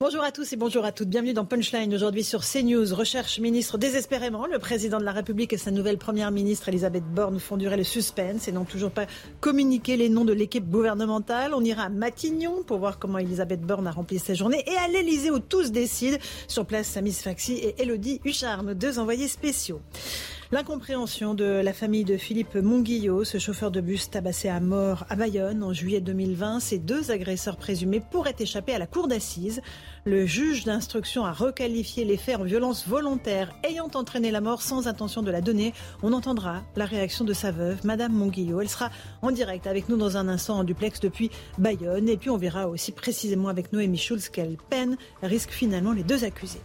Bonjour à tous et bonjour à toutes. Bienvenue dans Punchline aujourd'hui sur CNews. Recherche ministre désespérément. Le président de la République et sa nouvelle première ministre Elisabeth Borne font durer le suspense et n'ont toujours pas communiqué les noms de l'équipe gouvernementale. On ira à Matignon pour voir comment Elisabeth Borne a rempli sa journée et à l'Elysée où tous décident. Sur place, Samis Faxi et Elodie Huchard, nos deux envoyés spéciaux. L'incompréhension de la famille de Philippe Monguillot, ce chauffeur de bus tabassé à mort à Bayonne en juillet 2020. Ces deux agresseurs présumés pourraient échapper à la cour d'assises. Le juge d'instruction a requalifié les faits en violence volontaire ayant entraîné la mort sans intention de la donner. On entendra la réaction de sa veuve, Madame Monguillot. Elle sera en direct avec nous dans un instant en duplex depuis Bayonne. Et puis on verra aussi précisément avec Noémie Schulz quelle peine risquent finalement les deux accusés.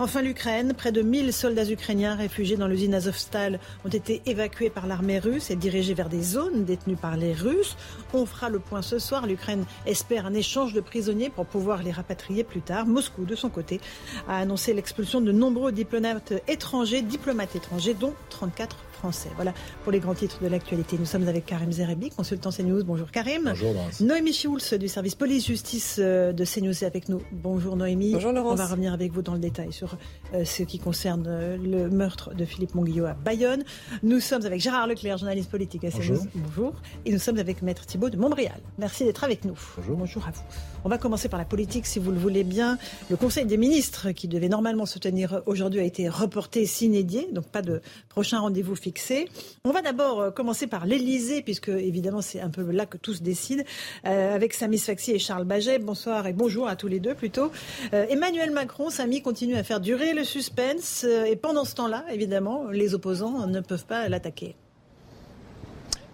Enfin, l'Ukraine. Près de 1000 soldats ukrainiens réfugiés dans l'usine Azovstal ont été évacués par l'armée russe et dirigés vers des zones détenues par les Russes. On fera le point ce soir. L'Ukraine espère un échange de prisonniers pour pouvoir les rapatrier plus tard. Moscou, de son côté, a annoncé l'expulsion de nombreux diplomates étrangers, diplomates étrangers, dont 34 français. Voilà pour les grands titres de l'actualité. Nous sommes avec Karim Zerebi, consultant CNews. Bonjour Karim. Bonjour Laurence. Noémie Schulz du service police-justice euh, de CNews est avec nous. Bonjour Noémie. Bonjour Laurence. On va revenir avec vous dans le détail sur euh, ce qui concerne euh, le meurtre de Philippe Monguillot à Bayonne. Nous sommes avec Gérard Leclerc, journaliste politique à CNews. Bonjour. Bonjour. Et nous sommes avec Maître Thibault de Montréal. Merci d'être avec nous. Bonjour. Bonjour à vous. On va commencer par la politique, si vous le voulez bien. Le Conseil des ministres, qui devait normalement se tenir aujourd'hui, a été reporté sine die, donc pas de prochain rendez-vous fixé. On va d'abord euh, commencer par l'Elysée, puisque évidemment c'est un peu là que tout se décide, euh, avec Samy Sfaxi et Charles Baget. Bonsoir et bonjour à tous les deux plutôt. Euh, Emmanuel Macron, Samy, continue à faire durer le suspense, et pendant ce temps-là, évidemment, les opposants ne peuvent pas l'attaquer.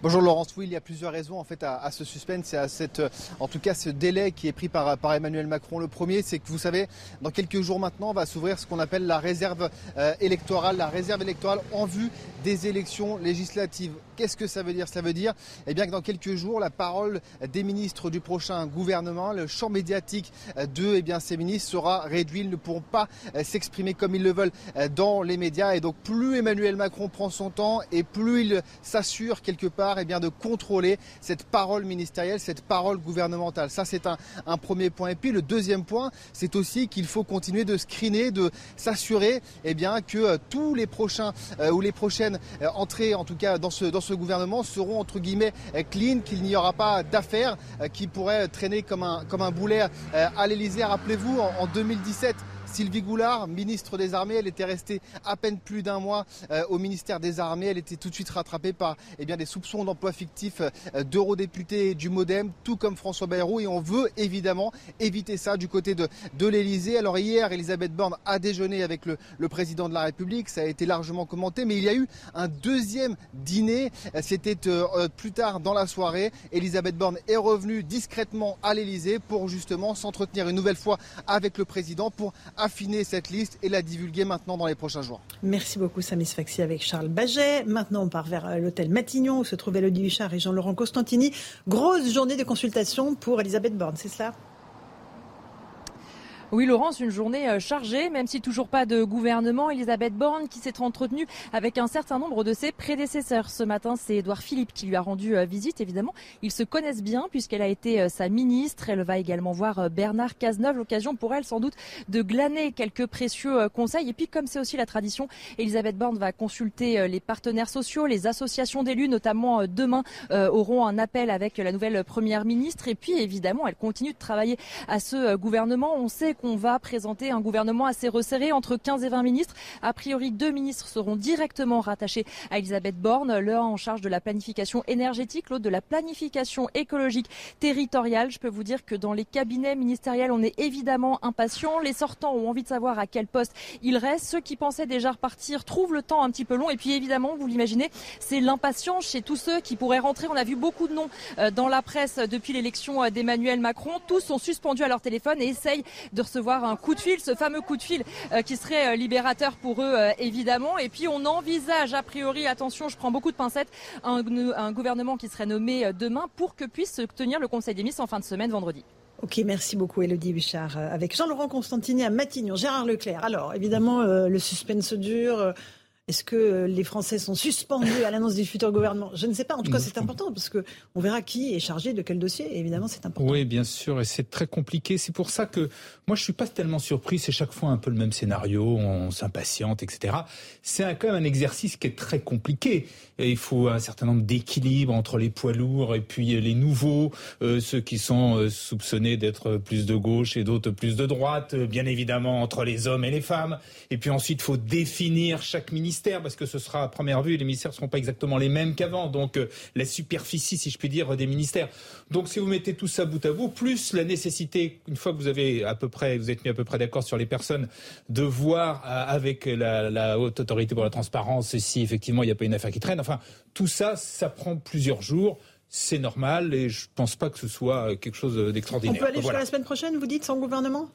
Bonjour Laurence, oui, il y a plusieurs raisons en fait à, ce suspense et à cette, euh, en tout cas ce délai qui est pris par, par Emmanuel Macron. Le premier, c'est que vous savez, dans quelques jours maintenant, va s'ouvrir ce qu'on appelle la réserve euh, électorale, la réserve électorale en vue des élections législatives. Qu'est-ce que ça veut dire? Ça veut dire eh bien, que dans quelques jours, la parole des ministres du prochain gouvernement, le champ médiatique de eh bien, ces ministres sera réduit. Ils ne pourront pas euh, s'exprimer comme ils le veulent euh, dans les médias. Et donc, plus Emmanuel Macron prend son temps et plus il s'assure quelque part eh bien, de contrôler cette parole ministérielle, cette parole gouvernementale. Ça, c'est un, premier point. Et puis, le deuxième point, c'est aussi qu'il faut continuer de screener, de s'assurer eh que euh, tous les prochains ou les prochaines entrées, en tout cas dans ce gouvernement, seront entre guillemets euh, clean, qu'il n'y aura pas d'affaires euh, qui pourraient traîner comme un, comme un boulet euh, à l'Elysée. Rappelez-vous, en 2017, Sylvie Goulard, ministre des Armées, elle était restée à peine plus d'un mois euh, au ministère des Armées. Elle était tout de suite rattrapée par eh bien, des soupçons d'emploi fictif euh, d'eurodéputés du Modem, tout comme François Bayrou. Et on veut évidemment éviter ça du côté de, l'Elysée. Alors hier, Elisabeth Borne a déjeuné avec le, président de la République. Ça a été largement commenté. Mais il y a eu un deuxième dîner. Euh, C'était plus tard dans la soirée. Elisabeth Borne est revenue discrètement à l'Elysée pour justement s'entretenir une nouvelle fois avec le président pour affiner cette liste et la divulguer maintenant dans les prochains jours. Merci beaucoup, Samy Sfaxi, avec Charles Baget. Maintenant, on part vers euh, l'hôtel Matignon, où se trouvent Elodie Huchard et Jean-Laurent Costantini. Grosse journée de consultation pour Elisabeth Borne, c'est cela? Oui, Laurence, une journée euh, chargée, même si toujours pas de gouvernement. Elisabeth Borne qui s'est entretenue avec un certain nombre de ses prédécesseurs. Ce matin, c'est Édouard Philippe qui lui a rendu euh, visite. Évidemment, ils se connaissent bien puisqu'elle a été euh, sa ministre. Elle va également voir Bernard Cazeneuve. L'occasion pour elle, sans doute, de glaner quelques précieux conseils. Et puis, comme c'est aussi la tradition, Elisabeth Borne va consulter les partenaires sociaux, les associations d'élus, notamment demain, auront un appel avec la nouvelle première ministre. Et puis, évidemment, elle continue de travailler à ce gouvernement. On sait qu'on va présenter un gouvernement assez resserré entre 15 et 20 ministres. A priori, deux ministres seront directement rattachés à Elisabeth Borne, l'un en charge de la planification énergétique, l'autre de la planification écologique territoriale. Je peux vous dire que dans les cabinets ministériels, on est évidemment impatient. Les sortants ont envie de savoir à quel poste ils restent. Ceux qui pensaient déjà repartir trouvent le temps un petit peu long. Et puis évidemment, vous l'imaginez, c'est l'impatience chez tous ceux qui pourraient rentrer. On a vu beaucoup de noms euh, dans la presse depuis l'élection euh, d'Emmanuel Macron. Tous sont suspendus à leur téléphone et essayent de recevoir un coup de fil, ce fameux coup de fil euh, qui serait libérateur pour eux évidemment. Et puis on envisage a priori, attention, je prends beaucoup de pincettes, un, gouvernement qui serait nommé demain pour que puisse se tenir le Conseil des ministres en fin de semaine vendredi. Ok, merci beaucoup Elodie Bouchard. Avec Jean-Laurent Constantini à Matignon, Gérard Leclerc. Alors évidemment, le suspense dure. Est-ce que euh, les Français sont suspendus à l'annonce du futur gouvernement? Je ne sais pas. En tout cas, c'est important parce que on verra qui est chargé de quel dossier. Et évidemment, c'est important. Oui, bien sûr, et c'est très compliqué. C'est pour ça que moi, je suis pas tellement surpris. C'est chaque fois un peu le même scénario. On s'impatiente, etc. C'est quand même un exercice qui est très compliqué. Et il faut un certain nombre d'équilibres entre les poids lourds et puis les nouveaux, euh, ceux qui sont euh, soupçonnés d'être plus de gauche et d'autres plus de droite. Bien évidemment, entre les hommes et les femmes. Et puis ensuite, il faut définir chaque parce que ce sera à première vue, les ministères ne seront pas exactement les mêmes qu'avant. Donc euh, la superficie, si je puis dire, des ministères. Donc si vous mettez tout ça bout à bout, plus la nécessité, une fois que vous avez à peu près, vous êtes mis à peu près d'accord sur les personnes, de voir euh, avec la, haute autorité pour la transparence si effectivement il n'y a pas une affaire qui traîne. Enfin, tout ça, ça prend plusieurs jours c'est normal et je ne pense pas que ce soit quelque chose d'extraordinaire. On peut aller jusqu'à la semaine prochaine, vous dites, sans gouvernement?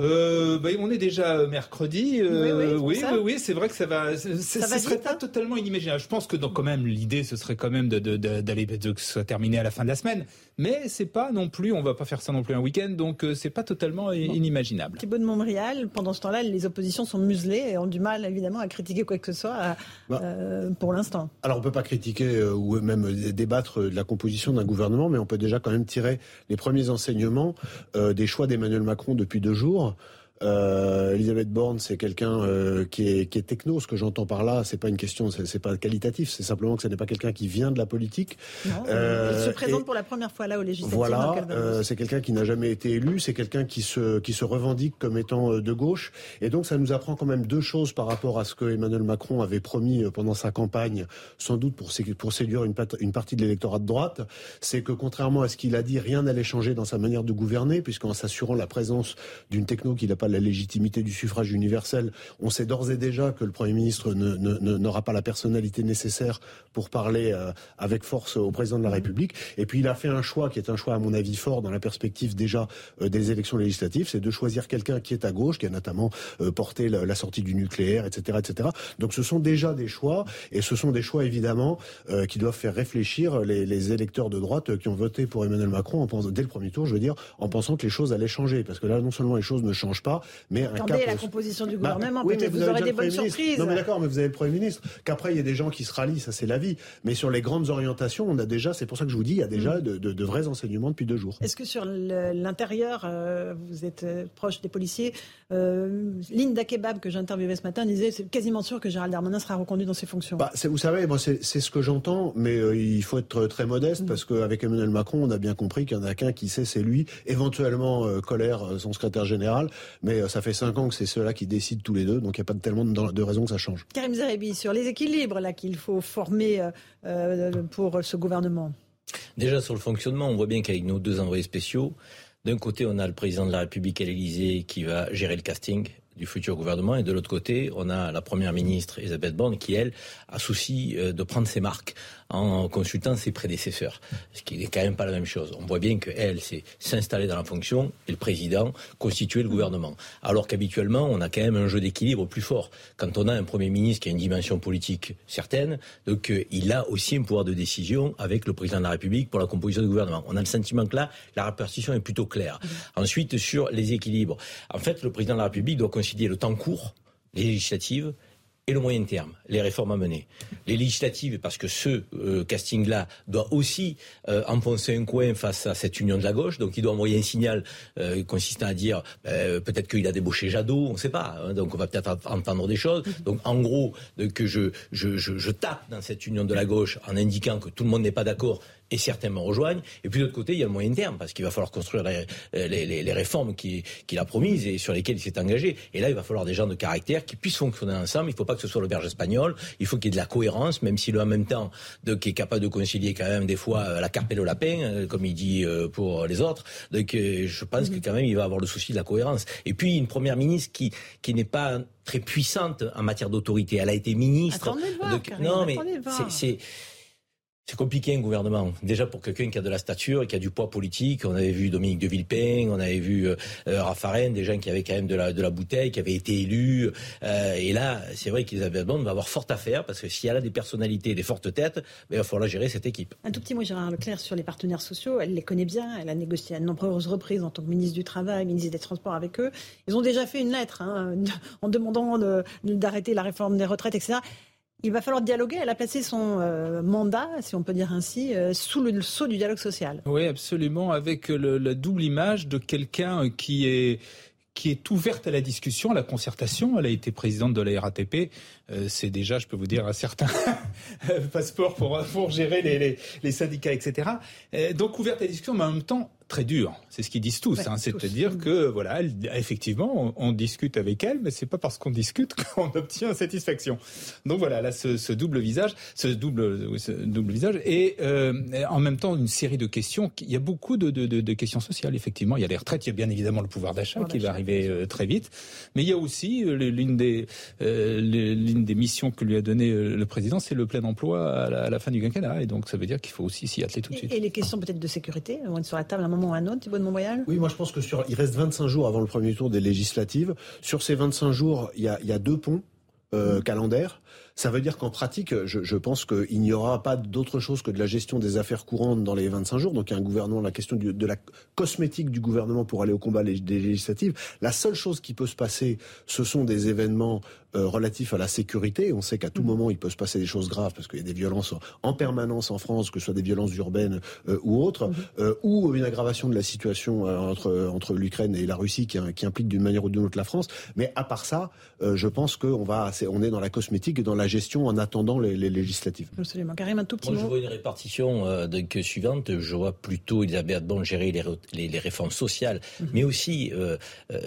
Euh, bah, on est déjà mercredi. Euh, oui, oui, oui, c'est vrai que ça va. Ça, ce serait pas hein totalement inimaginable. Je pense que donc, quand même l'idée, ce serait quand même d'aller de, de, que ce soit terminé à la fin de la semaine. Mais c'est pas non plus, on va pas faire ça non plus un week-end, donc euh, c'est pas totalement inimaginable. Thibault de Montréal, pendant ce temps-là, les oppositions sont muselées et ont du mal évidemment à critiquer quoi que ce soit bah. euh, pour l'instant. Alors on peut pas critiquer ou même débattre de la composition d'un gouvernement, mais on peut déjà quand même tirer les premiers enseignements des choix d'Emmanuel Macron depuis deux jours. Oh. Euh, Elisabeth Borne, c'est quelqu'un euh, qui, est, qui est techno. Ce que j'entends par là, c'est pas une question, c'est pas qualitatif. C'est simplement que ce n'est pas quelqu'un qui vient de la politique. Non, euh, il se présente pour la première fois là au législatif. Voilà, euh, c'est quelqu'un qui n'a jamais été élu. C'est quelqu'un qui se qui se revendique comme étant de gauche. Et donc, ça nous apprend quand même deux choses par rapport à ce que Emmanuel Macron avait promis pendant sa campagne, sans doute pour, pour séduire une, une partie de l'électorat de droite. C'est que contrairement à ce qu'il a dit, rien n'allait changer dans sa manière de gouverner, puisqu'en s'assurant la présence d'une techno qui n'a pas la légitimité du suffrage universel, on sait d'ores et déjà que le Premier ministre n'aura pas la personnalité nécessaire pour parler euh, avec force au président de la République. Et puis il a fait un choix qui est un choix à mon avis fort dans la perspective déjà euh, des élections législatives, c'est de choisir quelqu'un qui est à gauche, qui a notamment euh, porté la, sortie du nucléaire, etc., etc. Donc ce sont déjà des choix, et ce sont des choix évidemment qui doivent faire réfléchir les, électeurs de droite qui ont voté pour Emmanuel Macron dès le premier tour, je veux dire, en pensant que les choses allaient changer, parce que là non seulement les choses ne changent pas, mais un Attendez, la composition du bah, gouvernement, vous, aurez des bonnes surprises. Non mais d'accord, mais vous avez le Premier ministre. Qu'après, il y a des gens qui se rallient, ça c'est la vie. Mais sur les grandes orientations, on a déjà, c'est pour ça que je vous dis, il y a déjà mm. de, vrais enseignements depuis deux jours. Est-ce que sur l'intérieur, euh, vous êtes euh, proche des policiers, euh, Linda Kebab, que j'ai interviewé ce matin, disait c'est quasiment sûr que Gérald Darmanin sera reconduit dans ses fonctions. Bah, vous savez, moi c'est ce que j'entends, mais il faut être très modeste mm. parce qu'avec Emmanuel Macron, on a bien compris qu'il y en a qu'un qui sait, c'est lui. Éventuellement, Colère, son secrétaire général, mais ça fait cinq ans que c'est ceux-là qui décident tous les deux, donc il n'y a pas tellement de, raisons que ça change. Karim Zerebi, sur les équilibres là qu'il faut former euh, euh, pour ce gouvernement. Déjà sur le fonctionnement, on voit bien qu'avec nos deux envoyés spéciaux, d'un côté, on a le président de la République à l'Élysée qui va gérer le casting du futur gouvernement. Et de l'autre côté, on a la première ministre Elisabeth Borne qui, elle, a souci euh, de prendre ses marques en consultant ses prédécesseurs. Ce qui n'est quand même pas la même chose. On voit bien qu'elle, c'est s'installer dans la fonction et le président constituer le gouvernement. Alors qu'habituellement, on a quand même un jeu d'équilibre plus fort. Quand on a un Premier ministre qui a une dimension politique certaine, donc euh, il a aussi un pouvoir de décision avec le président de la République pour la composition du gouvernement. On a le sentiment que là, la répartition est plutôt claire. Ensuite, sur les équilibres. En fait, le président de la République doit concilier le temps court, les législatives, et le moyen terme, les réformes à mener. Les législatives, parce que ce euh, casting-là doit aussi euh, enfoncer un coin face à cette union de la gauche, donc il doit envoyer un signal euh, consistant à dire ben, peut-être qu'il a débauché Jadot, on ne sait pas, hein, donc on va peut-être entendre des choses. Donc en gros, que je, je, je, je tape dans cette union de la gauche en indiquant que tout le monde n'est pas d'accord et certains me rejoignent. Et puis de l'autre côté, il y a le moyen terme, parce qu'il va falloir construire les, les, réformes qu'il a promises et sur lesquelles il s'est engagé. Et là, il va falloir des gens de caractère qui puissent fonctionner ensemble. Il ne faut pas que ce soit le berge espagnol. Il faut qu'il y ait de la cohérence, même s'il est en même temps de, qui est capable de concilier quand même des fois euh, la carpe et le lapin, euh, comme il dit euh, pour les autres. Donc je pense que quand même, il va avoir le souci de la cohérence. Et puis une première ministre qui, qui n'est pas très puissante en matière d'autorité. Elle a été ministre. non, mais c'est c'est compliqué un gouvernement. Déjà pour quelqu'un qui a de la stature et qui a du poids politique. On avait vu Dominique de Villepin, on avait vu euh, euh Raffarin, des gens qui avaient quand même de la, de la bouteille, qui avaient été élus. Euh, et là, c'est vrai qu'Elisabeth Borne va avoir fort à faire parce que si elle a des personnalités, des fortes têtes, ben, il va falloir gérer cette équipe. Un tout petit mot, Gérard Leclerc, sur les partenaires sociaux. Elle les connaît bien. Elle a négocié à de nombreuses reprises en tant que ministre du Travail, ministre des Transports avec eux. Ils ont déjà fait une lettre hein, en demandant d'arrêter la réforme des retraites, etc il va falloir dialoguer. Elle a placé son euh, mandat, si on peut dire ainsi, euh, sous le sceau du dialogue social. Oui, absolument, avec la double image de quelqu'un qui est qui est ouverte à la discussion, à la concertation. Elle a été présidente de la RATP. Euh, c'est déjà, je peux vous dire, un certain passeport pour, gérer les syndicats, etc. donc ouverte à la discussion, mais en même temps très dur. C'est ce qu'ils disent tous. Hein. C'est-à-dire que voilà, effectivement, on, discute avec elle, mais c'est pas parce qu'on discute qu'on obtient satisfaction. Donc voilà, là, ce, double visage, ce double, double visage, et euh, en même temps une série de questions. Il y a beaucoup de, de, questions sociales. Effectivement, il y a les retraites, il y a bien évidemment le pouvoir d'achat qui va arriver euh, très vite, mais il y a aussi euh, l'une des l'une des missions que lui a donné le président, c'est le plein emploi à la, fin du quinquennat, et donc ça veut dire qu'il faut aussi s'y atteler tout de suite. Et les questions peut-être de sécurité, on sur la table à un moment un autre, Thibault de Montbrial? Oui, moi je pense que sur, il reste 25 jours avant le premier tour des législatives. Sur ces 25 jours, il y a, il y a deux ponts euh, mmh. calendaires. Ça veut dire qu'en pratique, je, je pense qu'il n'y aura pas d'autre chose que de la gestion des affaires courantes dans les 25 jours. Donc, il y a un gouvernement, la question du, de la cosmétique du gouvernement pour aller au combat des législatives. La seule chose qui peut se passer, ce sont des événements euh, relatifs à la sécurité. On sait qu'à tout mmh. moment, il peut se passer des choses graves parce qu'il y a des violences en permanence en France, que ce soit des violences urbaines euh, ou autres, mmh. euh, ou une aggravation de la situation entre, entre l'Ukraine et la Russie qui, qui implique d'une manière ou d'une autre la France. Mais à part ça, je pense qu'on va, on est dans la cosmétique et dans la gestion en attendant les, législatives. Absolument. Karim, un tout petit Moi, Je vois une répartition euh, suivante. Je vois plutôt Elisabeth Bon gérer les, les, réformes sociales, mmh. mais aussi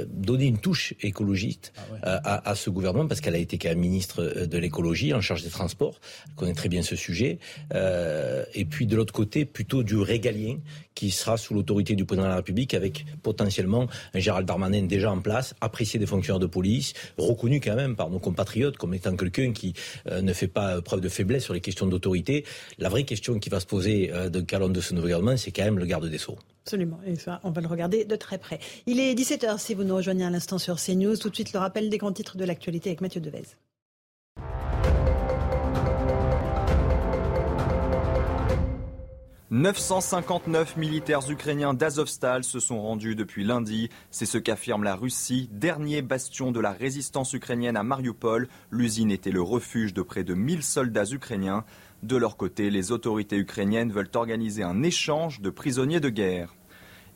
donner une touche écologiste ah à, à, ce gouvernement parce qu'elle a été quand même ministre euh, de l'écologie, en charge des transports. Elle connaît très bien ce sujet. Euh, et puis de l'autre côté, plutôt du régalien qui sera sous l'autorité du président de la République avec potentiellement un Gérald Darmanin déjà en place, apprécié des fonctionnaires de police, reconnu quand même par nos compatriotes comme étant quelqu'un qui euh, ne fait pas preuve de faiblesse sur les questions d'autorité. La vraie question qui va se poser de calon de ce nouveau gouvernement, c'est quand même le garde des Sceaux. Absolument, et ça, on va le regarder de très près. Il est 17h si vous nous rejoignez à l'instant sur CNews. Tout de suite, le rappel des grands titres de l'actualité avec Mathieu Devez. « 959 militaires ukrainiens d'Azovstal se sont rendus depuis lundi. C'est ce qu'affirme la Russie, dernier bastion de la résistance ukrainienne à Mariupol. L'usine était le refuge de près de 1000 soldats ukrainiens. De leur côté, les autorités ukrainiennes veulent organiser un échange de prisonniers de guerre.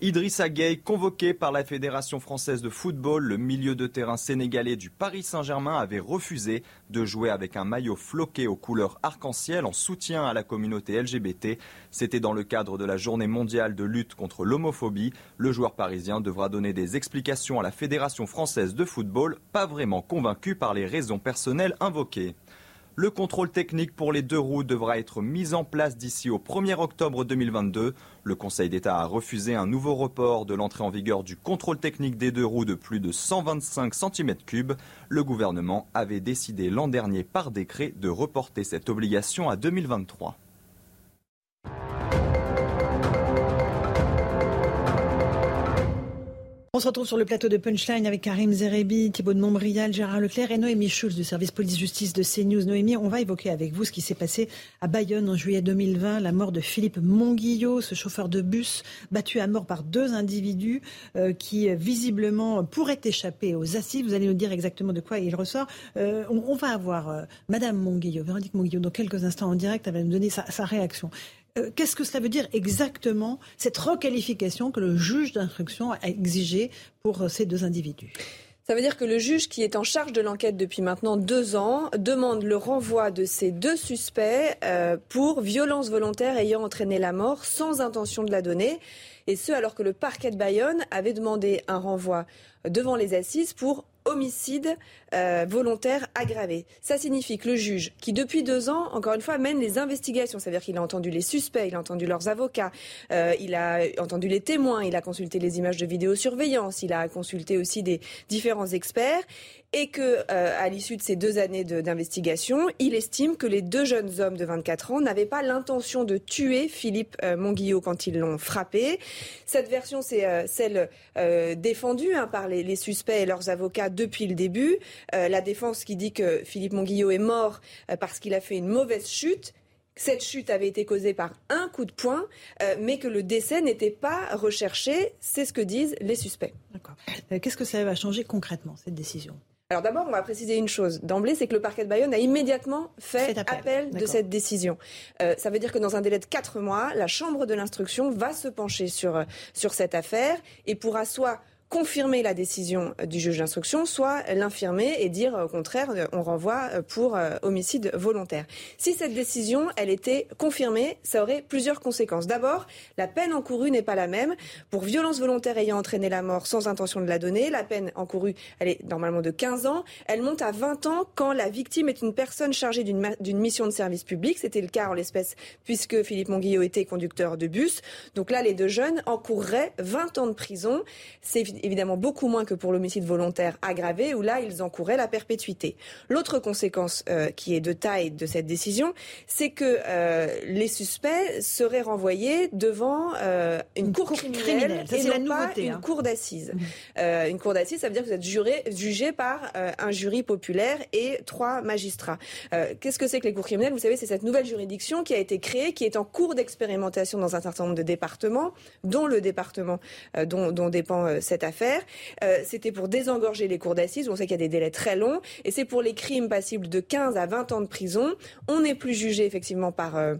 Idrissa Gueye, convoqué par la Fédération française de football, le milieu de terrain sénégalais du Paris Saint-Germain avait refusé de jouer avec un maillot floqué aux couleurs arc-en-ciel en soutien à la communauté LGBT. C'était dans le cadre de la journée mondiale de lutte contre l'homophobie. Le joueur parisien devra donner des explications à la Fédération française de football, pas vraiment convaincu par les raisons personnelles invoquées. Le contrôle technique pour les deux roues devra être mis en place d'ici au 1er octobre 2022. Le Conseil d'État a refusé un nouveau report de l'entrée en vigueur du contrôle technique des deux roues de plus de 125 cm3. Le gouvernement avait décidé l'an dernier par décret de reporter cette obligation à 2023. On se retrouve sur le plateau de Punchline avec Karim Zerebi, Thibault de Montbrial, Gérard Leclerc et Noémie Schulz du service police-justice de CNews. Noémie, on va évoquer avec vous ce qui s'est passé à Bayonne en juillet 2020, la mort de Philippe Monguillot, ce chauffeur de bus battu à mort par deux individus euh, qui euh, visiblement pourraient échapper aux assises. Vous allez nous dire exactement de quoi il ressort. Euh, on, va avoir Madame Monguillot, Véronique Monguillot, dans quelques instants en direct, elle va nous donner sa réaction. Euh, qu'est-ce que cela veut dire exactement, cette requalification que le juge d'instruction a exigée pour euh, ces deux individus? Ça veut dire que le juge qui est en charge de l'enquête depuis maintenant deux ans demande le renvoi de ces deux suspects euh, pour violence volontaire ayant entraîné la mort sans intention de la donner. Et ce, alors que le parquet de Bayonne avait demandé un renvoi devant les assises pour homicide euh, volontaire aggravé. Ça signifie que le juge, qui depuis deux ans, encore une fois, mène les investigations, c'est-à-dire qu'il a entendu les suspects, il a entendu leurs avocats, euh, il a entendu les témoins, il a consulté les images de vidéosurveillance, il a consulté aussi des différents experts, et que euh, à l'issue de ces deux années d'investigation, il estime que les deux jeunes hommes de 24 ans n'avaient pas l'intention de tuer Philippe euh, quand ils l'ont frappé. Cette version, c'est celle défendue hein, par les, suspects et leurs avocats depuis le début. La défense qui dit que Philippe Monguillot est mort parce qu'il a fait une mauvaise chute cette chute avait été causée par un coup de poing, mais que le décès n'était pas recherché. C'est ce que disent les suspects. D'accord. Qu'est-ce que ça va changer concrètement, cette décision? Alors d'abord, on va préciser une chose. D'emblée, c'est que le parquet de Bayonne a immédiatement fait, appel. de cette décision. Euh, ça veut dire que dans un délai de quatre mois, la Chambre de l'instruction va se pencher sur, sur cette affaire et pourra soit confirmer la décision du juge d'instruction, soit l'infirmer et dire au contraire, on renvoie pour euh, homicide volontaire. Si cette décision, elle était confirmée, ça aurait plusieurs conséquences. D'abord, la peine encourue n'est pas la même. Pour violence volontaire ayant entraîné la mort sans intention de la donner, la peine encourue, elle est normalement de 15 ans. Elle monte à 20 ans quand la victime est une personne chargée d'une mission de service public. C'était le cas en l'espèce puisque Philippe Monguillot était conducteur de bus. Donc là, les deux jeunes encourraient 20 ans de prison. Évidemment beaucoup moins que pour l'homicide volontaire aggravé, où là, ils encouraient la perpétuité. L'autre conséquence euh, qui est de taille de cette décision, c'est que euh, les suspects seraient renvoyés devant euh, une, cour, criminelle, et non pas une hein. cour d'assises. Mmh. une cour d'assises, ça veut dire que vous êtes juré, jugé par un jury populaire et trois magistrats. Qu'est-ce que c'est que les cours criminelles? Vous savez, c'est cette nouvelle juridiction qui a été créée, qui est en cours d'expérimentation dans un certain nombre de départements, dont le département dont, dont dépend cette affaire. Euh, c'était pour désengorger les cours d'assises. On sait qu'il y a des délais très longs. Et c'est pour les crimes passibles de 15 à 20 ans de prison. On n'est plus jugé effectivement par... Euh,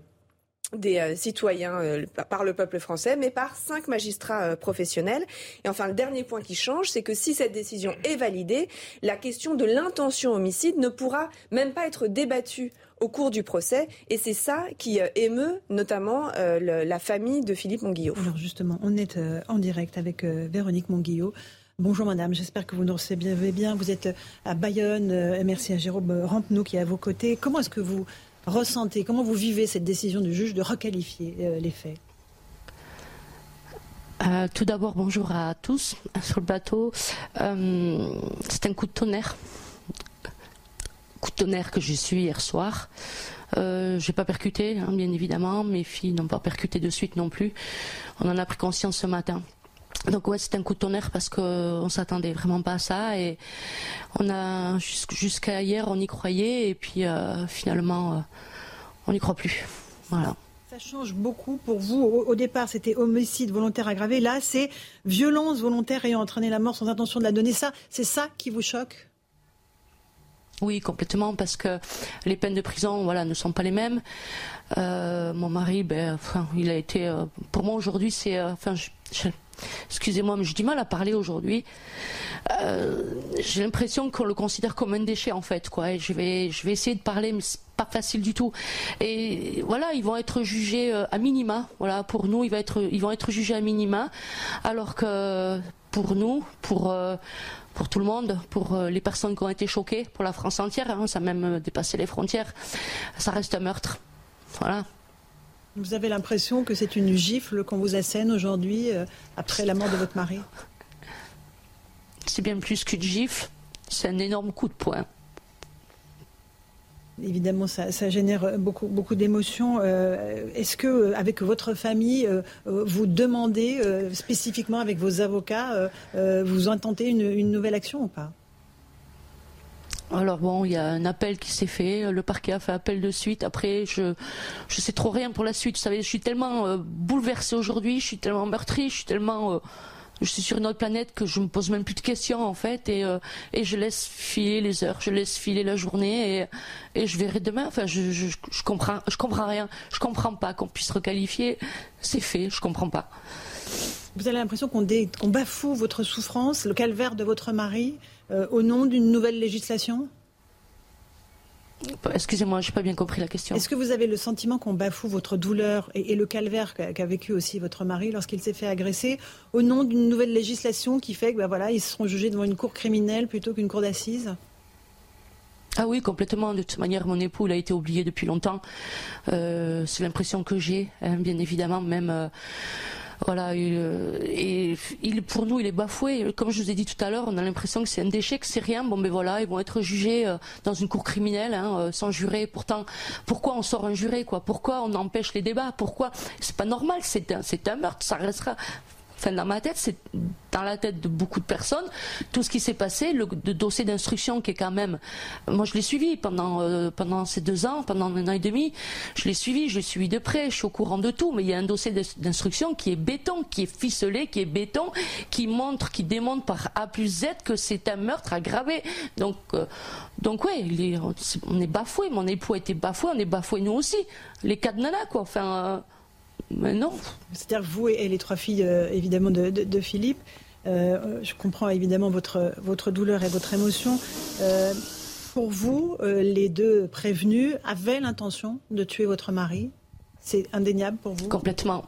des euh, citoyens par le peuple français, mais par cinq magistrats professionnels. Et enfin, le dernier point qui change, c'est que si cette décision est validée, la question de l'intention homicide ne pourra même pas être débattue au cours du procès. Et c'est ça qui émeut notamment la famille de Philippe Monguillot. Alors justement, on est en direct avec Véronique Monguillot. Bonjour madame, j'espère que vous nous recevez bien. Vous êtes à Bayonne. Euh, merci à Jérôme Rampenou qui est à vos côtés. Comment est-ce que vous ressentez, comment vous vivez cette décision du juge de requalifier euh, les faits? Euh, tout d'abord, bonjour à tous sur le plateau. c'est un coup de tonnerre. Coup de tonnerre que j'ai su hier soir. Je n'ai pas percuté, hein, bien évidemment. Mes filles n'ont pas percuté de suite non plus. On en a pris conscience ce matin. Donc ouais, c'est un coup de tonnerre parce qu'on s'attendait vraiment pas à ça et on a jusqu'à hier on y croyait et puis euh, finalement euh, on n'y croit plus. Voilà. Ça change beaucoup pour vous. Au, départ, c'était homicide volontaire aggravé. Là, c'est violence volontaire ayant entraîné la mort sans intention de la donner. Ça, c'est ça qui vous choque? Oui, complètement, parce que les peines de prison, voilà, ne sont pas les mêmes. Euh, mon mari, ben, enfin, il a été, pour moi aujourd'hui, c'est, enfin, je, excusez-moi, mais j'ai du mal à parler aujourd'hui. Euh, j'ai l'impression qu'on le considère comme un déchet en fait, quoi. je vais, je essayer de parler, mais c'est pas facile du tout. Et voilà, ils vont être jugés euh, à minima. Voilà, pour nous, ils vont être, jugés à minima, alors que pour nous, pour euh, pour tout le monde, pour les personnes qui ont été choquées, pour la France entière, hein, ça a même dépassé les frontières, ça reste un meurtre. Voilà. Vous avez l'impression que c'est une gifle qu'on vous assène aujourd'hui euh, après la mort de votre mari? C'est bien plus qu'une gifle, c'est un énorme coup de poing. Évidemment, ça, génère beaucoup, beaucoup d'émotions. Euh, est-ce que, avec votre famille, euh, vous demandez spécifiquement avec vos avocats, vous intentez une nouvelle action ou pas? Alors bon, il y a un appel qui s'est fait, le parquet a fait appel de suite. Après, je je sais trop rien pour la suite. Je suis tellement euh, bouleversée aujourd'hui, je suis tellement meurtrie, je suis tellement euh, je suis sur une autre planète que je me pose même plus de questions en fait et, euh, et je laisse filer les heures, je laisse filer la journée et, et je verrai demain. Enfin, je, je, comprends, je comprends rien, je comprends pas qu'on puisse requalifier. C'est fait, je comprends pas. Vous avez l'impression qu'on bafoue votre souffrance, le calvaire de votre mari, euh, au nom d'une nouvelle législation? Excusez-moi, je n'ai pas bien compris la question. Est-ce que vous avez le sentiment qu'on bafoue votre douleur et, le calvaire qu'a vécu aussi votre mari lorsqu'il s'est fait agresser au nom d'une nouvelle législation qui fait que ben voilà, ils seront jugés devant une cour criminelle plutôt qu'une cour d'assises? Ah oui, complètement. De toute manière, mon époux, il a été oublié depuis longtemps. Euh, c'est l'impression que j'ai, hein, bien évidemment, même. Euh, voilà, et il, pour nous, il est bafoué. Comme je vous ai dit tout à l'heure, on a l'impression que c'est un déchet, que c'est rien. Bon, mais voilà, ils vont être jugés euh, dans une cour criminelle, hein, sans juré. Pourtant, pourquoi on sort un juré, quoi? Pourquoi on empêche les débats? Pourquoi? C'est pas normal. C'est un, c'est un meurtre. Ça restera enfin dans ma tête, c'est dans la tête de beaucoup de personnes, tout ce qui s'est passé, le, dossier d'instruction qui est quand même, moi je l'ai suivi pendant euh, pendant ces deux ans, pendant un an et demi, je l'ai suivi, je l'ai suivi de près, je suis au courant de tout, mais il y a un dossier d'instruction qui est béton, qui est ficelé, qui est béton, qui montre, qui démontre par A plus Z que c'est un meurtre aggravé. Donc euh, donc on est bafoué, mon époux a été bafoué, on est bafoué nous aussi, les quatre nanas quoi, enfin. Euh, mais non. C'est-à-dire vous et les trois filles, euh, évidemment, de, Philippe. Euh, je comprends évidemment votre, votre douleur et votre émotion. Euh, pour vous, les deux prévenus avaient l'intention de tuer votre mari? C'est indéniable pour vous? Complètement.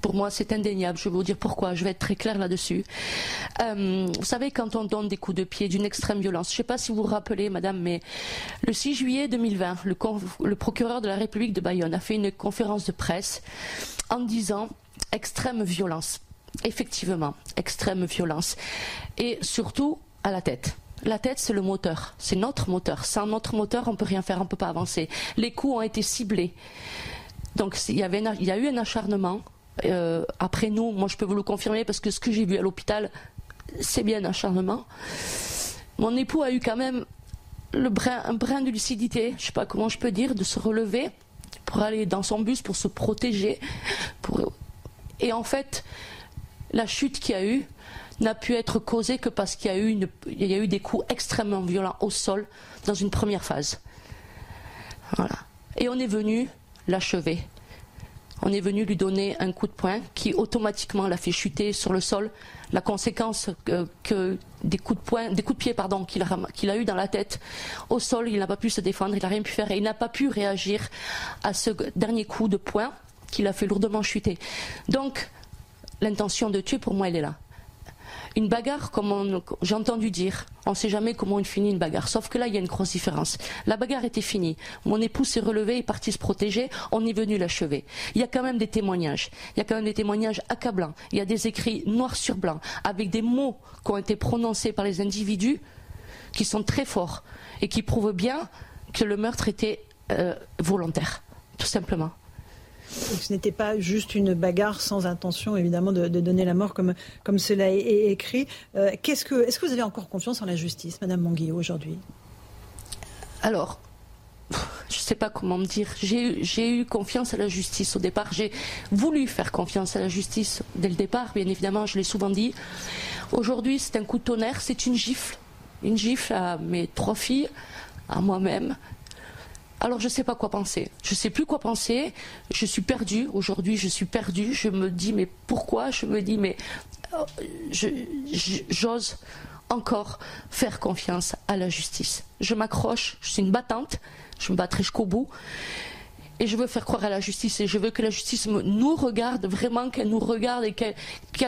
Pour moi, c'est indéniable. Je vais vous dire pourquoi. Je vais être très clair là-dessus. Euh, vous savez, quand on donne des coups de pied d'une extrême violence, je ne sais pas si vous vous rappelez, madame, mais le 6 juillet 2020, le, le procureur de la République de Bayonne a fait une conférence de presse en disant extrême violence. Effectivement, extrême violence. Et surtout à la tête. La tête, c'est le moteur. C'est notre moteur. Sans notre moteur, on ne peut rien faire, on ne peut pas avancer. Les coups ont été ciblés. Donc il y a eu un acharnement euh, après nous, moi je peux vous le confirmer parce que ce que j'ai vu à l'hôpital, c'est bien un acharnement. Mon époux a eu quand même le brin, un brin de lucidité, je sais pas comment je peux dire, de se relever pour aller dans son bus, pour se protéger. Et en fait, la chute qu'il y a eu n'a pu être causée que parce qu'il y a eu, eu des coups extrêmement violents au sol dans une première phase. Voilà. Et on est venu l'achever on est venu lui donner un coup de poing qui automatiquement l'a fait chuter sur le sol. La conséquence que, des coups de pied qu'il a, qu'il eu dans la tête au sol, il n'a pas pu se défendre, il n'a rien pu faire et il n'a pas pu réagir à ce dernier coup de poing qui l'a fait lourdement chuter. Donc l'intention de tuer pour moi elle est là. Une bagarre, comme j'ai entendu dire, on ne sait jamais comment on finit une bagarre. Sauf que là, il y a une grosse différence. La bagarre était finie. Mon époux s'est relevé, est parti se protéger. On est venu l'achever. Il y a quand même des témoignages. Il y a quand même des témoignages accablants. Il y a des écrits noir sur blanc avec des mots qui ont été prononcés par les individus qui sont très forts et qui prouvent bien que le meurtre était euh, volontaire, tout simplement ce n'était pas juste une bagarre sans intention, évidemment, de, donner la mort comme, comme cela est, écrit. Euh, est-ce que, est que vous avez encore confiance en la justice, Madame Monguillot, aujourd'hui? Alors, je ne sais pas comment me dire. J'ai eu confiance à la justice au départ. J'ai voulu faire confiance à la justice dès le départ, bien évidemment, je l'ai souvent dit. Aujourd'hui, c'est un coup de tonnerre, c'est une gifle. Une gifle à mes trois filles, à moi-même, alors je ne sais pas quoi penser. Je ne sais plus quoi penser. Je suis perdue. Aujourd'hui, je suis perdue. Je me dis mais pourquoi? Je me dis mais oh, j'ose encore faire confiance à la justice. Je m'accroche. Je suis une battante. Je me battrai jusqu'au bout. Et je veux faire croire à la justice et je veux que la justice nous regarde vraiment, qu'elle nous regarde et qu'elle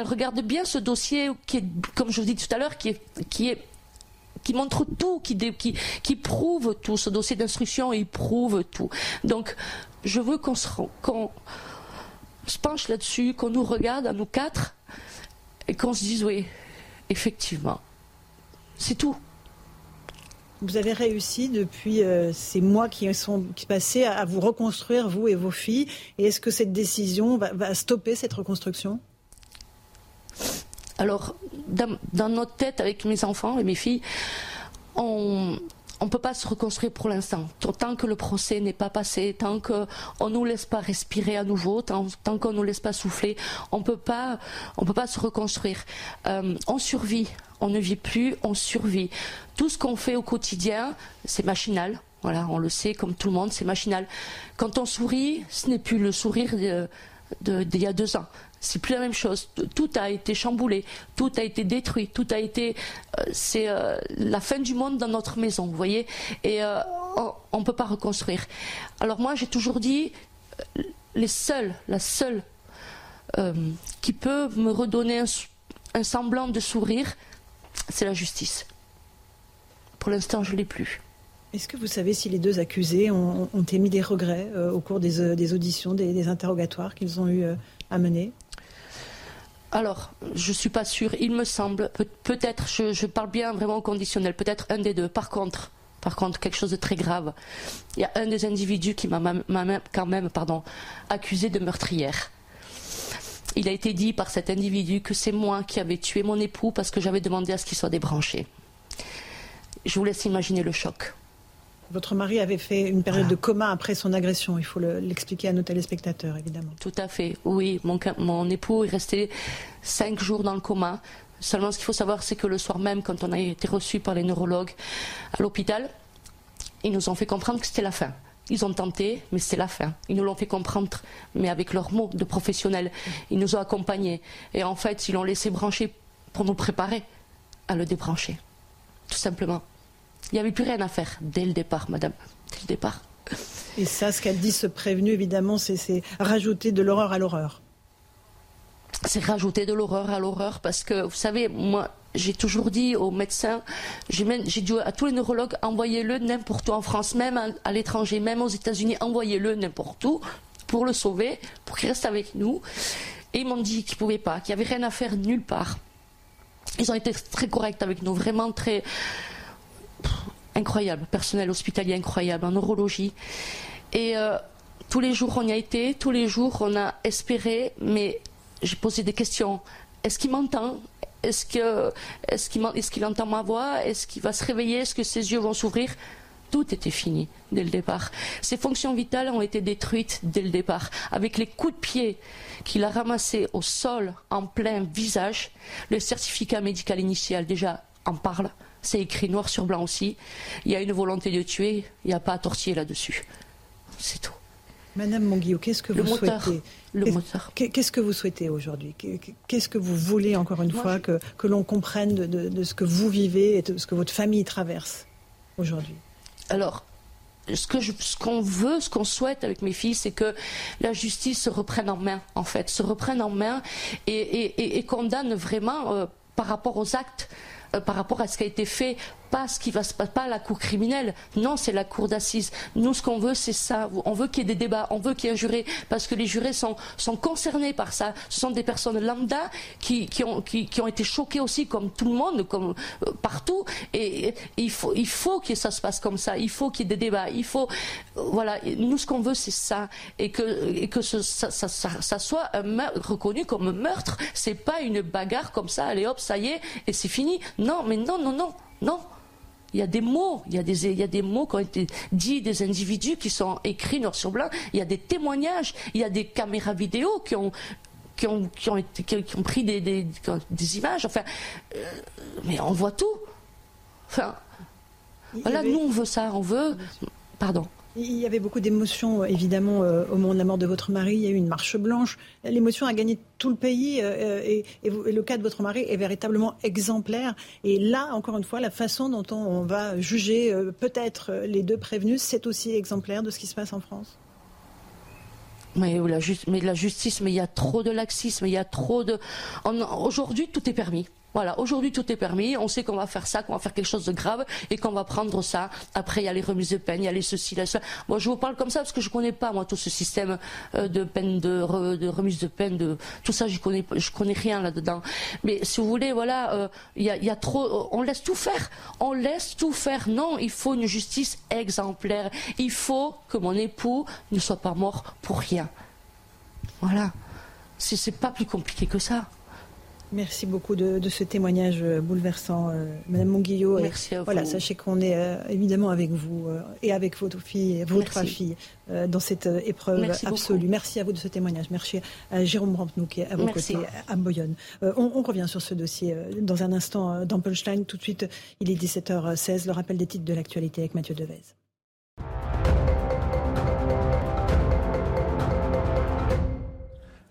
regarde bien ce dossier qui est, comme je vous dis tout à l'heure, qui est qui montre tout, qui, prouve tout. Ce dossier d'instruction, il prouve tout. Donc, je veux qu'on se, qu'on se penche là-dessus, qu'on nous regarde à nous quatre et qu'on se dise oui, effectivement, c'est tout. Vous avez réussi depuis euh, ces mois qui sont passés à, vous reconstruire, vous et vos filles. Et est-ce que cette décision va stopper cette reconstruction? Alors, dans, notre tête, avec mes enfants et mes filles, on ne peut pas se reconstruire pour l'instant. Tant que le procès n'est pas passé, tant qu'on ne nous laisse pas respirer à nouveau, tant, qu'on ne nous laisse pas souffler, on ne peut pas se reconstruire. Euh, on survit, on ne vit plus, on survit. Tout ce qu'on fait au quotidien, c'est machinal. Voilà, on le sait, comme tout le monde, c'est machinal. Quand on sourit, ce n'est plus le sourire d'il y a deux ans c'est plus la même chose. Tout a été chamboulé, tout a été détruit, tout a été. Euh, c'est euh, la fin du monde dans notre maison, vous voyez. Et euh, on ne peut pas reconstruire. Alors moi, j'ai toujours dit, les seuls, la seule qui peut me redonner un, semblant de sourire, c'est la justice. Pour l'instant, je ne l'ai plus. Est-ce que vous savez si les deux accusés ont, émis des regrets au cours des, auditions, des, interrogatoires qu'ils ont eu à mener? Alors, je ne suis pas sûre. Il me semble, peut-être, je, parle bien vraiment au conditionnel, peut-être un des deux. Par contre, par contre, quelque chose de très grave. Il y a un des individus qui m'a quand même pardon, accusé de meurtrière. Il a été dit par cet individu que c'est moi qui avais tué mon époux parce que j'avais demandé à ce qu'il soit débranché. Je vous laisse imaginer le choc. Votre mari avait fait une période de coma après son agression. Il faut l'expliquer à nos téléspectateurs, évidemment. Tout à fait. Oui, mon, mon époux est resté cinq jours dans le coma. Seulement, ce qu'il faut savoir, c'est que le soir même, quand on a été reçu par les neurologues à l'hôpital, ils nous ont fait comprendre que c'était la fin. Ils ont tenté, mais c'est la fin. Ils nous l'ont fait comprendre, mais avec leurs mots de professionnels. Ils nous ont accompagnés. Et en fait, ils l'ont laissé brancher pour nous préparer à le débrancher. Tout simplement. Il n'y avait plus rien à faire dès le départ, madame. Dès le départ. Et ça, ce qu'elle dit, ce prévenu, évidemment, c'est rajouter de l'horreur à l'horreur. C'est rajouter de l'horreur à l'horreur parce que, vous savez, moi, j'ai toujours dit aux médecins, j'ai dit à tous les neurologues, envoyez-le n'importe où en France, même à, l'étranger, même aux États-Unis, envoyez-le n'importe où pour le sauver, pour qu'il reste avec nous. Et ils m'ont dit qu'ils ne pouvaient pas, qu'il n'y avait rien à faire nulle part. Ils ont été très corrects avec nous, vraiment très incroyable, personnel hospitalier incroyable, en neurologie. Et euh, tous les jours on y a été, tous les jours on a espéré, mais j'ai posé des questions. Est-ce qu'il m'entend? Est-ce qu'il entend ma voix? Est-ce qu'il va se réveiller? Est-ce que ses yeux vont s'ouvrir? Tout était fini dès le départ. Ses fonctions vitales ont été détruites dès le départ. Avec les coups de pied qu'il a ramassés au sol en plein visage, le certificat médical initial déjà en parle. C'est écrit noir sur blanc aussi. Il y a une volonté de tuer, il n'y a pas à tortiller là-dessus. C'est tout. Madame Monguillot, qu'est-ce que vous souhaitez Le moteur. Qu'est-ce que vous souhaitez aujourd'hui Qu'est-ce que vous voulez, encore une fois, que, que l'on comprenne de, ce que vous vivez et de ce que votre famille traverse aujourd'hui? Alors, ce que ce qu'on veut, ce qu'on souhaite avec mes filles, c'est que la justice se reprenne en main, en fait, se reprenne en main et, et, condamne vraiment euh, par rapport aux actes par rapport à ce qui a été fait, pas ce qui va se passer, pas la cour criminelle. Non, c'est la cour d'assises. Nous, ce qu'on veut, c'est ça. On veut qu'il y ait des débats, on veut qu'il y ait un juré, parce que les jurés sont, sont concernés par ça. Ce sont des personnes lambda qui, qui, ont, qui, ont été choquées aussi, comme tout le monde, comme euh, partout. Et, il faut, il faut que ça se passe comme ça. Il faut qu'il y ait des débats. Il faut, voilà. Nous, ce qu'on veut, c'est ça, et que, et que ça, ça, soit reconnu comme meurtre. C'est pas une bagarre comme ça. Allez hop, ça y est, et c'est fini. Non, mais non, non, non, non. Il y a des mots, il y a des, il y a des mots qui ont été dits des individus qui sont écrits noir sur blanc. Il y a des témoignages, il y a des caméras vidéo qui ont, qui ont, qui ont, été, qui ont pris des, des, des, images. Enfin, euh, mais on voit tout. Enfin, voilà, nous on veut ça, on veut. Pardon. Il y avait beaucoup d'émotions, euh, évidemment, euh, au moment de la mort de votre mari. Il y a eu une marche blanche. L'émotion a gagné tout le pays euh, et, le cas de votre mari est véritablement exemplaire. Et là, encore une fois, la façon dont on, va juger peut-être les deux prévenus, c'est aussi exemplaire de ce qui se passe en France. Mais la, la justice, mais il y a trop de laxisme, il y a trop de. Aujourd'hui, tout est permis. Voilà, aujourd'hui tout est permis, on sait qu'on va faire ça, qu'on va faire quelque chose de grave et qu'on va prendre ça. Après, il y a les remises de peine, il y a les ceci, là, cela. Moi, je vous parle comme ça parce que je connais pas, moi, tout ce système euh, de peine, de, de remise de peine, de tout ça, je connais, je connais rien là-dedans. Mais si vous voulez, voilà, euh, il y, y a trop, on laisse tout faire, on laisse tout faire. Non, il faut une justice exemplaire. Il faut que mon époux ne soit pas mort pour rien. Voilà. C'est pas plus compliqué que ça. Merci beaucoup de, ce témoignage euh, bouleversant, euh, Madame Monguillot. Merci à vous. Voilà, sachez qu'on est euh, évidemment avec vous et avec votre fille, vos trois filles, dans cette épreuve absolue. Merci à vous de ce témoignage. Merci à Jérôme Rampenou qui est à vos côtés à Boyonne. On, revient sur ce dossier dans un instant dans Punchline. Tout de suite, il est 17h16. Le rappel des titres de l'actualité avec Mathieu Devez.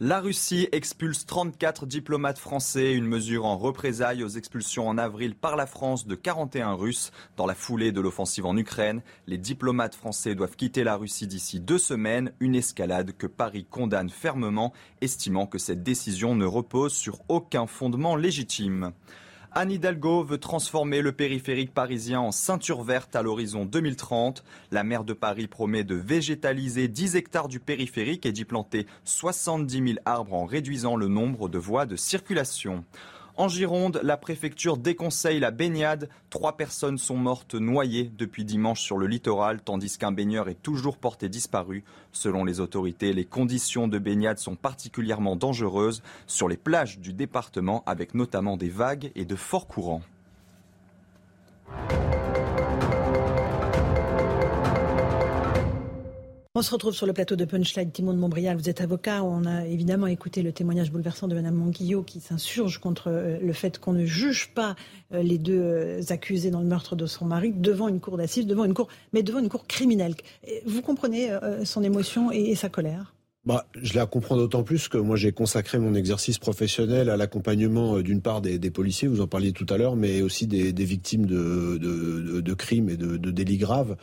La Russie expulse 34 diplomates français, une mesure en représailles aux expulsions en avril par la France de 41 Russes. Dans la foulée de l'offensive en Ukraine, les diplomates français doivent quitter la Russie d'ici deux semaines, une escalade que Paris condamne fermement, estimant que cette décision ne repose sur aucun fondement légitime. Anne Hidalgo veut transformer le périphérique parisien en ceinture verte à l'horizon 2030. La maire de Paris promet de végétaliser 10 hectares du périphérique et d'y planter 70 000 arbres en réduisant le nombre de voies de circulation. En Gironde, la préfecture déconseille la baignade. Trois personnes sont mortes noyées depuis dimanche sur le littoral, tandis qu'un baigneur est toujours porté disparu. Selon les autorités, les conditions de baignade sont particulièrement dangereuses sur les plages du département, avec notamment des vagues et de forts courants. On se retrouve sur le plateau de Punchline. Timon de Montbrial, vous êtes avocat. On a évidemment écouté le témoignage bouleversant de Mme Monguillot qui s'insurge contre euh, le fait qu'on ne juge pas euh, les deux euh, accusés dans le meurtre de son mari devant une cour d'assises, devant une cour, mais devant une cour criminelle. Vous comprenez son émotion et sa colère? Bah, je la comprends d'autant plus que moi j'ai consacré mon exercice professionnel à l'accompagnement d'une part des, policiers, vous en parliez tout à l'heure, mais aussi des, victimes de, crimes et de, délits graves.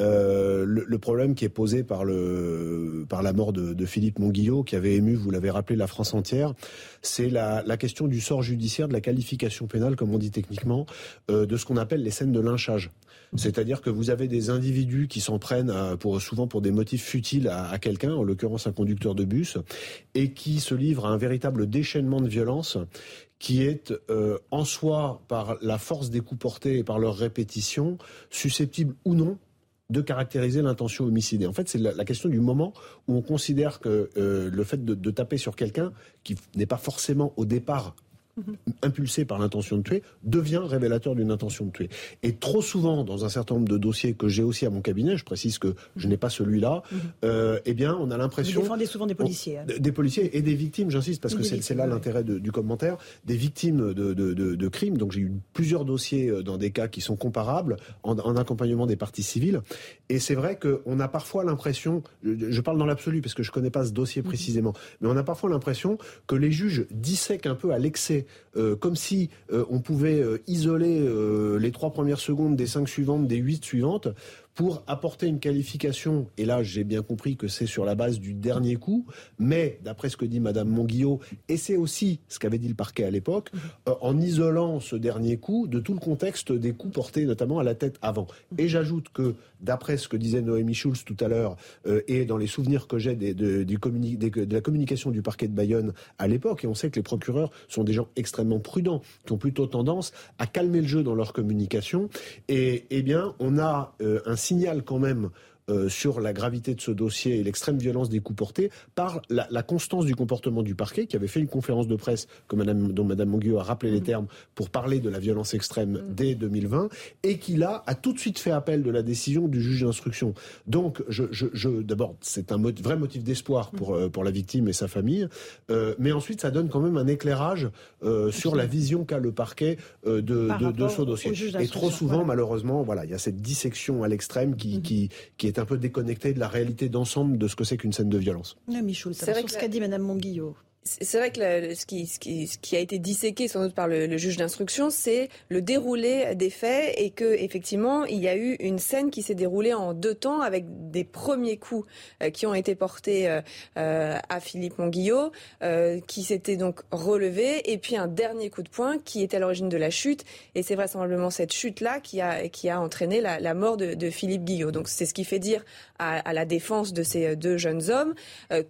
Euh, le, problème qui est posé par, le, par la mort de, Philippe Monguillot, qui avait ému, vous l'avez rappelé, la France entière, c'est la, question du sort judiciaire, de la qualification pénale, comme on dit techniquement, euh, de ce qu'on appelle les scènes de lynchage. C'est-à-dire que vous avez des individus qui s'en prennent souvent pour des motifs futiles à, quelqu'un, en l'occurrence un conducteur de bus, et qui se livrent à un véritable déchaînement de violence qui est euh, en soi, par la force des coups portés et par leur répétition, susceptible ou non de caractériser l'intention homicide. en fait, c'est la, question du moment où on considère que euh, le fait de taper sur quelqu'un qui n'est pas forcément au départ. Impulsé par l'intention de tuer, devient révélateur d'une intention de tuer. Et trop souvent, dans un certain nombre de dossiers que j'ai aussi à mon cabinet, je précise que je n'ai pas celui-là, mhm. euh, eh bien, on a l'impression... Vous défendez souvent des policiers. Hein. Des policiers et des victimes, j'insiste, parce que c'est là l'intérêt du commentaire, des victimes de, crimes. Donc j'ai eu plusieurs dossiers euh, dans des cas qui sont comparables, en, accompagnement des parties civiles. Et c'est vrai qu'on a parfois l'impression, je, parle dans l'absolu parce que je ne connais pas ce dossier mhm. précisément, mais on a parfois l'impression que les juges dissèquent un peu à l'excès euh, comme si euh, on pouvait euh, isoler les trois premières secondes des cinq suivantes, des huit suivantes, pour apporter une qualification, et là j'ai bien compris que c'est sur la base du dernier coup, mais d'après ce que dit Madame Monguillot, et c'est aussi ce qu'avait dit le parquet à l'époque, euh, en isolant ce dernier coup de tout le contexte des coups portés notamment à la tête avant. Et j'ajoute que d'après ce que disait Noémie Schulz tout à l'heure, euh, et dans les souvenirs que j'ai de, la communication du parquet de Bayonne à l'époque, et on sait que les procureurs sont des gens extrêmement prudents, qui ont plutôt tendance à calmer le jeu dans leur communication, et eh bien on a euh, un signale quand même euh, sur la gravité de ce dossier et l'extrême violence des coups portés par la, constance du comportement du parquet qui avait fait une conférence de presse que Madame, dont Mme Monguillot a rappelé les mm. termes pour parler de la violence extrême mm. dès 2020 et qui là a tout de suite fait appel de la décision du juge d'instruction. Donc je, je, d'abord c'est un vrai motif d'espoir pour, mm. euh, pour la victime et sa famille, euh, mais ensuite ça donne quand même un éclairage sur la vision qu'a le parquet de, de, ce dossier. Et trop souvent malheureusement voilà il y a cette dissection à l'extrême qui, qui, qui est un peu déconnecté de la réalité d'ensemble de ce que c'est qu'une scène de violence. c'est vrai ce qu'a dit Mme Monguillot. C'est vrai que ce, qui, a été disséqué sans doute par le, juge d'instruction, c'est le déroulé des faits et que effectivement il y a eu une scène qui s'est déroulée en deux temps avec des premiers coups euh, qui ont été portés euh, euh, à Philippe Monguillot, qui s'était donc relevé, et puis un dernier coup de poing qui était à l'origine de la chute. Et c'est vraisemblablement cette chute-là qui a, qui a entraîné la, mort de, de, Philippe Guillot. Donc c'est ce qui fait dire à, à, la défense de ces deux jeunes hommes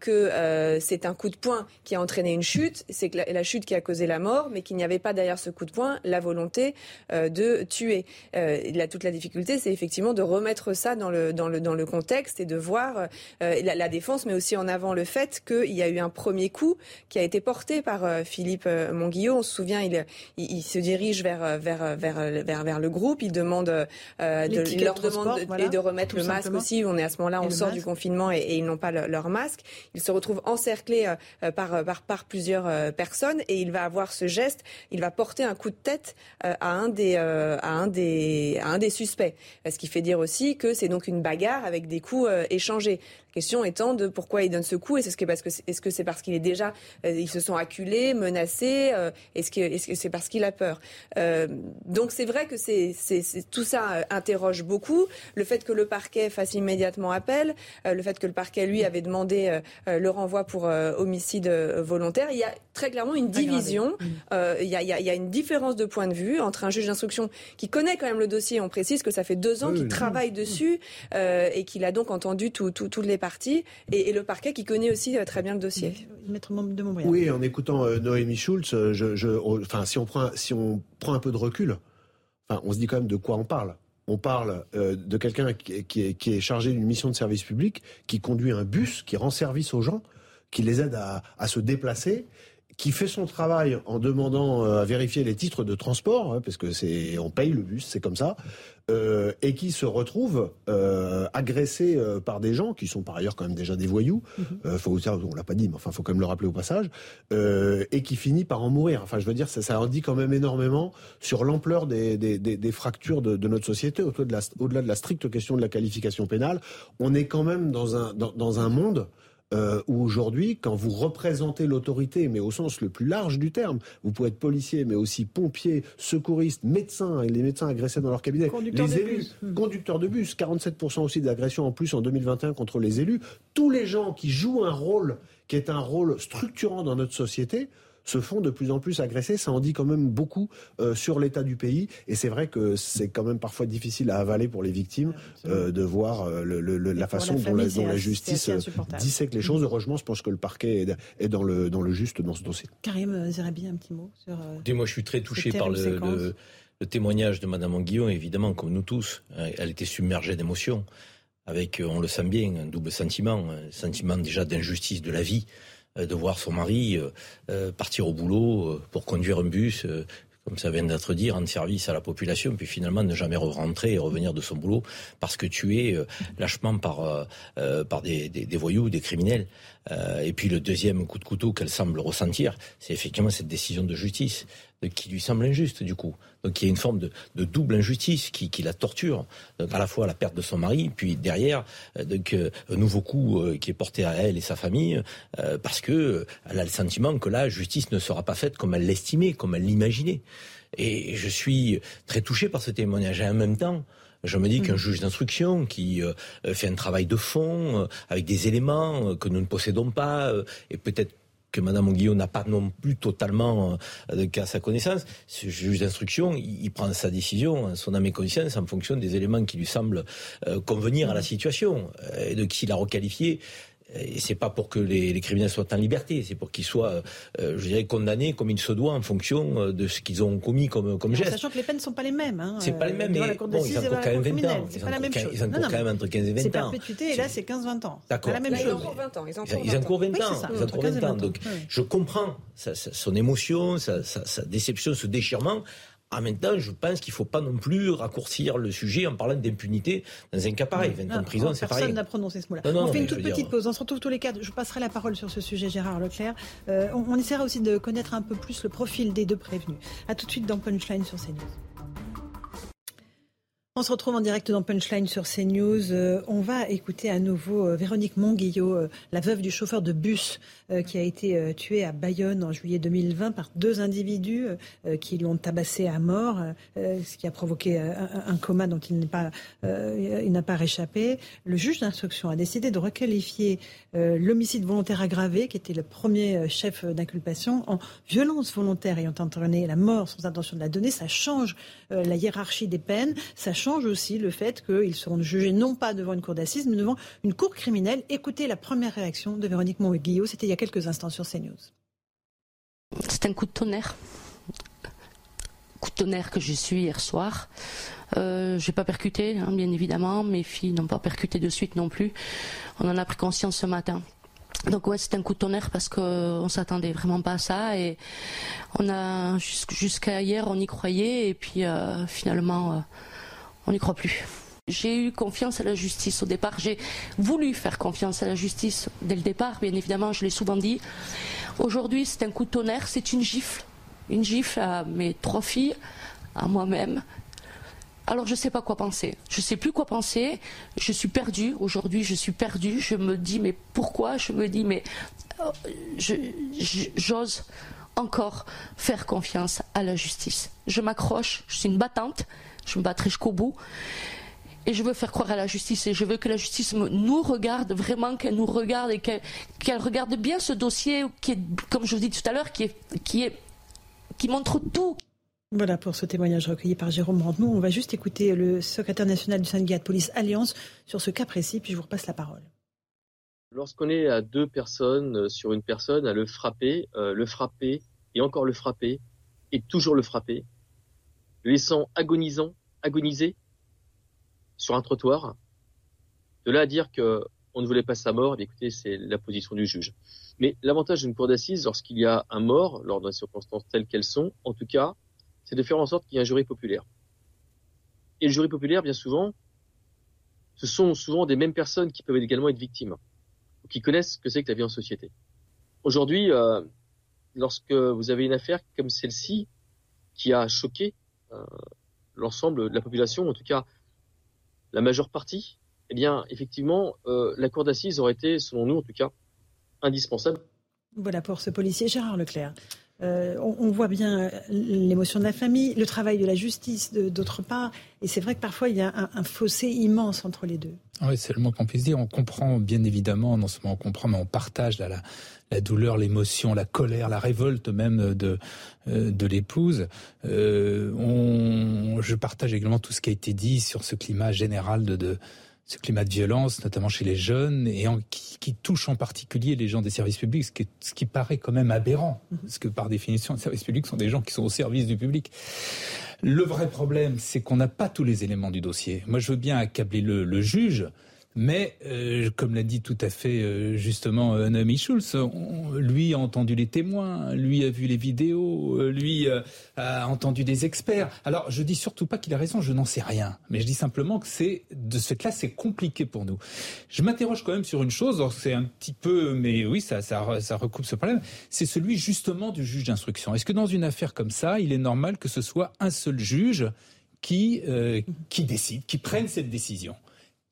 que c'est un coup de poing qui a entraîné une chute, c'est la, chute qui a causé la mort, mais qu'il n'y avait pas derrière ce coup de poing la volonté euh, de tuer. Euh, toute la difficulté, c'est effectivement de remettre ça dans le, dans le, dans le contexte et de voir euh, la, défense, mais aussi en avant le fait qu'il y a eu un premier coup qui a été porté par Philippe Monguillot. On se souvient, il, il, se dirige vers, vers, vers, vers, vers le groupe, il demande, de, leur demande de, de remettre le masque aussi. On est à ce moment-là, on sort du confinement et, ils n'ont pas leur masque. Ils se retrouvent encerclés par par, plusieurs euh, personnes et il va avoir ce geste, il va porter un coup de tête euh, à un des, euh, à un des, à un des suspects. Ce qui fait dire aussi que c'est donc une bagarre avec des coups échangés. Question étant de pourquoi il donne ce coup. Est-ce que parce que est-ce que c'est parce qu'il est déjà euh, ils se sont acculés, menacés euh, Est-ce que est-ce que c'est parce qu'il a peur? Euh, Donc c'est vrai que c'est, c'est, tout ça interroge beaucoup. Le fait que le parquet fasse immédiatement appel, le fait que le parquet lui avait demandé le renvoi pour homicide volontaire, il y a très clairement une division. Mm. il, y a, il, y a, une différence de point de vue entre un juge d'instruction qui connaît quand même le dossier. On précise que ça fait deux ans qu'il travaille dessus et qu'il a donc entendu toutes les parties et, le parquet qui connaît aussi euh, très bien le dossier. de Oui, en écoutant euh, Noémie Schulz, euh, je, enfin, si on prend, si on prend un peu de recul, enfin, on se dit quand même de quoi on parle. On parle de quelqu'un qui, est, chargé d'une mission de service public, qui conduit un bus, qui rend service aux gens, qui les aide à, à se déplacer qui fait son travail en demandant à vérifier les titres de transport, hein, parce que c'est on paye le bus, c'est comme ça, euh, et qui se retrouve euh, agressé euh, par des gens qui sont par ailleurs quand même déjà des voyous. Mm -hmm. faut, on l'a pas dit, mais enfin, faut quand même le rappeler au passage, et qui finit par en mourir. Enfin, je veux dire, ça, ça en dit quand même énormément sur l'ampleur des, des, des, des, fractures de, de, notre société, au-delà de, la, de la stricte question de la qualification pénale. On est quand même dans un, dans, dans un monde euh, où aujourd'hui, quand vous représentez l'autorité, mais au sens le plus large du terme, vous pouvez être policier, mais aussi pompier, secouriste, médecin, et les médecins agressés dans leur cabinet, conducteur les élus. Hmm. conducteurs de bus, 47% aussi d'agressions en plus en 2021 contre les élus, tous les gens qui jouent un rôle qui est un rôle structurant dans notre société, se font de plus en plus agresser. Ça en dit quand même beaucoup euh, sur l'état du pays. Et c'est vrai que c'est quand même parfois difficile à avaler pour les victimes euh, de voir euh, le, le, la façon la dont, la, dont la justice dissèque les choses. Heureusement, je pense que le parquet est, est dans, le, dans le juste dans ce dossier. Karim Zerabi, un petit mot sur. euh, Écoutez, moi, je suis très touché par le, témoignage de Madame Anguillon, évidemment, comme nous tous. Euh, Elle était submergée d'émotions, avec, on le sent bien, un double sentiment, un sentiment déjà d'injustice de la vie, de voir son mari euh, euh, partir au boulot euh, pour conduire un bus. euh, comme ça vient d'être dit, rendre service à la population, puis finalement ne jamais rentrer et revenir de son boulot parce que tué euh, lâchement par, euh, euh, par des, des, des voyous, des criminels. Euh, et puis le deuxième coup de couteau qu'elle semble ressentir, c'est effectivement cette décision de justice qui lui semble injuste du coup. Donc il y a une forme de, de double injustice qui, qui la torture. Donc à la fois la perte de son mari, puis derrière euh, donc euh, un nouveau coup euh, qui est porté à elle et sa famille euh, parce que elle a le sentiment que la justice ne sera pas faite comme elle l'estimait, comme elle l'imaginait. Et je suis très touché par ce témoignage. Et en même temps, je me dis qu'un juge d'instruction qui euh, fait un travail de fond, euh, avec des éléments euh, que nous ne possédons pas, euh, et peut-être que Madame Onguillot n'a pas non plus totalement euh, qu'à sa connaissance, ce juge d'instruction, il, il prend sa décision, en son âme et conscience, en fonction des éléments qui lui semblent euh, convenir à la situation, et de qui l'a requalifié. Et c'est pas pour que les, les criminels soient en liberté, c'est pour qu'ils soient, euh, je dirais, condamnés comme il se doit en fonction euh, de ce qu'ils ont commis comme, comme geste. sachant que les peines ne sont pas les mêmes. Hein, C'est pas les mêmes, mais bon, ils encourent quand même 20 criminelle. ans. C'est Ils pas la même encourent- chose. quand même entre 15 et 20 C'est ans. perpétuité et là c'est 15-20 ans. C'est D'accord. la même Là, ils chose. encourent 20 ans. Ils encourent ils 20 encourent 20 Oui, c'est ans. Ils encourent 15 et 20 ans. 20 ans. Donc, je comprends son émotion, sa déception, ce déchirement. En même temps, je pense qu'il ne faut pas non plus raccourcir le sujet en parlant d'impunité dans un cas pareil. 20 ans de prison, c'est pareil. Personne n'a prononcé ce mot-là. On fait une toute dire- petite pause. On se retrouve tous les quatre. Je passerai la parole sur ce sujet, Gérard Leclerc. Euh, on, on essaiera aussi de connaître un peu plus le profil des deux prévenus. À tout de suite dans Punchline sur CNews. On se retrouve en direct dans Punchline sur CNews. Euh, on va écouter à nouveau euh, Véronique Monguillot, euh, la veuve du chauffeur de bus euh, qui a été tué à Bayonne en juillet 2020 par deux individus qui l'ont tabassé à mort, ce qui a provoqué un, coma dont il n'est pas, il n'a pas réchappé. Le juge d'instruction a décidé de requalifier l'homicide volontaire aggravé, qui était le premier chef d'inculpation, en violence volontaire ayant entraîné la mort sans intention de la donner. Ça change la hiérarchie des peines. Change aussi le fait qu'ils seront jugés non pas devant une cour d'assises, mais devant une cour criminelle. Écoutez la première réaction de Véronique Monguillot. C'était il y a quelques instants sur CNews. C'est un coup de tonnerre. Coup de tonnerre que j'ai su hier soir. Euh, j'ai pas percuté, hein, bien évidemment. Mes filles n'ont pas percuté de suite non plus. On en a pris conscience ce matin. Donc ouais, c'est un coup de tonnerre parce qu'on s'attendait vraiment pas à ça et on a jusqu'- jusqu'à hier on y croyait et puis euh, finalement euh, on n'y croit plus. J'ai eu confiance à la justice au départ. J'ai voulu faire confiance à la justice dès le départ, bien évidemment, je l'ai souvent dit. Aujourd'hui, c'est un coup de tonnerre, c'est une gifle. Une gifle à mes trois filles, à moi-même. alors je ne sais pas quoi penser. Je ne sais plus quoi penser. Je suis perdue. Aujourd'hui, je suis perdue. Je me dis mais pourquoi? Je me dis mais euh, j'ose encore faire confiance à la justice. Je m'accroche. Je suis une battante. Je me battrai jusqu'au bout. Et je veux faire croire à la justice et je veux que la justice nous regarde vraiment, qu'elle nous regarde et qu'elle regarde bien ce dossier qui est, comme je vous dis tout à l'heure, qui est, qui est, qui montre tout. Voilà pour ce témoignage recueilli par Jérôme Randenou. On va juste écouter le secrétaire national du syndicat de police Alliance sur ce cas précis, puis je vous repasse la parole. Lorsqu'on est à deux personnes euh, sur une personne, à le frapper, euh, le frapper et encore le frapper et toujours le frapper, le laissant agonisant, agoniser sur un trottoir, de là à dire que on ne voulait pas sa mort, eh écoutez, c'est la position du juge. Mais l'avantage d'une cour d'assises, lorsqu'il y a un mort, lors de circonstances telles qu'elles sont, en tout cas, c'est de faire en sorte qu'il y ait un jury populaire. Et le jury populaire, bien souvent, ce sont souvent des mêmes personnes qui peuvent également être victimes, ou qui connaissent ce que c'est que la vie en société. Aujourd'hui, euh, lorsque vous avez une affaire comme celle-ci, qui a choqué l'ensemble de la population, en tout cas la majeure partie, eh bien, effectivement, euh, la cour d'assises aurait été, selon nous en tout cas, indispensable. Voilà pour ce policier Gérard Leclerc. Euh, on, voit bien euh, l'émotion de la famille, le travail de la justice d'autre part. Et c'est vrai que parfois, il y a un, fossé immense entre les deux. Oui, c'est le mot qu'on puisse dire. On comprend bien évidemment, non seulement on comprend, mais on partage la, douleur, l'émotion, la colère, la révolte même de, euh, de l'épouse. je partage également tout ce qui a été dit sur ce climat général de ce climat de violence, notamment chez les jeunes, et qui, touche en particulier les gens des services publics, ce qui, ce qui paraît quand même aberrant, mhm. parce que par définition, les services publics sont des gens qui sont au service du public. Le vrai problème, c'est qu'on n'a pas tous les éléments du dossier. Moi, je veux bien accabler le juge, mais, euh, comme l'a dit tout à fait euh, justement euh, Naomi Schulz, lui a entendu les témoins, lui a vu les vidéos, lui a entendu des experts. Alors, je dis surtout pas qu'il a raison, je n'en sais rien. Mais je dis simplement que c'est de ce fait-là, c'est compliqué pour nous. Je m'interroge quand même sur une chose, c'est un petit peu, mais oui, ça, recoupe ce problème. C'est celui justement du juge d'instruction. Est-ce que dans une affaire comme ça, il est normal que ce soit un seul juge qui décide, qui prenne cette décision?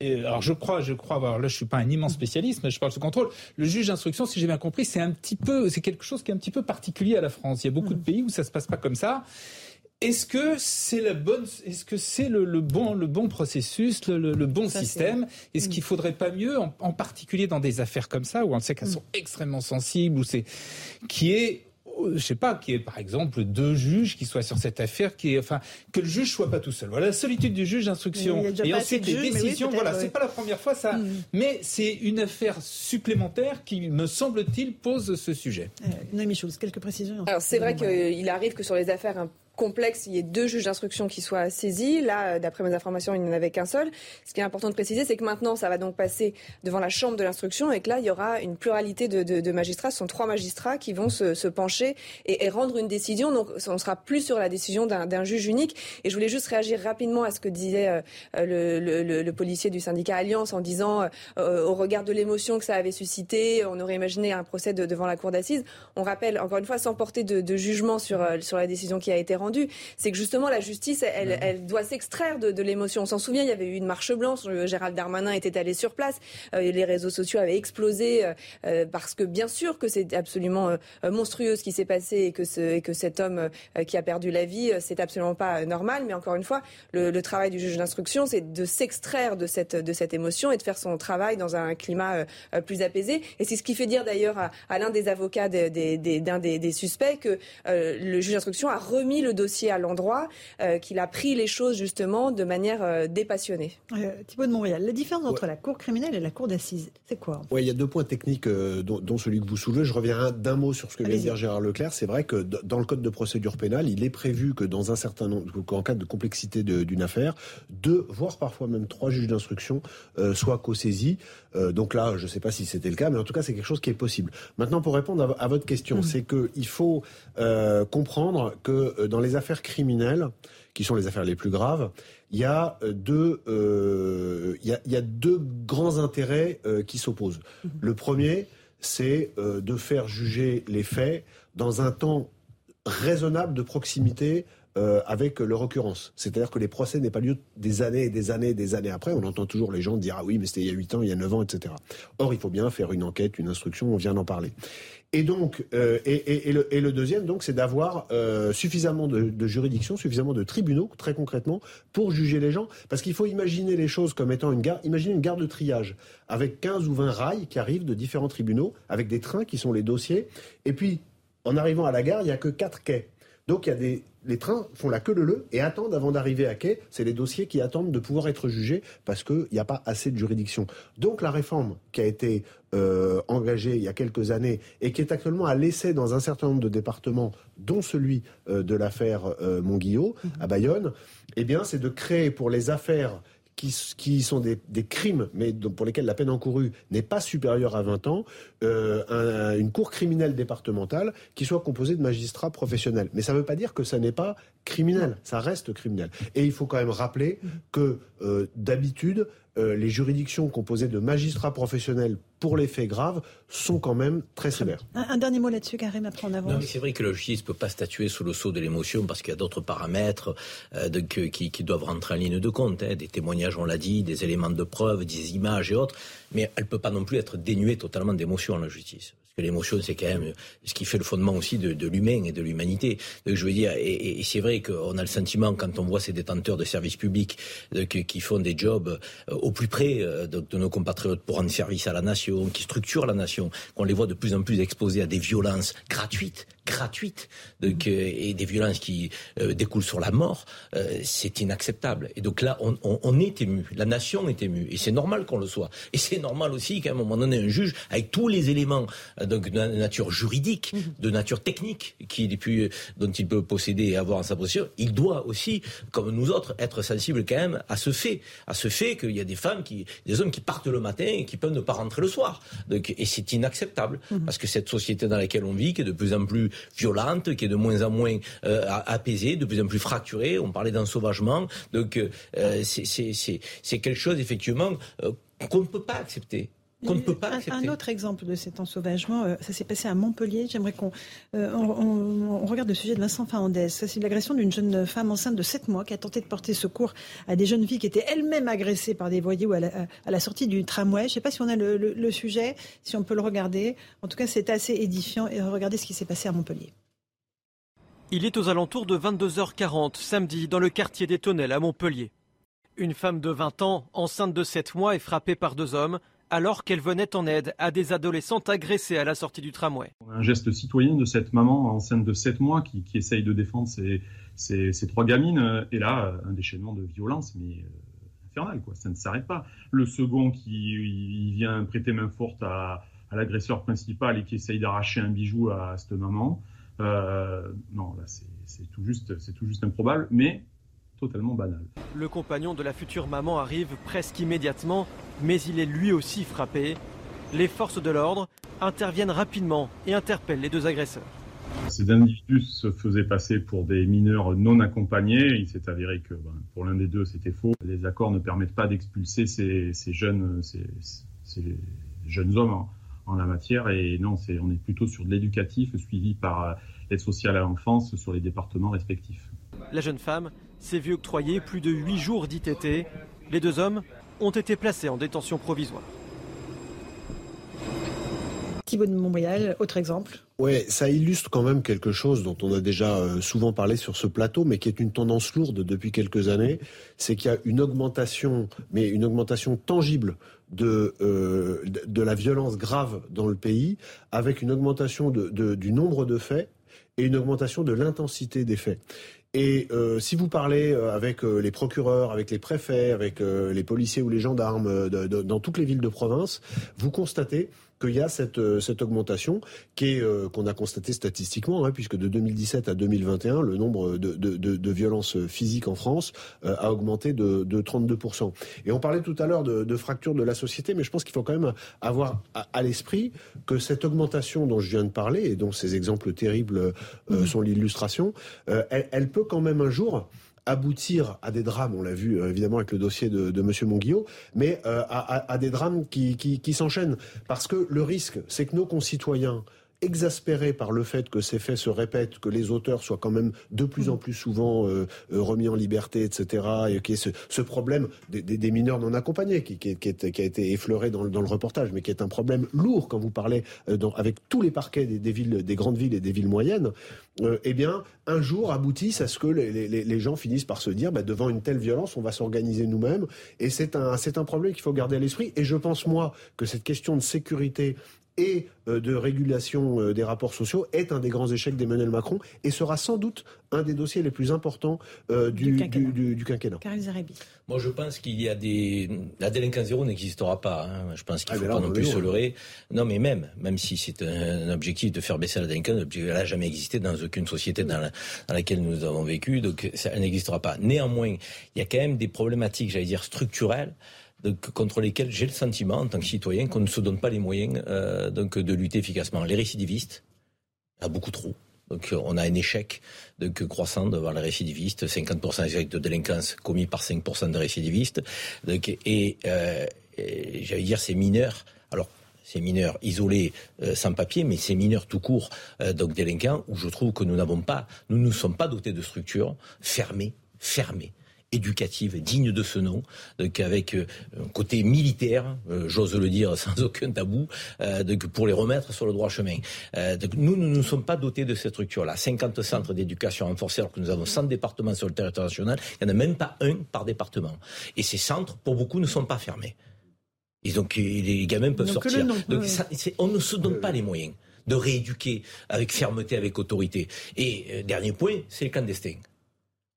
Alors je crois, je crois, alors là je suis pas un immense spécialiste, mais je parle sous contrôle. Le juge d'instruction, si j'ai bien compris, c'est un petit peu, c'est quelque chose qui est un petit peu particulier à la France. Il y a beaucoup de pays où ça se passe pas comme ça. Est-ce que c'est la bonne, est-ce que c'est le, bon, le bon processus, le, bon système? Est-ce qu'il faudrait pas mieux, en, particulier dans des affaires comme ça où on sait qu'elles mm. sont extrêmement sensibles, où c'est qui est je sais pas, qu'il y ait par exemple deux juges qui soient sur cette affaire, qui est, enfin, que le juge soit pas tout seul. Voilà la solitude du juge d'instruction. Et ensuite les décisions. voilà, c'est pas la première fois ça, mm. mais c'est une affaire supplémentaire qui, me semble-t-il, pose ce sujet. Euh, Noémie Schulz, quelques précisions. Alors c'est vrai qu'il arrive que sur les affaires un complexe, il y ait deux juges d'instruction qui soient saisis. Là, euh, d'après mes informations, il n'y en avait qu'un seul. Ce qui est important de préciser, c'est que maintenant, ça va donc passer devant la chambre de l'instruction et que là, il y aura une pluralité de, magistrats. Ce sont trois magistrats qui vont se, pencher et, rendre une décision. Donc, on sera plus sur la décision d'un juge unique. Et je voulais juste réagir rapidement à ce que disait euh, le, policier du syndicat Alliance en disant, euh, au regard de l'émotion que ça avait suscité, on aurait imaginé un procès devant la cour d'assises. On rappelle, encore une fois, sans porter de, jugement sur, sur la décision qui a été rendue c'est que justement la justice, elle, doit s'extraire de, l'émotion. On s'en souvient, il y avait eu une marche blanche, euh, Gérald Darmanin était allé sur place, euh, les réseaux sociaux avaient explosé euh, parce que bien sûr que c'est absolument monstrueux ce qui s'est passé et que, ce, et que cet homme qui a perdu la vie, c'est absolument pas normal. Mais encore une fois, le, travail du juge d'instruction, c'est de s'extraire de cette, de cette émotion et de faire son travail dans un climat plus apaisé. Et c'est ce qui fait dire d'ailleurs à, l'un des avocats d'un des, des, suspects que le juge d'instruction a remis le dossier à l'endroit, euh, qu'il a pris les choses justement de manière euh, dépassionnée. Euh, Thibault de Montréal, la différence entre la cour criminelle et la cour d'assises, c'est quoi Oui, il y a deux points techniques, dont, celui que vous soulevez. Je reviens d'un mot sur ce que vient de dire Gérard Leclerc. C'est vrai que dans le code de procédure pénale, il est prévu que dans un certain nombre, qu'en cas de complexité d'une affaire, deux, voire parfois même trois juges d'instruction soient co-saisis. donc là, je ne sais pas si c'était le cas, mais en tout cas, c'est quelque chose qui est possible. Maintenant, pour répondre à, votre question, mmh. c'est qu'il faut comprendre que dans les les affaires criminelles, qui sont les affaires les plus graves, il y a euh, deux, euh, il, y a, deux grands intérêts euh, qui s'opposent. Mhm. Le premier, c'est de faire juger les faits dans un temps raisonnable de proximité euh, avec leur occurrence. C'est-à-dire que les procès n'aient pas lieu des années et des années et des années après. On entend toujours les gens dire ah oui, mais c'était il y a 8 ans, il y a 9 ans, etc. Or, il faut bien faire une enquête, une instruction, on vient d'en parler. Et donc, euh, et, le, deuxième, donc, c'est d'avoir euh, suffisamment de, juridictions, suffisamment de tribunaux, très concrètement, pour juger les gens. Parce qu'il faut imaginer les choses comme étant une gare. Imaginez une gare de triage avec 15 ou 20 rails qui arrivent de différents tribunaux, avec des trains qui sont les dossiers. Et puis, en arrivant à la gare, il n'y a que quatre quais. Donc il y a des, les trains font la queue le le et attendent avant d'arriver à quai. C'est les dossiers qui attendent de pouvoir être jugés parce qu'il n'y a pas assez de juridiction. Donc la réforme qui a été euh, engagée il y a quelques années et qui est actuellement à l'essai dans un certain nombre de départements, dont celui euh, de l'affaire euh, Montguillot à Bayonne, eh bien c'est de créer pour les affaires qui, sont des, crimes, mais pour lesquels la peine encourue n'est pas supérieure à 20 ans, euh, une cour criminelle départementale qui soit composée de magistrats professionnels. Mais ça ne veut pas dire que ça n'est pas criminel, ça reste criminel. Et il faut quand même rappeler que euh, d'habitude, euh, les juridictions composées de magistrats professionnels pour les faits graves sont quand même très sévères. Un, dernier mot là-dessus, Karim, après on avance. c'est vrai que la justice ne peut pas statuer sous le sceau de l'émotion parce qu'il y a d'autres paramètres euh, qui, doivent rentrer en ligne de compte. Hein. des témoignages, on l'a dit, des éléments de preuve, des images et autres. Mais elle ne peut pas non plus être dénuée totalement d'émotion, la justice l'émotion, c'est quand même ce qui fait le fondement aussi de, l'humain et de l'humanité. je veux dire, et, c'est vrai qu'on a le sentiment, quand on voit ces détenteurs de services publics qui font des jobs euh, au plus près euh, de, nos compatriotes pour rendre service à la nation, qui structurent la nation, qu'on les voit de plus en plus exposés à des violences gratuites, gratuites, et des violences qui euh, découlent sur la mort, c'est inacceptable. Et donc là, on, est ému, la nation est émue, et c'est normal qu'on le soit. Et c'est normal aussi qu'à un moment donné, un juge, avec tous les éléments donc de nature juridique, mhm. de nature technique, dont il peut posséder et avoir en sa possession, il doit aussi, comme nous autres, être sensible quand même à ce fait, à ce fait qu'il y a des femmes, qui, des hommes qui partent le matin et qui peuvent ne pas rentrer le soir. Donc, et c'est inacceptable mhm. parce que cette société dans laquelle on vit, qui est de plus en plus violente, qui est de moins en moins euh, apaisée, de plus en plus fracturée, on parlait d'ensauvagement, donc euh, c'est quelque chose effectivement euh, qu'on ne peut pas accepter peut pas Un, autre exemple de cet ensauvagement, euh, ça s'est passé à Montpellier. J'aimerais qu'on euh, on, regarde le sujet de Vincent Fernandez. C'est l'agression d'une jeune femme enceinte de 7 mois qui a tenté de porter secours à des jeunes filles qui étaient elles-mêmes agressées par des voyous à la, sortie du tramway. Je ne sais pas si on a le, sujet, si on peut le regarder. En tout cas, c'est assez édifiant. Et regardez ce qui s'est passé à Montpellier. Il est aux alentours de 22h40 samedi dans le quartier des Tonnelles à Montpellier. Une femme de 20 ans, enceinte de 7 mois, est frappée par deux hommes alors qu'elle venait en aide à des adolescentes agressées à la sortie du tramway. Un geste citoyen de cette maman enceinte de 7 mois qui, essaye de défendre ses, trois gamines. Et là, un déchaînement de violence, mais euh, infernal, quoi. Ça ne s'arrête pas. Le second qui vient prêter main forte à, l'agresseur principal et qui essaye d'arracher un bijou à cette maman. Euh, non, là, c'est tout juste, tout juste improbable. Mais totalement banal. Le compagnon de la future maman arrive presque immédiatement, mais il est lui aussi frappé. Les forces de l'ordre interviennent rapidement et interpellent les deux agresseurs. Ces individus se faisaient passer pour des mineurs non accompagnés. Il s'est avéré que ben, pour l'un des deux, c'était faux. Les accords ne permettent pas d'expulser ces, jeunes, ces, jeunes hommes en, la matière. Et non, on est plutôt sur de l'éducatif suivi par l'aide sociale à l'enfance sur les départements respectifs. La jeune femme s'est vu octroyer plus de 8 jours d'ITT. Les deux hommes ont été placés en détention provisoire. Thibaut de Montréal, autre exemple Oui, ça illustre quand même quelque chose dont on a déjà euh, souvent parlé sur ce plateau, mais qui est une tendance lourde depuis quelques années. C'est qu'il y a une augmentation, mais une augmentation tangible de, euh, de la violence grave dans le pays, avec une augmentation du nombre de faits et une augmentation de l'intensité des faits. Et euh, si vous parlez euh, avec euh, les procureurs, avec les préfets, avec les policiers ou les gendarmes dans toutes les villes de province, vous constatez qu'il y a cette, euh, cette augmentation qui est euh, qu'on a constaté statistiquement, hein, puisque de 2017 à 2021, le nombre de, de, de, violences physiques en France euh, a augmenté de, de 32%. Et on parlait tout à l'heure de, de fracture de la société, mais je pense qu'il faut quand même avoir à, l'esprit que cette augmentation dont je viens de parler, et dont ces exemples terribles mmh. sont l'illustration, elle, elle peut quand même un jour aboutir à des drames, on l'a vu euh, évidemment avec le dossier de, de M. Monguillot, mais euh, à, des drames qui, s'enchaînent. Parce que le risque, c'est que nos concitoyens exaspérés par le fait que ces faits se répètent, que les auteurs soient quand même de plus en plus souvent euh, euh, remis en liberté, etc. Et qu'il y ait ce, problème des, mineurs non accompagnés qui, qui, a été effleuré dans, le reportage, mais qui est un problème lourd quand vous parlez euh, avec tous les parquets des, villes, des grandes villes et des villes moyennes. eh bien, un jour aboutissent à ce que les, gens finissent par se dire, bah, devant une telle violence, on va s'organiser nous-mêmes. Et c'est un, c'est un problème qu'il faut garder à l'esprit. Et je pense moi que cette question de sécurité et euh, de régulation euh, des rapports sociaux est un des grands échecs d'Emmanuel Macron et sera sans doute un des dossiers les plus importants euh, du, du, quinquennat. Moi, je pense qu'il y a des. La délinquance zéro n'existera pas. Hein. Je pense qu'il ne ah, faut pas non plus se leurrer. Non, mais même, même si c'est un objectif de faire baisser la délinquance, elle n'a jamais existé dans aucune société dans, laquelle nous avons vécu, donc ça n'existera pas. Néanmoins, il y a quand même des problématiques, j'allais dire, structurelles contre lesquels j'ai le sentiment, en tant que citoyen, qu'on ne se donne pas les moyens euh, donc, de lutter efficacement. Les récidivistes, il y a beaucoup trop. Donc on a un échec donc, croissant devant les récidivistes, 50% des actes de délinquance commis par 5% de récidivistes. Donc, et, euh, j'allais dire ces mineurs, alors ces mineurs isolés euh, sans papier, mais ces mineurs tout court, donc délinquants, où je trouve que nous n'avons pas, nous ne sommes pas dotés de structures fermées, fermées éducative digne de ce nom, donc avec euh, un côté militaire, euh, j'ose le dire sans aucun tabou, euh, donc pour les remettre sur le droit chemin. Donc nous, nous ne sommes pas dotés de cette structure-là. 50 centres d'éducation renforcés alors que nous avons 100 départements sur le territoire national, il n'y en a même pas un par département. Et ces centres, pour beaucoup, ne sont pas fermés. Et donc les gamins peuvent sortir. donc on ne se donne pas les moyens de rééduquer avec fermeté, avec autorité. Et dernier point, c'est les clandestins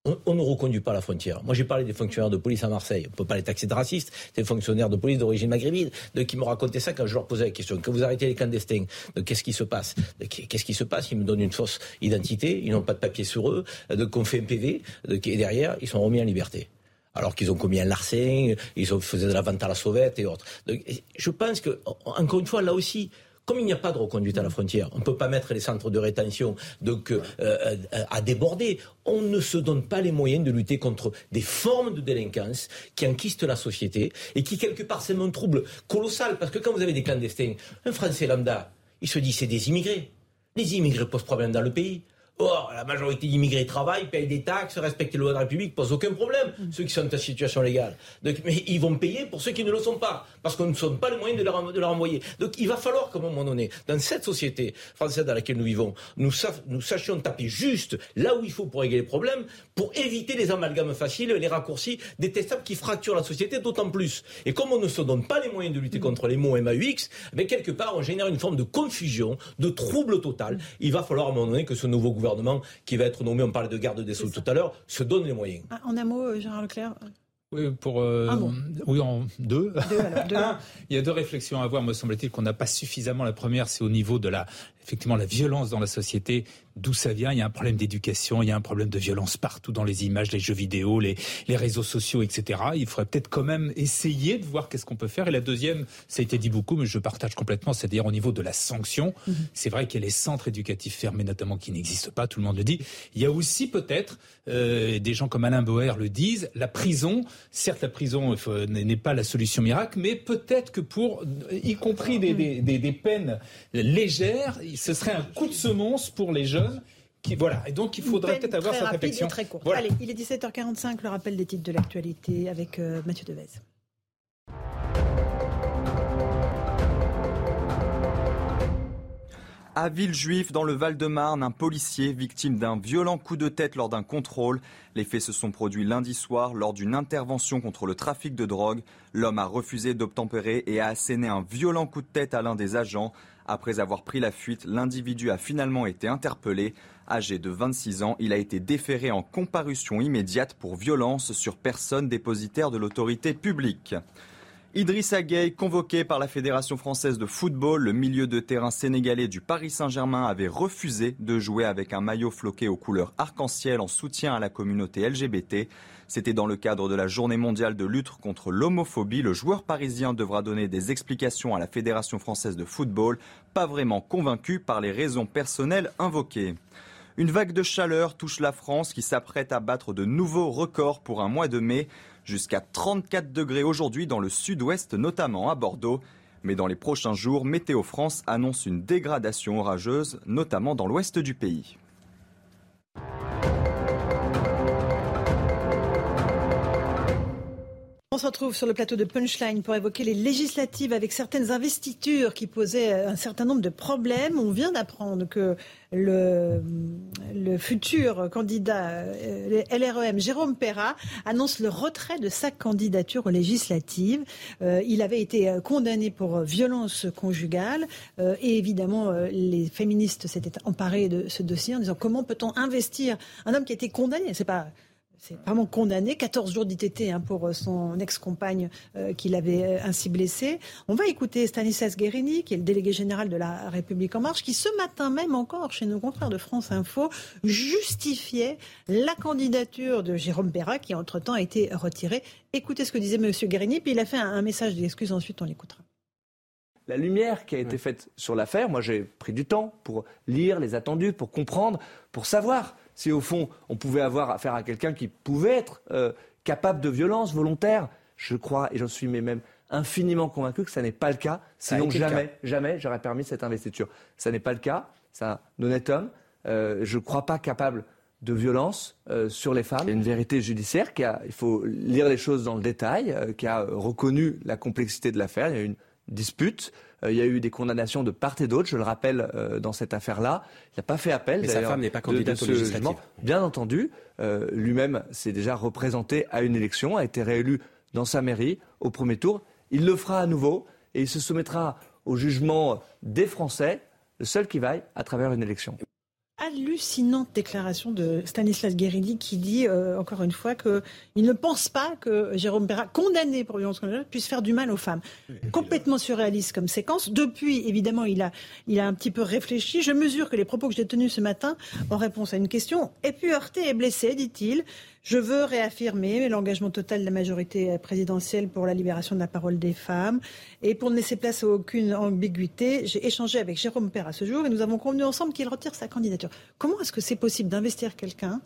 on, ne reconduit pas la frontière. Moi, j'ai parlé des fonctionnaires de police à Marseille. On peut pas les taxer de racistes. Des fonctionnaires de police d'origine maghrébine de, qui me racontaient ça quand je leur posais la question. Que vous arrêtez les clandestins, qu'est-ce qui se passe? Qu'est-ce qui se passe? Ils me donnent une fausse identité. Ils n'ont pas de papier sur eux. De qu'on fait un PV. et derrière, ils sont remis en liberté alors qu'ils ont commis un larcin, ils fait de la vente à la sauvette et autres. je pense que, encore une fois, là aussi, comme il n'y a pas de reconduite à la frontière, on ne peut pas mettre les centres de rétention donc, euh, euh, à déborder. On ne se donne pas les moyens de lutter contre des formes de délinquance qui enquistent la société et qui, quelque part, c'est un trouble colossal. Parce que quand vous avez des clandestins, un Français lambda, il se dit c'est des immigrés. Les immigrés posent problème dans le pays. Or, la majorité d'immigrés travaillent, payent des taxes, respectent les lois de la République, posent aucun problème, mm. ceux qui sont en situation légale. Donc, mais ils vont payer pour ceux qui ne le sont pas, parce qu'on ne sommes pas le moyen de leur, de leur envoyer. Donc il va falloir qu'à un moment donné, dans cette société française dans laquelle nous vivons, nous, nous sachions taper juste là où il faut pour régler les problèmes, pour éviter les amalgames faciles, les raccourcis détestables qui fracturent la société d'autant plus. Et comme on ne se donne pas les moyens de lutter mm. contre les mots MAUX, mais quelque part on génère une forme de confusion, de trouble total. Il va falloir à un moment donné que ce nouveau gouvernement gouvernement qui va être nommé, on parlait de garde des Sceaux tout à l'heure, se donne les moyens. Ah, en un mot, euh, Gérard Leclerc oui, pour euh, oui en deux. il y a deux réflexions à avoir, me semble-t-il, qu'on n'a pas suffisamment. La première, c'est au niveau de la effectivement la violence dans la société, d'où ça vient. Il y a un problème d'éducation, il y a un problème de violence partout dans les images, les jeux vidéo, les, les réseaux sociaux, etc. Il faudrait peut-être quand même essayer de voir qu'est-ce qu'on peut faire. Et la deuxième, ça a été dit beaucoup, mais je partage complètement, c'est-à-dire au niveau de la sanction. Mhm. C'est vrai qu'il y a les centres éducatifs fermés notamment qui n'existent pas, tout le monde le dit. Il y a aussi peut-être, euh, des gens comme Alain Boer le disent, la prison, certes la prison n'est pas la solution miracle, mais peut-être que pour, y compris des, des, des, des peines légères, ce serait un coup de semonce pour les jeunes. Qui, voilà. Et donc, il faudrait peut-être avoir cette réflexion. Très Allez, il est 17h45, le rappel des titres de l'actualité avec euh, Mathieu Devez. À Villejuif, dans le Val-de-Marne, un policier victime d'un violent coup de tête lors d'un contrôle. Les faits se sont produits lundi soir lors d'une intervention contre le trafic de drogue. L'homme a refusé d'obtempérer et a asséné un violent coup de tête à l'un des agents. Après avoir pris la fuite, l'individu a finalement été interpellé. Âgé de 26 ans, il a été déféré en comparution immédiate pour violence sur personne dépositaire de l'autorité publique. Idriss Gueye, convoqué par la Fédération française de football, le milieu de terrain sénégalais du Paris Saint-Germain avait refusé de jouer avec un maillot floqué aux couleurs arc-en-ciel en soutien à la communauté LGBT. C'était dans le cadre de la journée mondiale de lutte contre l'homophobie. Le joueur parisien devra donner des explications à la Fédération française de football, pas vraiment convaincu par les raisons personnelles invoquées. Une vague de chaleur touche la France qui s'apprête à battre de nouveaux records pour un mois de mai jusqu'à 34 degrés aujourd'hui dans le sud-ouest, notamment à Bordeaux. Mais dans les prochains jours, Météo France annonce une dégradation orageuse, notamment dans l'ouest du pays. On se retrouve sur le plateau de Punchline pour évoquer les législatives avec certaines investitures qui posaient un certain nombre de problèmes. On vient d'apprendre que le, le, futur candidat euh, LREM, Jérôme Perra, annonce le retrait de sa candidature aux législatives. Euh, il avait été condamné pour violence conjugale euh, et évidemment les féministes s'étaient emparés de ce dossier en disant comment peut-on investir un homme qui a été condamné? C'est c'est vraiment condamné, 14 jours d'ITT hein, pour euh, son ex-compagne euh, qu'il avait euh, ainsi blessé. On va écouter Stanislas Guérini, qui est le délégué général de la République en marche, qui ce matin même encore, chez nos confrères de France Info, justifiait la candidature de Jérôme Perra, qui entre-temps a été retiré. Écoutez ce que disait M. Guérini, puis il a fait un, message d'excuse, ensuite on l'écoutera la lumière qui a été faite sur l'affaire. Moi, j'ai pris du temps pour lire les attendus, pour comprendre, pour savoir si au fond on pouvait avoir affaire à quelqu'un qui pouvait être euh, capable de violence volontaire. Je crois, et j'en suis même infiniment convaincu que ça n'est pas le cas. Sinon, jamais, jamais j'aurais permis cette investiture. Ça n'est pas le cas. C'est un honnête homme. Euh, je ne crois pas capable de violence euh, sur les femmes. Il y a une vérité judiciaire qui a, il faut lire les choses dans le détail, qui a reconnu la complexité de l'affaire. Il y a une dispute. Euh, il y a eu des condamnations de part et d'autre, je le rappelle, euh, dans cette affaire-là. Il n'a pas fait appel. Mais sa femme n'est pas candidate au législatif. Bien entendu, euh, lui-même s'est déjà représenté à une élection, a été réélu dans sa mairie au premier tour. Il le fera à nouveau et il se soumettra au jugement des Français, le seul qui vaille à travers une élection hallucinante déclaration de Stanislas Guérini qui dit, euh, encore une fois, qu'il ne pense pas que Jérôme Perra, condamné pour violence conjugale, puisse faire du mal aux femmes. Complètement surréaliste comme séquence. Depuis, évidemment, il a, il a un petit peu réfléchi. Je mesure que les propos que j'ai tenus ce matin, en réponse à une question, aient pu heurter et blesser, dit-il? Je veux réaffirmer l'engagement total de la majorité présidentielle pour la libération de la parole des femmes. Et pour ne laisser place à aucune ambiguïté, j'ai échangé avec Jérôme Père à ce jour et nous avons convenu ensemble qu'il retire sa candidature. Comment est-ce que c'est possible d'investir quelqu'un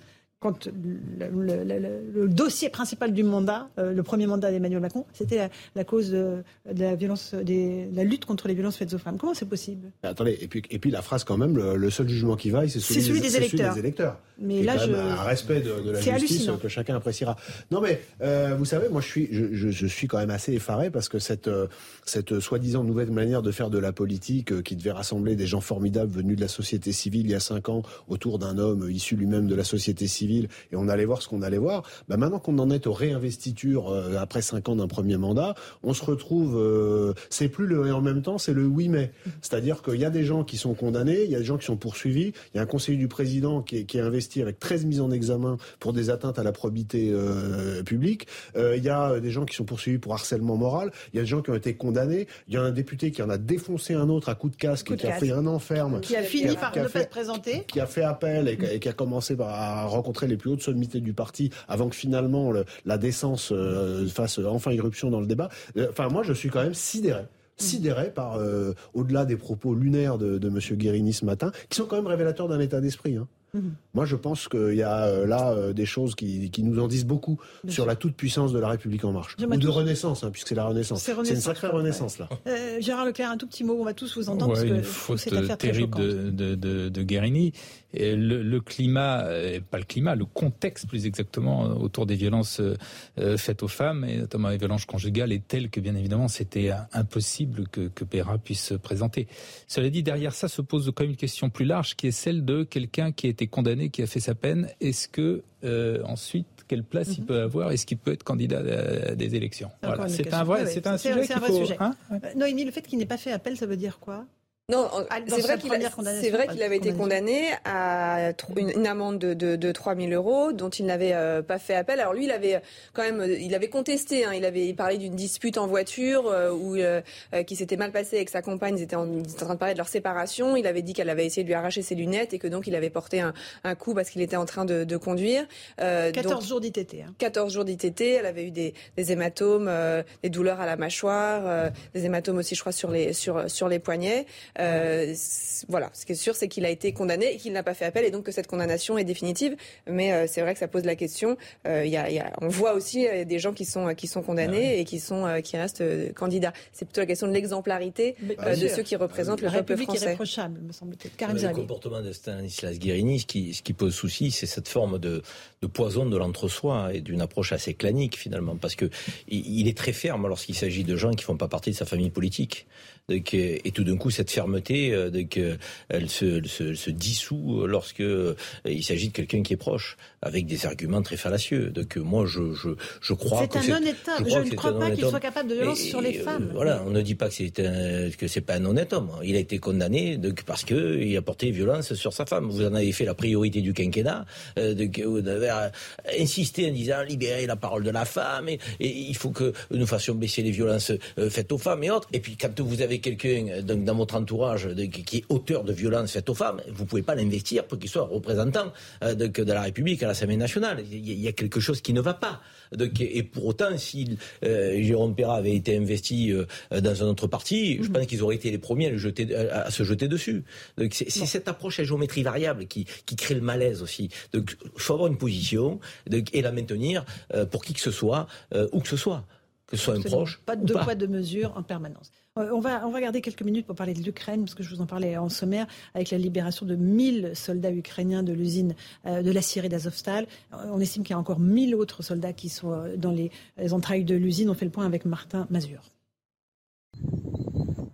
quand le, dossier principal du mandat, euh, le premier mandat d'Emmanuel Macron, c'était la, cause de, la violence, des, la lutte contre les violences faites aux femmes. Comment c'est possible? Attendez, et puis, et puis la phrase quand même, le, seul jugement qui vaille, c'est celui, des, électeurs. électeurs. Mais là, je... un respect de, la justice que chacun appréciera. Non, mais euh, vous savez, moi, je suis, je, je, suis quand même assez effaré parce que cette, euh, cette soi-disant nouvelle manière de faire de la politique qui devait rassembler des gens formidables venus de la société civile il y a cinq ans autour d'un homme issu lui-même de la société civile et on allait voir ce qu'on allait voir. Bah maintenant qu'on en est aux réinvestitures euh, après cinq ans d'un premier mandat, on se retrouve, euh, c'est plus le et en même temps, c'est le oui mais. C'est-à-dire qu'il y a des gens qui sont condamnés, il y a des gens qui sont poursuivis, il y a un conseiller du président qui est, qui est investi avec 13 mises en examen pour des atteintes à la probité euh, publique, il y a des gens qui sont poursuivis pour harcèlement moral, il y a des gens qui ont été condamnés, il y a un député qui en a défoncé un autre à coup de casque, et qui a fait un enferme, qui a fini par ne pas se présenter, qui a fait appel et, et qui a commencé à rencontrer les plus hautes sommités du parti avant que finalement la décence euh, fasse enfin irruption dans le débat. Euh, enfin, moi, je suis quand même sidéré sidéré par, euh, au-delà des propos lunaires de, de M. Guérini ce matin, qui sont quand même révélateurs d'un état d'esprit. Hein. Mhm. Moi, je pense qu'il y a euh, là euh, des choses qui, nous en disent beaucoup sur la toute-puissance de la République en marche. Ou de Renaissance, hein, puisque c'est la Renaissance. C'est une sacrée Renaissance, là. Euh, Gérard Leclerc, un tout petit mot, on va tous vous entendre. une faute terrible de, de, de, Guérini. Et le, climat, pas le climat, le contexte plus exactement autour des violences faites aux femmes, et notamment les violences conjugales, est tel que bien évidemment c'était impossible que, que Péra puisse se présenter. Cela dit, derrière ça se pose quand même une question plus large qui est celle de quelqu'un qui a condamné, qui a fait sa peine, est-ce que euh, ensuite quelle place il mhm. peut avoir? Est-ce qu'il peut être candidat à des élections? Voilà. C'est un vrai, c'est un sujet qu'il faut. Sujet. Hein Noémie, le fait qu'il n'ait pas fait appel, ça veut dire quoi? Non, c'est vrai qu'il c'est vrai qu'il avait été condamné à une, amende de, de, de 3 000 euros dont il n'avait euh, pas fait appel. Alors lui, il avait quand même, il avait contesté. Hein, il avait parlé d'une dispute en voiture euh, où euh, qui s'était mal passé avec sa compagne. Ils étaient, en, train de parler de leur séparation. Il avait dit qu'elle avait essayé de lui arracher ses lunettes et que donc il avait porté un, un coup parce qu'il était en train de, de conduire. 14 jours d'ITT. Hein. 14 jours d'ITT. Elle avait eu des, des hématomes, des douleurs à la mâchoire, des hématomes aussi, je crois, sur les sur sur les poignets. Voilà, ce qui est sûr, c'est qu'il a été condamné et qu'il n'a pas fait appel et donc que cette condamnation est définitive. Mais c'est vrai que ça pose la question. Y y a, on voit aussi des gens qui sont, qui sont condamnés ah et qui, sont, qui restent candidats. C'est plutôt la question de l'exemplarité de ceux qui représentent le peuple français. irréprochable, me semble-t-il. Le comportement de Stanislas Guérini, ce qui, ce qui pose souci, c'est cette forme de, de poison de l'entre-soi et d'une approche assez clanique finalement, parce que il est très ferme lorsqu'il s'agit de gens qui font pas partie de sa famille politique. Donc, et tout d'un coup, cette fermeté, euh, donc, elle se, se, se dissout lorsque euh, il s'agit de quelqu'un qui est proche, avec des arguments très fallacieux. Donc, moi, je, je, je crois que c'est un honnête homme. Je, ne crois pas qu'il soit capable de violence sur les femmes. Voilà, on ne dit pas que c'est que c'est pas un honnête homme. Il a été condamné donc, parce que il a porté violence sur sa femme. Vous en avez fait la priorité du quinquennat. Euh, donc, vous avez insisté en disant libérer la parole de la femme et, il faut que nous fassions baisser les violences faites aux femmes et autres. Et puis, quand vous avez quelqu'un euh, dans votre entourage qui est auteur de violences faites aux femmes, vous ne pouvez pas l'investir pour qu'il soit représentant euh, de, la République à l'Assemblée nationale. Il y a quelque chose qui ne va pas. et pour autant, si euh, Jérôme Perra avait été investi dans un autre parti, je mhm. pense qu'ils auraient été les premiers à, se jeter dessus. c'est cette approche à géométrie variable qui, crée le malaise aussi. Donc il faut avoir une position et la maintenir pour qui que ce soit, où que ce soit que ce soit un proche. Pas de deux poids, deux mesures en permanence. Euh, on va, on va garder quelques minutes pour parler de l'Ukraine, parce que je vous en parlais en sommaire, avec la libération de 1000 soldats ukrainiens de l'usine euh, de la Syrie d'Azovstal. Euh, on estime qu'il y a encore 1000 autres soldats qui sont dans les, entrailles de l'usine. On fait le point avec Martin Mazur.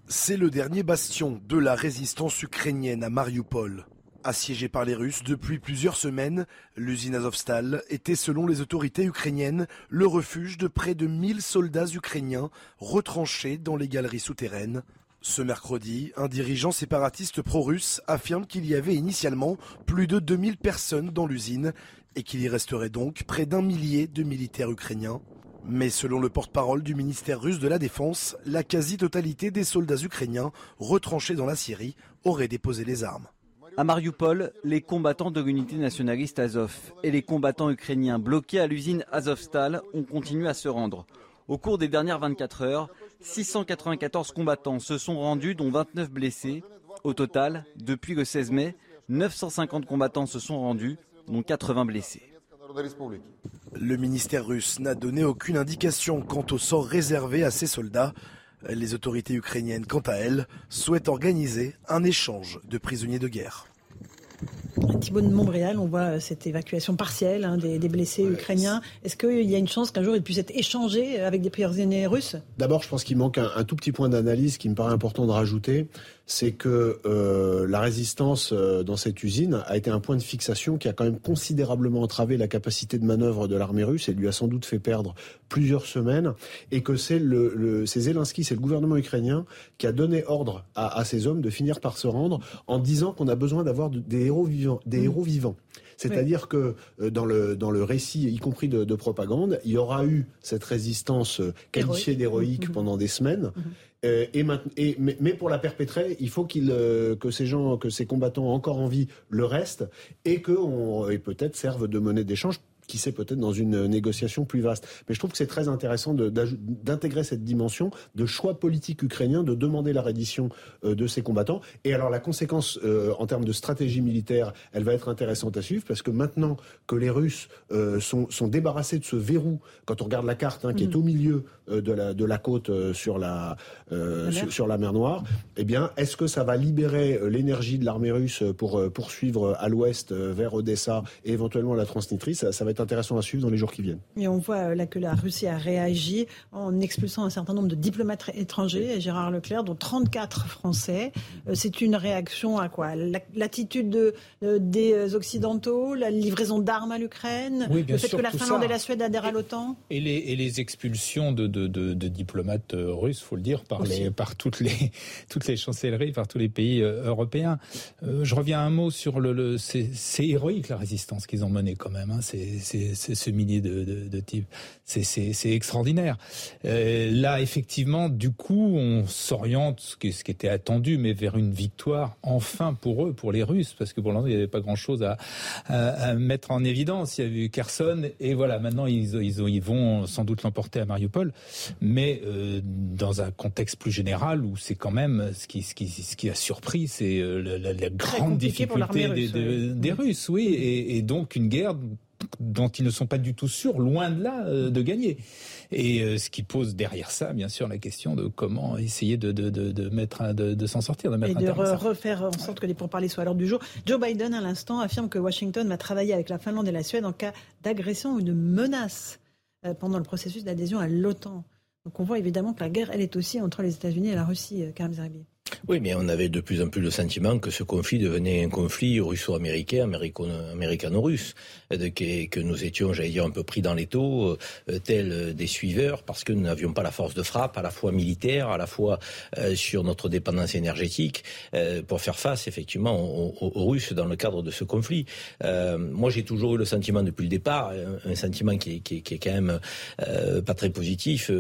C'est le dernier bastion de la résistance ukrainienne à Mariupol. Assiégée par les Russes depuis plusieurs semaines, l'usine Azovstal était, selon les autorités ukrainiennes, le refuge de près de 1000 soldats ukrainiens retranchés dans les galeries souterraines. Ce mercredi, un dirigeant séparatiste pro-russe affirme qu'il y avait initialement plus de 2000 personnes dans l'usine et qu'il y resterait donc près d'un millier de militaires ukrainiens. Mais selon le porte-parole du ministère russe de la Défense, la quasi-totalité des soldats ukrainiens retranchés dans la Syrie auraient déposé les armes. À Mariupol, les combattants de l'unité nationaliste Azov et les combattants ukrainiens bloqués à l'usine Azovstal ont continué à se rendre. Au cours des dernières 24 heures, 694 combattants se sont rendus, dont 29 blessés. Au total, depuis le 16 mai, 950 combattants se sont rendus, dont 80 blessés. Le ministère russe n'a donné aucune indication quant au sort réservé à ces soldats. Les autorités ukrainiennes, quant à elles, souhaitent organiser un échange de prisonniers de guerre. Thibault de Montréal, on voit cette évacuation partielle hein, des, blessés ukrainiens. Est-ce qu'il y a une chance qu'un jour ils puissent être échangés avec des prisonniers russes? D'abord, je pense qu'il manque un, tout petit point d'analyse qui me paraît important de rajouter c'est que euh, la résistance euh, dans cette usine a été un point de fixation qui a quand même considérablement entravé la capacité de manœuvre de l'armée russe et lui a sans doute fait perdre plusieurs semaines, et que c'est le, c'est Zelensky, c'est le gouvernement ukrainien qui a donné ordre à, ces hommes de finir par se rendre en disant qu'on a besoin d'avoir des héros vivants, des mmh. héros vivants. C'est-à-dire que euh, dans le, dans le récit, y compris de, propagande, il y aura eu cette résistance qualifiée d'héroïque mmh. pendant des semaines. Mmh. Euh, et, mais, pour la perpétrer, il faut euh, que ces gens, que ces combattants encore en vie le restent et que peut-être servent de monnaie d'échange qui sait peut-être dans une négociation plus vaste. Mais je trouve que c'est très intéressant d'intégrer cette dimension de choix politique ukrainien de demander la reddition euh, de ces combattants. Et alors la conséquence euh, en termes de stratégie militaire, elle va être intéressante à suivre parce que maintenant que les Russes euh, sont, sont, débarrassés de ce verrou, quand on regarde la carte hein, qui est mm. au milieu de la, de la côte sur la, sur, sur, la mer Noire, eh bien, est-ce que ça va libérer l'énergie de l'armée russe pour poursuivre à l'ouest vers Odessa et éventuellement la Transnistrie? Ça, ça va être intéressant à suivre dans les jours qui viennent. Et on voit euh, là que la Russie a réagi en expulsant un certain nombre de diplomates étrangers, Gérard Leclerc, dont 34 Français. Euh, c'est une réaction à quoi? L'attitude des Occidentaux, la livraison d'armes à l'Ukraine, le fait que la Finlande et la Suède adhèrent à l'OTAN? et les, et les, expulsions de, de, de, diplomates euh, russes, faut le dire, par, les, par toutes, les, toutes les chancelleries, par tous les pays européens. je reviens un mot sur le... le c'est héroïque la résistance qu'ils ont menée quand même. Hein. C'est ce millier de, de, types. C'est extraordinaire. Euh, là, effectivement, du coup, on s'oriente, ce qui, ce qui était attendu, mais vers une victoire, enfin, pour eux, pour les Russes, parce que pour l'instant, il n'y avait pas grand-chose à, à, mettre en évidence. Il y avait eu Kherson, et voilà, maintenant, ils, ils, ils vont sans doute l'emporter à Mariupol. Mais euh, dans un contexte plus général où c'est quand même ce qui, ce qui, ce qui a surpris, c'est euh, la, la, grande difficulté des, des, des, Russes, oui, et, et donc une guerre dont ils ne sont pas du tout sûrs, loin de là, euh, de gagner. Et euh, ce qui pose derrière ça, bien sûr, la question de comment essayer de, de, de, de mettre, de, de s'en sortir, de mettre et de refaire en sorte que les pourparlers soient à l'ordre du jour. Joe Biden, à l'instant, affirme que Washington va travailler avec la Finlande et la Suède en cas d'agression ou de menace pendant le processus d'adhésion à l'OTAN. Donc on voit évidemment que la guerre, elle est aussi entre les États-Unis et la Russie, Karim Zerbi. Oui, mais on avait de plus en plus le sentiment que ce conflit devenait un conflit russo-américain, américano-russe, que, que nous étions, j'allais dire, un peu pris dans les taux, euh, tels des suiveurs, parce que nous n'avions pas la force de frappe, à la fois militaire, à la fois euh, sur notre dépendance énergétique, euh, pour faire face effectivement aux, Russes dans le cadre de ce conflit. Euh, moi, j'ai toujours eu le sentiment depuis le départ, un, sentiment qui est, quand même euh, pas très positif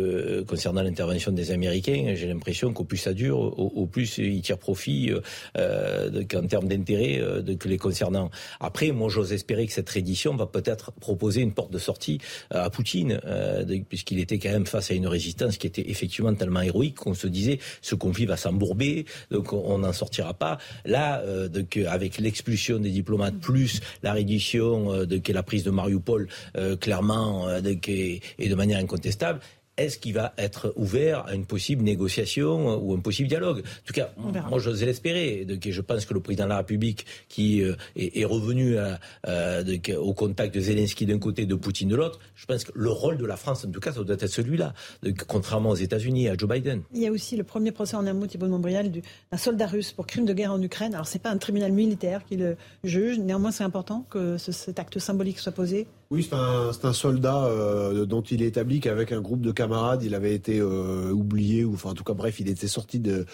concernant l'intervention des Américains. J'ai l'impression qu'au plus ça dure, au plus ils tirent profit euh, en termes d'intérêt euh, que les concernant. Après, moi, j'ose espérer que cette réédition va peut-être proposer une porte de sortie à Poutine, euh, puisqu'il était quand même face à une résistance qui était effectivement tellement héroïque qu'on se disait ce conflit va s'embourber, donc on n'en sortira pas. Là, euh, avec l'expulsion des diplomates plus la réédition euh, de la prise de Mariupol, euh, clairement, et de manière incontestable, est-ce qu'il va être ouvert à une possible négociation ou un possible dialogue? En tout cas, moi, j'ose l'espérer. Je pense que le président de la République, qui euh, est, revenu à, à, de, au contact de Zelensky d'un côté, de Poutine de l'autre, je pense que le rôle de la France, en tout cas, ça doit être celui-là, contrairement aux États-Unis, à Joe Biden. Il y a aussi le premier procès en amour, Thibault Montbrial, d'un soldat russe pour crime de guerre en Ukraine. Alors, ce n'est pas un tribunal militaire qui le juge. Néanmoins, c'est important que ce, cet acte symbolique soit posé. Oui, c'est un, soldat euh, dont il est établi qu'avec un groupe de camarades, il avait été euh, oublié, ou enfin en tout cas bref, il était sorti de,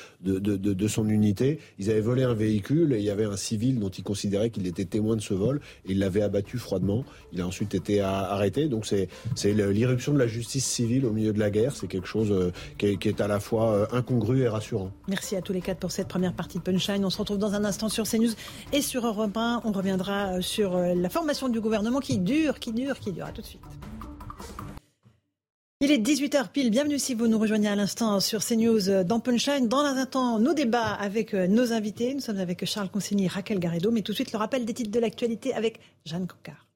son unité. Ils avaient volé un véhicule et il y avait un civil dont il considérait qu'il était témoin de ce vol et il l'avait abattu froidement. Il a ensuite été arrêté. Donc c'est l'irruption de la justice civile au milieu de la guerre. C'est quelque chose euh, qui, est, à la fois incongru et rassurant. Merci à tous les quatre pour cette première partie de Punchline. On se retrouve dans un instant sur CNews et sur Europe 1. On reviendra sur la formation du gouvernement qui dure, qui qui dure. Tout de suite. Il est 18h pile. Bienvenue si vous nous rejoignez à l'instant sur CNews euh, dans Punchline. Dans un instant, nos débats avec euh, nos invités. Nous sommes avec Charles Consigny Raquel Garrido. Mais tout de suite, le rappel des titres de l'actualité avec Jeanne Cocard.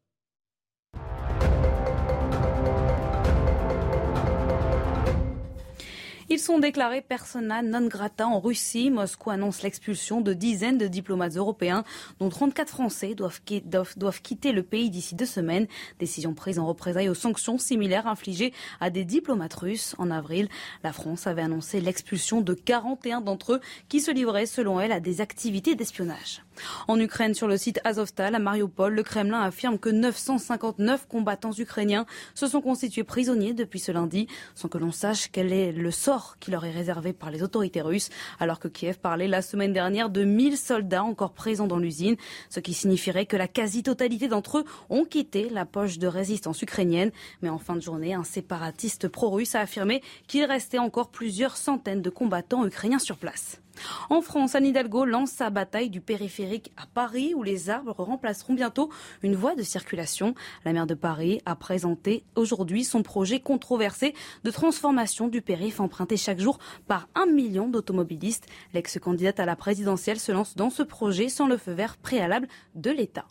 Ils sont déclarés persona non grata en Russie. Moscou annonce l'expulsion de dizaines de diplomates européens, dont 34 Français doivent, quitter le pays d'ici deux semaines. Décision prise en représailles aux sanctions similaires infligées à des diplomates russes. En avril, la France avait annoncé l'expulsion de 41 d'entre eux qui se livraient, selon elle, à des activités d'espionnage. En Ukraine, sur le site Azovstal à Mariupol, le Kremlin affirme que 959 combattants ukrainiens se sont constitués prisonniers depuis ce lundi, sans que l'on sache quel est le sort qui leur est réservé par les autorités russes, alors que Kiev parlait la semaine dernière de 1000 soldats encore présents dans l'usine, ce qui signifierait que la quasi-totalité d'entre eux ont quitté la poche de résistance ukrainienne. Mais en fin de journée, un séparatiste pro-russe a affirmé qu'il restait encore plusieurs centaines de combattants ukrainiens sur place. En France, Anne Hidalgo lance sa bataille du périphérique à Paris où les arbres remplaceront bientôt une voie de circulation. La maire de Paris a présenté aujourd'hui son projet controversé de transformation du périph' emprunté chaque jour par un million d'automobilistes. L'ex-candidate à la présidentielle se lance dans ce projet sans le feu vert préalable de l'État.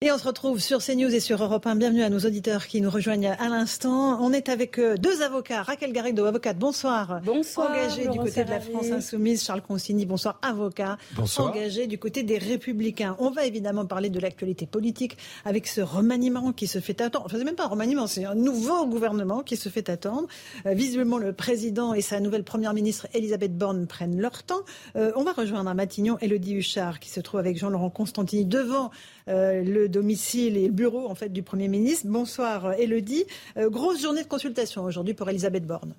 Et on se retrouve sur CNews et sur Europe 1. Bienvenue à nos auditeurs qui nous rejoignent à l'instant. On est avec euh, deux avocats. Raquel Garrido, avocate, bonsoir. Bonsoir. Engagée du côté de la France Insoumise. Charles Consigny, bonsoir, avocat. Bonsoir. Engagé du côté des Républicains. On va évidemment parler de l'actualité politique avec ce remaniement qui se fait attendre. Enfin, c'est même pas un remaniement, c'est un nouveau gouvernement qui se fait attendre. Euh, visiblement, le président et sa nouvelle première ministre, Elisabeth Borne, prennent leur temps. Euh, on va rejoindre à Matignon Elodie Huchard qui se trouve avec Jean-Laurent Constantini devant euh, le domicile et le bureau en fait du Premier ministre. Bonsoir Elodie. Euh, grosse journée de consultation aujourd'hui pour Elisabeth Borne.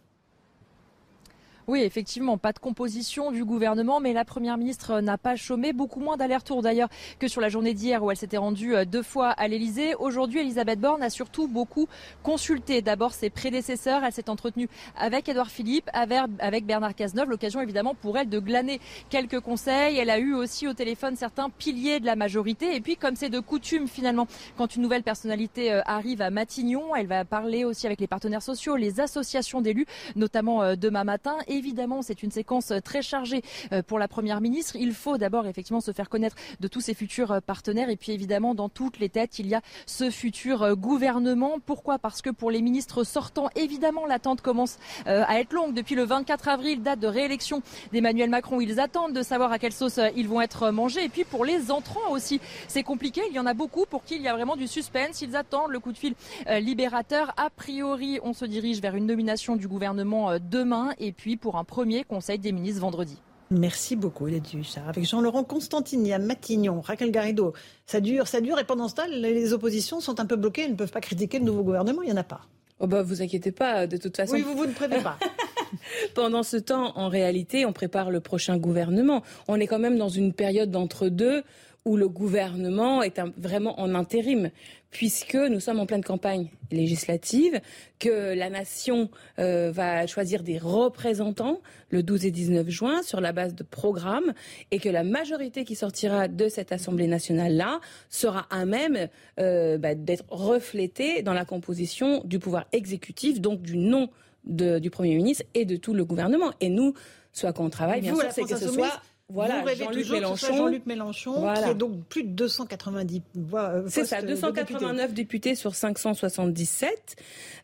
Oui, effectivement, pas de composition du gouvernement, mais la Première ministre n'a pas chômé. Beaucoup moins d'aller-retour d'ailleurs que sur la journée d'hier où elle s'était rendue euh, deux fois à l'Elysée. Aujourd'hui, Elisabeth Borne a surtout beaucoup consulté. D'abord ses prédécesseurs. Elle s'est entretenue avec Édouard Philippe, avec Bernard Cazeneuve. L'occasion évidemment pour elle de glaner quelques conseils. Elle a eu aussi au téléphone certains piliers de la majorité. Et puis, comme c'est de coutume finalement, quand une nouvelle personnalité euh, arrive à Matignon, elle va parler aussi avec les partenaires sociaux, les associations d'élus, notamment euh, demain matin. Évidemment, c'est une séquence euh, très chargée pour la Première ministre. Il faut d'abord effectivement se faire connaître de tous ses futurs partenaires. Et puis évidemment, dans toutes les têtes, il y a ce futur gouvernement. Pourquoi? Parce que pour les ministres sortants, évidemment, l'attente commence à être longue. Depuis le 24 avril, date de réélection d'Emmanuel Macron, ils attendent de savoir à quelle sauce ils vont être mangés. Et puis pour les entrants aussi, c'est compliqué. Il y en a beaucoup pour qui il y a vraiment du suspense. Ils attendent le coup de fil libérateur. A priori, on se dirige vers une nomination du gouvernement demain et puis un premier conseil des ministres vendredi. Merci beaucoup, Hélène Huchard. Avec Jean-Laurent Constantini à Matignon, Raquel Garrido. Ça dure, ça dure, et pendant ce temps, les oppositions sont un peu bloquées, elles ne peuvent pas critiquer le nouveau gouvernement, il n'y en a pas. Oh bah vous inquiétez pas, de toute façon. Oui, vous, vous ne prévenez pas. Pendant ce temps, en réalité, on prépare le prochain gouvernement. On est quand même dans une période d'entre-deux où le gouvernement est vraiment en intérim, puisque nous sommes en pleine campagne législative, que la nation euh, va choisir des représentants le 12 et 19 juin sur la base de programmes, et que la majorité qui sortira de cette Assemblée nationale-là sera à même euh, bah, d'être reflétée dans la composition du pouvoir exécutif, donc du nom du Premier ministre et de tout le gouvernement. Et nous, soit qu'on travaille, bien sûr, c'est que ce soit voilà, Jean-Luc Mélenchon, Jean-Luc Mélenchon qui est donc plus de 290 voix. Euh, c'est ça, 289 députés. sur 577.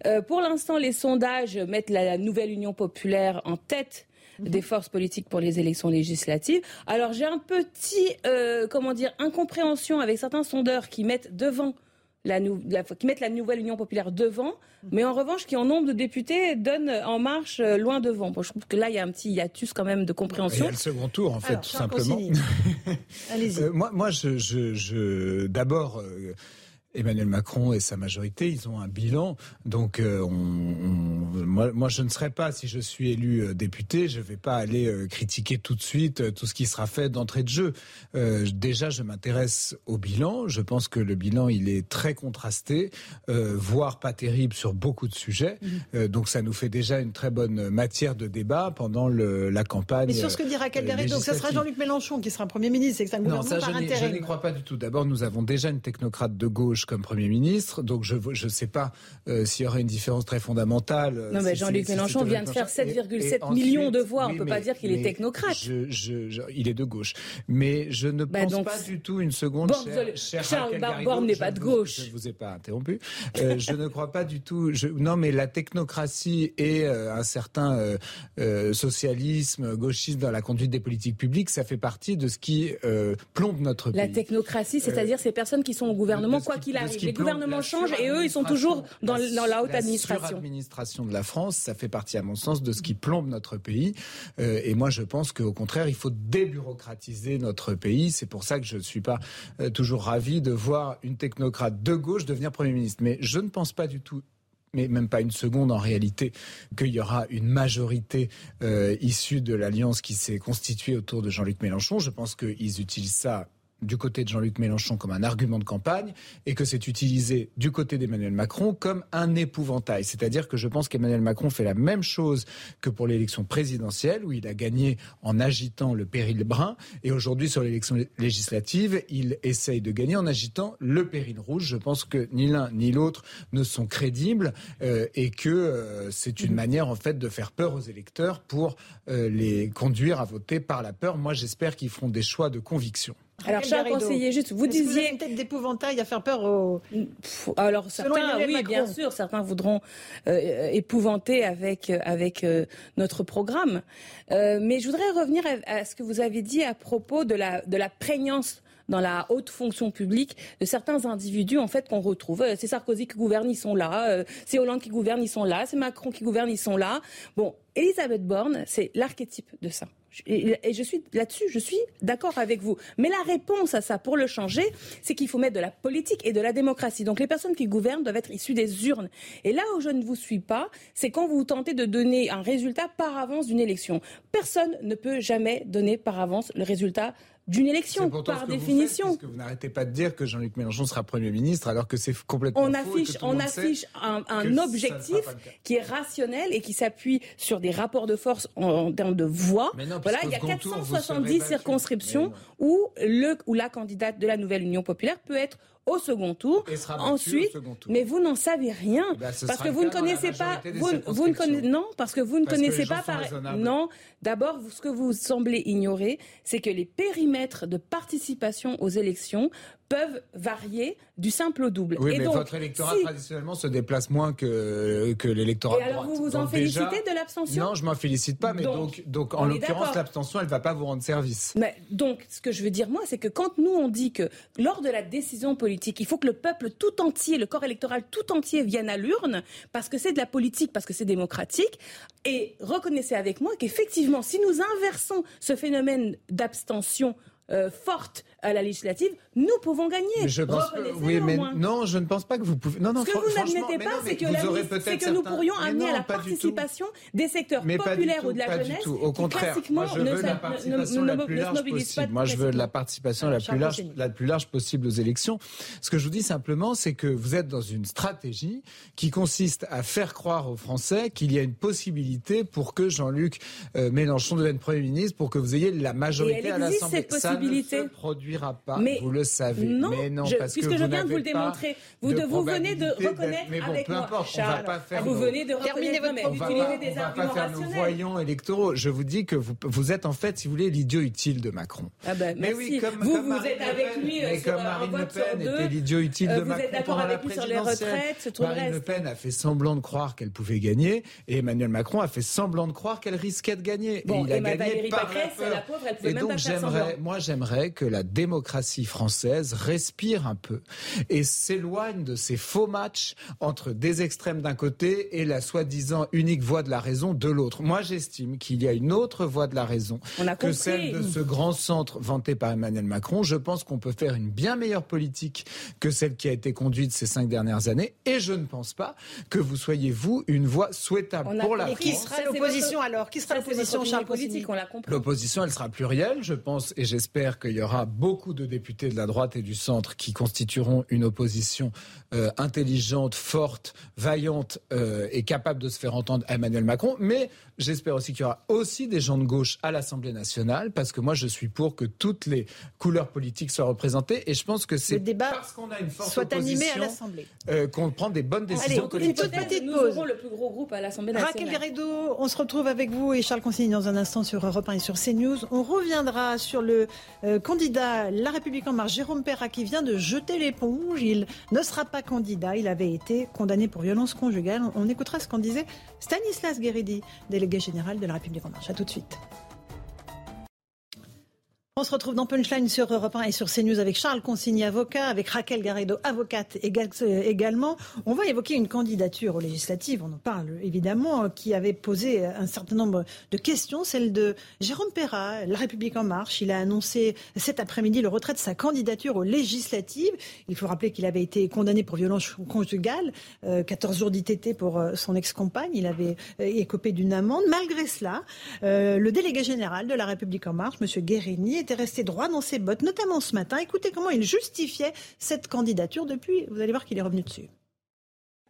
Euh, pour l'instant, les sondages mettent la nouvelle Union populaire en tête mhm. des forces politiques pour les élections législatives. Alors j'ai un petit, euh, comment dire, incompréhension avec certains sondeurs qui mettent devant la, qui mettent la nouvelle Union populaire devant, mais en revanche qui en nombre de députés donnent En Marche euh, loin devant. je trouve que là, il y a un petit hiatus quand même de compréhension. Il y a le second tour, en fait, tout simplement. Allez-y. Euh, moi, moi, je, je, d'abord. Euh, Emmanuel Macron et sa majorité, ils ont un bilan. Donc, euh, on, moi, moi, je ne serai pas, si je suis élu euh, député, je ne vais pas aller euh, critiquer tout de suite tout ce qui sera fait d'entrée de jeu. déjà, je m'intéresse au bilan. Je pense que le bilan, il est très contrasté, voire pas terrible sur beaucoup de sujets. Mhm. donc, ça nous fait déjà une très bonne matière de débat pendant le, la campagne. Mais sur ce que Raquel Garrido, donc ça sera Jean-Luc Mélenchon qui sera Premier ministre, c'est que ça non, ça, je n'y crois pas du tout. D'abord, nous avons déjà une technocrate de gauche comme Premier ministre. Donc je ne sais pas euh, s'il y aurait une différence très fondamentale. Non, mais Jean-Luc Mélenchon vient de faire 7,7 millions de voix. On ne peut pas dire qu'il est technocrate. il est de gauche. Mais je ne bah, pense pas du tout une seconde. Charles Borne n'est pas de gauche. Je ne vous ai pas interrompu. Euh, je ne crois pas du tout. non, mais la technocratie et euh, un certain socialisme, gauchisme dans la conduite des politiques publiques, ça fait partie de ce qui plombe notre pays. La technocratie, c'est-à-dire ces personnes qui sont au gouvernement, quoi qu'il arrive. Les gouvernements changent et eux, ils sont toujours dans, la haute administration. L'administration de la France, ça fait partie, à mon sens, de ce qui plombe notre pays. Euh, et moi, je pense qu'au contraire, il faut débureaucratiser notre pays. C'est pour ça que je ne suis pas euh, toujours ravi de voir une technocrate de gauche devenir Premier ministre. Mais je ne pense pas du tout mais même pas une seconde en réalité, qu'il y aura une majorité euh, issue de l'alliance qui s'est constituée autour de Jean-Luc Mélenchon. Je pense qu'ils utilisent ça du côté de Jean-Luc Mélenchon comme un argument de campagne et que c'est utilisé du côté d'Emmanuel Macron comme un épouvantail. C'est-à-dire que je pense qu'Emmanuel Macron fait la même chose que pour l'élection présidentielle où il a gagné en agitant le péril brun et aujourd'hui sur l'élection législative, il essaye de gagner en agitant le péril rouge. Je pense que ni l'un ni l'autre ne sont crédibles euh, et que euh, c'est une manière en fait de faire peur aux électeurs pour euh, les conduire à voter par la peur. Moi, j'espère qu'ils feront des choix de conviction. Alors, cher conseiller, juste, vous disiez. une tête d'épouvantail à faire peur aux. Alors, certains, oui, bien sûr, certains voudront euh, épouvanter avec, avec euh, notre programme. Euh, mais je voudrais revenir à, ce que vous avez dit à propos de la, de la prégnance dans la haute fonction publique de certains individus en fait qu'on retrouve. C'est Sarkozy qui gouverne, ils sont là. C'est Hollande qui gouverne, ils sont là. C'est Macron qui gouverne, ils sont là. Bon, Elisabeth Borne, c'est l'archétype de ça Et je suis là-dessus, je suis d'accord avec vous. Mais la réponse à ça, pour le changer, c'est qu'il faut mettre de la politique et de la démocratie. Donc les personnes qui gouvernent doivent être issues des urnes. Et là où je ne vous suis pas, c'est quand vous tentez de donner un résultat par avance d'une élection. Personne ne peut jamais donner par avance le résultat d'une élection, par définition. Vous, vous n'arrêtez pas de dire que Jean-Luc Mélenchon sera Premier ministre, alors que c'est complètement on faux Affiche, on affiche un, objectif qui est rationnel et qui s'appuie sur des rapports de force en, termes de voix. voilà, il y a 470 circonscriptions où, le, où la candidate de la nouvelle Union populaire peut être au second tour. Ensuite, mais vous n'en savez rien eh ben, parce que vous ne connaissez pas. Vous, vous, ne connaissez non parce que vous ne connaissez pas. Par... Non, d'abord, ce que vous semblez ignorer, c'est que les périmètres de participation aux élections peuvent varier du simple au double. Oui, mais votre électorat traditionnellement se déplace moins que, que l'électorat droite. alors vous vous en félicitez de l'abstention Non, je m'en félicite pas, mais donc, donc, en l'occurrence, l'abstention, elle ne va pas vous rendre service. Mais donc, ce que je veux dire moi, c'est que quand nous on dit que lors de la décision politique, il faut que le peuple tout entier, le corps électoral tout entier vienne à l'urne, parce que c'est de la politique, parce que c'est démocratique, et reconnaissez avec moi qu'effectivement, si nous inversons ce phénomène d'abstention euh, forte à la législative, nous pouvons gagner. je pense oui, mais non, je ne pense pas que vous pouvez. Non, non, Ce que vous n'admettez pas, c'est que, que, nous pourrions amener à la participation des secteurs populaires ou de la jeunesse. Au contraire, moi je veux la participation la plus large possible. Moi je veux la participation la plus large, la plus large possible aux élections. Ce que je vous dis simplement, c'est que vous êtes dans une stratégie qui consiste à faire croire aux Français qu'il y a une possibilité pour que Jean-Luc euh, Mélenchon devienne Premier ministre, pour que vous ayez la majorité à l'Assemblée ne se produira pas, mais vous le savez. Non, mais non, parce puisque que je viens de vous le démontrer. Vous, de, vous venez de reconnaître mais bon, avec peu moi, importe, Charles, on va pas faire vous nos... venez de reconnaître votre on va pas, des on va pas faire nos voyants électoraux. Je vous dis que vous, vous êtes en fait, si vous voulez, l'idiot utile de Macron. Ah ben, mais merci. oui, comme, vous, comme vous êtes avec lui mais sur comme Marine Le Pen deux, était l'idiot utile euh, de Macron Vous êtes d'accord avec lui sur les retraites, tout le Marine. Le Pen a fait semblant de croire qu'elle pouvait gagner et Emmanuel Macron a fait semblant de croire qu'elle risquait de gagner. Bon, et il a gagné par la pouvait et donc semblant. Moi, j'aimerais que la démocratie française respire un peu et s'éloigne de ces faux matchs entre des extrêmes d'un côté et la soi-disant unique voie de la raison de l'autre. Moi, j'estime qu'il y a une autre voie de la raison que celle de ce grand centre vanté par Emmanuel Macron. Je pense qu'on peut faire une bien meilleure politique que celle qui a été conduite ces cinq dernières années et je ne pense pas que vous soyez, vous, une voie souhaitable pour la et France. qui sera l'opposition alors? Qui sera l'opposition, Charles politique, on l'a compris. L'opposition, elle sera plurielle, je pense, et j'espère qu'il y aura beaucoup de députés de la droite et du centre qui constitueront une opposition euh, intelligente, forte, vaillante euh, et capable de se faire entendre à Emmanuel Macron. Mais j'espère aussi qu'il y aura aussi des gens de gauche à l'Assemblée nationale, parce que moi je suis pour que toutes les couleurs politiques soient représentées. Et je pense que c'est parce qu'on a une forte soit animé à l'Assemblée. euh, qu'on prend des bonnes décisions Allez, une toute collectivement. petite Nous pause. aurons le plus gros groupe à l'Assemblée nationale. Raquel Garrido, on se retrouve avec vous et Charles Consigny dans un instant sur Europe 1 et sur CNews. On reviendra sur le euh, candidat La République en marche, Jérôme Perra, qui vient de jeter l'éponge. Il ne sera pas candidat. Il avait été condamné pour violence conjugale. On écoutera ce qu'en disait Stanislas Guerridi, délégué général de La République en marche. À tout de suite. On se retrouve dans Punchline sur Europe 1 et sur CNews avec Charles Consigny, avocat, avec Raquel Garrido, avocate euh, également. On va évoquer une candidature aux législatives, on en parle évidemment, euh, qui avait posé un certain nombre de questions, celle de Jérôme Perra, La République en marche. Il a annoncé cet après-midi le retrait de sa candidature aux législatives. Il faut rappeler qu'il avait été condamné pour violence conjugale, euh, 14 jours d'ITT pour euh, son ex-compagne. Il avait euh, écopé d'une amende. Malgré cela, euh, le délégué général de La République en marche, M. Guérini, était resté droit dans ses bottes, notamment ce matin. Écoutez comment il justifiait cette candidature depuis. Vous allez voir qu'il est revenu dessus.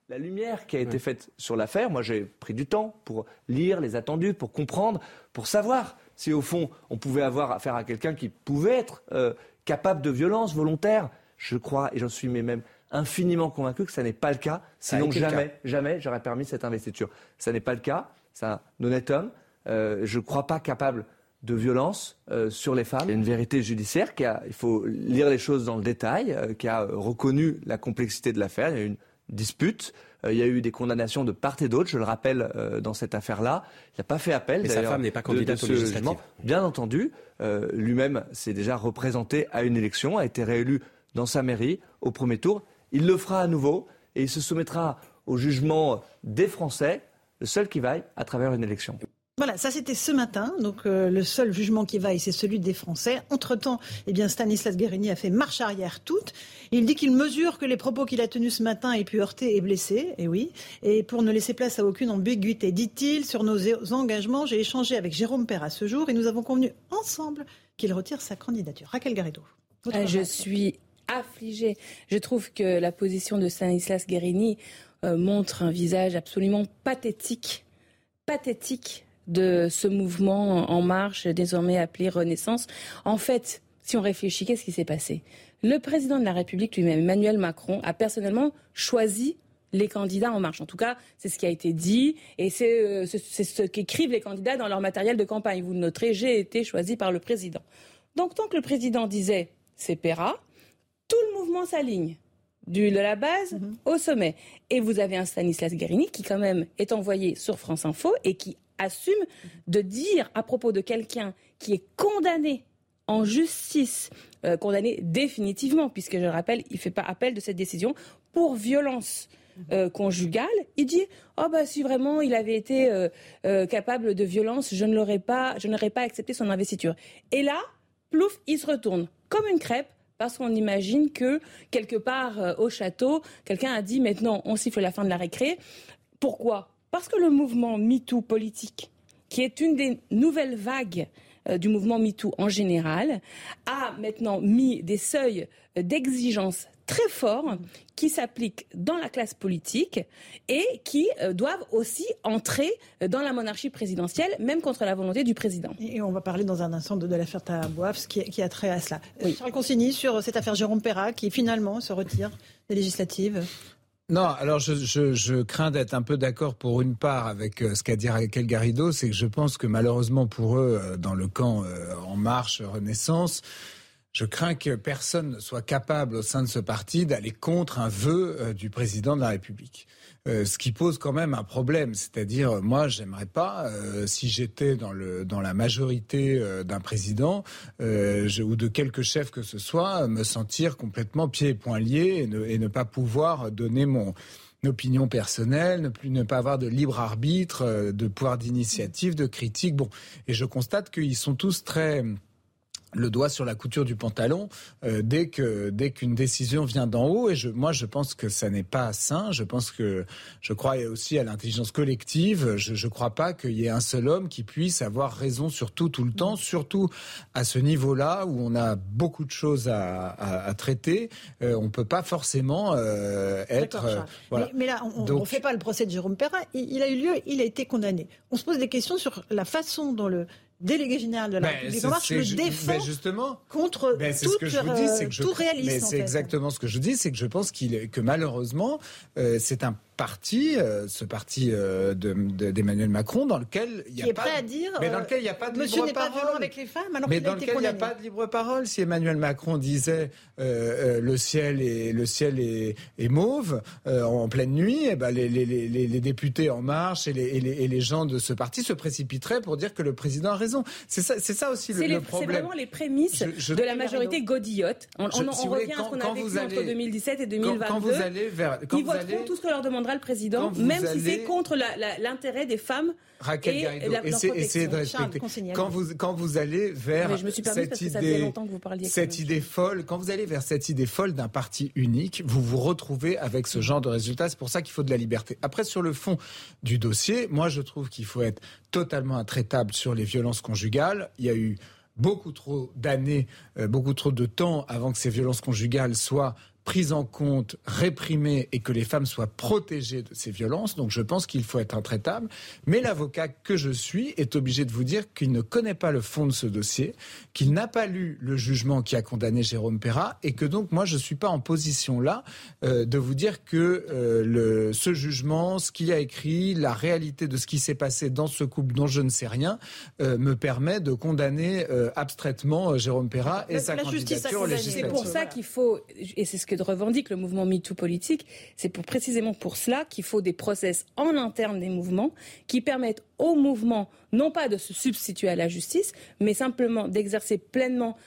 la lumière qui a été faite sur l'affaire. Moi, j'ai pris du temps pour lire les attendus, pour comprendre, pour savoir si au fond on pouvait avoir affaire à quelqu'un qui pouvait être euh, capable de violence volontaire. Je crois, et j'en suis même infiniment convaincu que ça n'est pas le cas. Sinon, jamais, cas. jamais j'aurais permis cette investiture. Ça n'est pas le cas. C'est un honnête homme. Euh, je ne crois pas capable de violence euh, sur les femmes. Il y a une vérité judiciaire qui a, il faut lire les choses dans le détail, euh, qui a euh, reconnu la complexité de l'affaire. Il y a eu une dispute. Euh, il y a eu des condamnations de part et d'autre, je le rappelle, euh, dans cette affaire-là. Il n'a pas fait appel. Mais sa femme n'est pas candidate législatives. jugement. Bien entendu, euh, lui-même s'est déjà représenté à une élection, a été réélu dans sa mairie au premier tour. Il le fera à nouveau et il se soumettra au jugement des Français, le seul qui vaille à travers une élection. Voilà, ça c'était ce matin. Donc euh, le seul jugement qui vaille, c'est celui des Français. Entre-temps, eh bien Stanislas Guérini a fait marche arrière toute. Il dit qu'il mesure que les propos qu'il a tenus ce matin aient pu heurter et blesser. Et oui. Et pour ne laisser place à aucune ambiguïté, dit-il, sur nos engagements, j'ai échangé avec Jérôme Perra ce jour et nous avons convenu ensemble qu'il retire sa candidature. Raquel Garrido. Euh, je suis affligée. Je trouve que la position de Stanislas Guérini euh, montre un visage absolument pathétique, pathétique de ce mouvement en marche, désormais appelé Renaissance. En fait, si on réfléchit, qu'est-ce qui s'est passé? Le président de la République lui-même, Emmanuel Macron, a personnellement choisi les candidats en marche. En tout cas, c'est ce qui a été dit et c'est euh, ce qu'écrivent les candidats dans leur matériel de campagne. Vous le noterez, j'ai été choisi par le président. Donc, tant que le président disait c'est Péra, tout le mouvement s'aligne de la base mhm. au sommet. Et vous avez un Stanislas Guérini qui, quand même, est envoyé sur France Info et qui assume de dire à propos de quelqu'un qui est condamné en justice, euh, condamné définitivement, puisque je le rappelle, il ne fait pas appel de cette décision, pour violence euh, conjugale, il dit Oh, bah, si vraiment il avait été euh, capable de violence, je ne pas, je n'aurais pas accepté son investiture. Et là, plouf, il se retourne comme une crêpe parce qu'on imagine que quelque part au château, quelqu'un a dit maintenant on siffle la fin de la récré. Pourquoi? Parce que le mouvement MeToo politique, qui est une des nouvelles vagues euh, du mouvement MeToo en général, a maintenant mis des seuils d'exigence très forts qui s'appliquent dans la classe politique et qui euh, doivent aussi entrer dans la monarchie présidentielle, même contre la volonté du président. Et on va parler dans un instant de, l'affaire Tabouaf, qui, qui, a trait à cela. Oui. Charles Consigny sur cette affaire Jérôme Perra, qui finalement se retire des législatives. Non, alors je, je, crains d'être un peu d'accord pour une part avec euh, ce qu'a dit Raquel Garrido, c'est que je pense que malheureusement pour eux, euh, dans le camp euh, En Marche, Renaissance, je crains que personne ne soit capable au sein de ce parti d'aller contre un vœu du président de la République. Euh, ce qui pose quand même un problème. C'est-à-dire, moi, j'aimerais pas, euh, si j'étais dans, le, dans la majorité euh, d'un président ou de quelque chef que ce soit, me sentir complètement pieds et poings liés et ne, et ne pas pouvoir donner mon opinion personnelle, ne plus ne pas avoir de libre arbitre, de pouvoir d'initiative, de critique. Bon, et je constate qu'ils sont tous très le doigt sur la couture du pantalon euh, dès que dès qu'une décision vient d'en haut. Et je, moi je pense que ça n'est pas sain. Je pense que je crois aussi à l'intelligence collective. Je ne crois pas qu'il y ait un seul homme qui puisse avoir raison sur tout tout le temps surtout à ce niveau là où on a beaucoup de choses à, à, traiter. Euh, on peut pas forcément euh, être voilà. mais, là on ne fait pas le procès de Jérôme Perrin. Il, il a eu lieu il a été condamné. On se pose des questions sur la façon dont le délégué général de la ben, République en marche le défend ben, justement, contre ben, toute, que je vous dis, c'est que je, tout réaliste. c'est exactement ce que je dis, c'est que je pense qu'il que malheureusement, euh, c'est un parti, euh, ce parti euh, d'Emmanuel Macron, dans lequel il y a qui est pas, prêt à dire, mais dans lequel il n'y a pas de Monsieur libre parole. Pas avec les femmes, alors mais dans lequel il n'y a pas de libre parole. Si Emmanuel Macron disait euh, le ciel est le ciel est, est mauve en pleine nuit, eh ben les, les, les, les, députés en marche et les, et les, et les gens de ce parti se précipiteraient pour dire que le président a raison. C'est ça, aussi le, problème. C'est vraiment les prémices de la majorité godillote. On, on, on revient à ce qu'on a vécu entre 2017 et 2022. Quand, vous allez vers, quand ils voteront tout ce que leur le président même si c'est contre l'intérêt des femmes. Raquel et essayez de respecter. Quand vous, quand vous allez vers cette idée, cette idée folle, quand vous allez vers cette idée folle d'un parti unique, vous vous retrouvez avec ce genre de résultats. C'est pour ça qu'il faut de la liberté. Après, sur le fond du dossier, moi, je trouve qu'il faut être totalement intraitable sur les violences conjugales. Il y a eu beaucoup trop d'années, euh, beaucoup trop de temps avant que ces violences conjugales soient prise en compte, réprimée et que les femmes soient protégées de ces violences. Donc je pense qu'il faut être intraitable. Mais l'avocat que je suis est obligé de vous dire qu'il ne connaît pas le fond de ce dossier, qu'il n'a pas lu le jugement qui a condamné Jérôme Perra et que donc moi je ne suis pas en position là euh, de vous dire que euh, le, ce jugement, ce qu'il a écrit, la réalité de ce qui s'est passé dans ce couple dont je ne sais rien, euh, me permet de condamner abstraitement Jérôme Perra et sa candidature législative. C'est pour ça qu'il faut, et c'est ce que que revendique le mouvement MeToo politique, c'est pour précisément pour cela qu'il faut des process en interne des mouvements qui permettent au mouvement non pas de se substituer à la justice, mais simplement d'exercer pleinement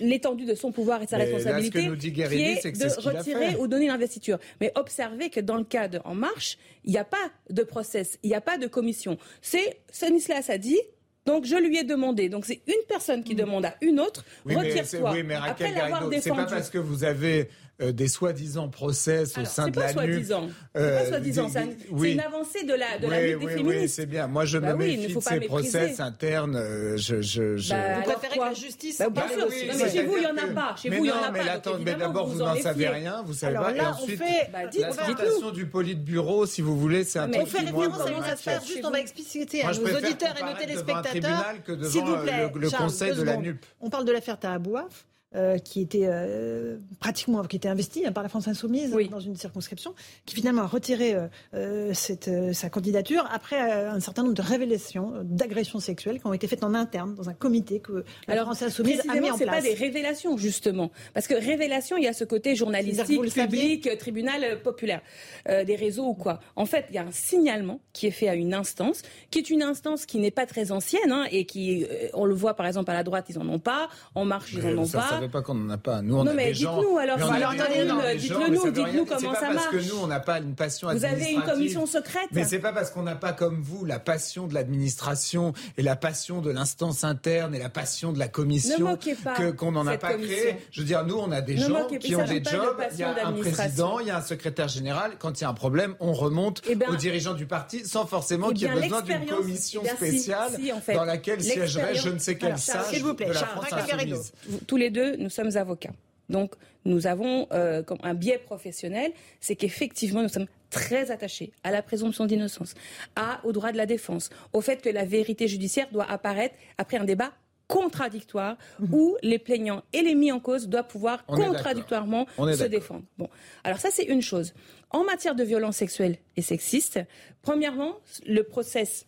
l'étendue de son pouvoir et de sa responsabilité, qui est, de retirer ou donner l'investiture. Mais observez que dans le cas de En Marche, il n'y a pas de process, il n'y a pas de commission. C'est Stanislas a dit, donc je lui ai demandé. Donc c'est une personne qui hmm. demande à une autre, retire-toi. Oui, mais Après l'avoir défendu. C'est pas parce que vous avez euh, des soi-disant process au sein de la NUP. C'est euh, pas soi-disant. C'est une avancée de la, de la lutte des féministes. Oui, c'est bien. Moi, je bah me méfie de ces process internes. Euh, je, je, je... Bah, vous préférez que la justice bah, bien sûr. non, mais chez vous, il n'y en a pas. Chez vous, il n'y en a pas. Mais d'abord, vous n'en savez rien. Vous savez pas. Et ensuite, la citation du politburo, si vous voulez, c'est un truc On fait référence à comment ça se passe. Juste, on va expliciter à nos auditeurs et nos téléspectateurs. S'il vous plaît, le conseil de la NUP. On parle de l'affaire Tahabouaf. Euh, qui était euh, pratiquement qui était investi hein, par la France insoumise dans une circonscription, qui finalement a retiré euh, cette, sa candidature après un certain nombre de révélations d'agressions sexuelles qui ont été faites en interne dans un comité que la France insoumise a mis en place. C'est pas des révélations justement, parce que révélation, il y a ce côté journalistique, public, tribunal populaire, des réseaux ou quoi. En fait, il y a un signalement qui est fait à une instance, qui est une instance qui n'est pas très ancienne hein, et qui, on le voit par exemple à la droite, ils en ont pas, en marche, ils en ont pas pas qu'on n'en a pas. Nous, on non, a mais dites-nous alors. dites-le nous, dites-nous comment ça marche. parce que nous, on n'a pas une passion Vous avez une commission secrète. Mais c'est pas parce qu'on n'a pas comme vous la passion de l'administration et la passion de l'instance interne et la passion de la commission que qu'on n'en a pas créé. Je veux dire, nous, on a des gens qui ont des jobs. Il y a un président, il y a un secrétaire général. Quand il y a un problème, on remonte eh ben, aux dirigeants du parti sans forcément eh qu'il y ait besoin d'une commission spéciale dans laquelle siégerait je ne sais quel sage de la France insoumise. Tous les deux, nous sommes avocats. Donc, nous avons euh, un biais professionnel, c'est qu'effectivement, nous sommes très attachés à la présomption d'innocence, à, au droit de la défense, au fait que la vérité judiciaire doit apparaître après un débat contradictoire mhm. où les plaignants et les mis en cause doivent pouvoir contradictoirement se défendre. Bon, alors ça c'est une chose. En matière de violence sexuelle et sexiste, premièrement, le process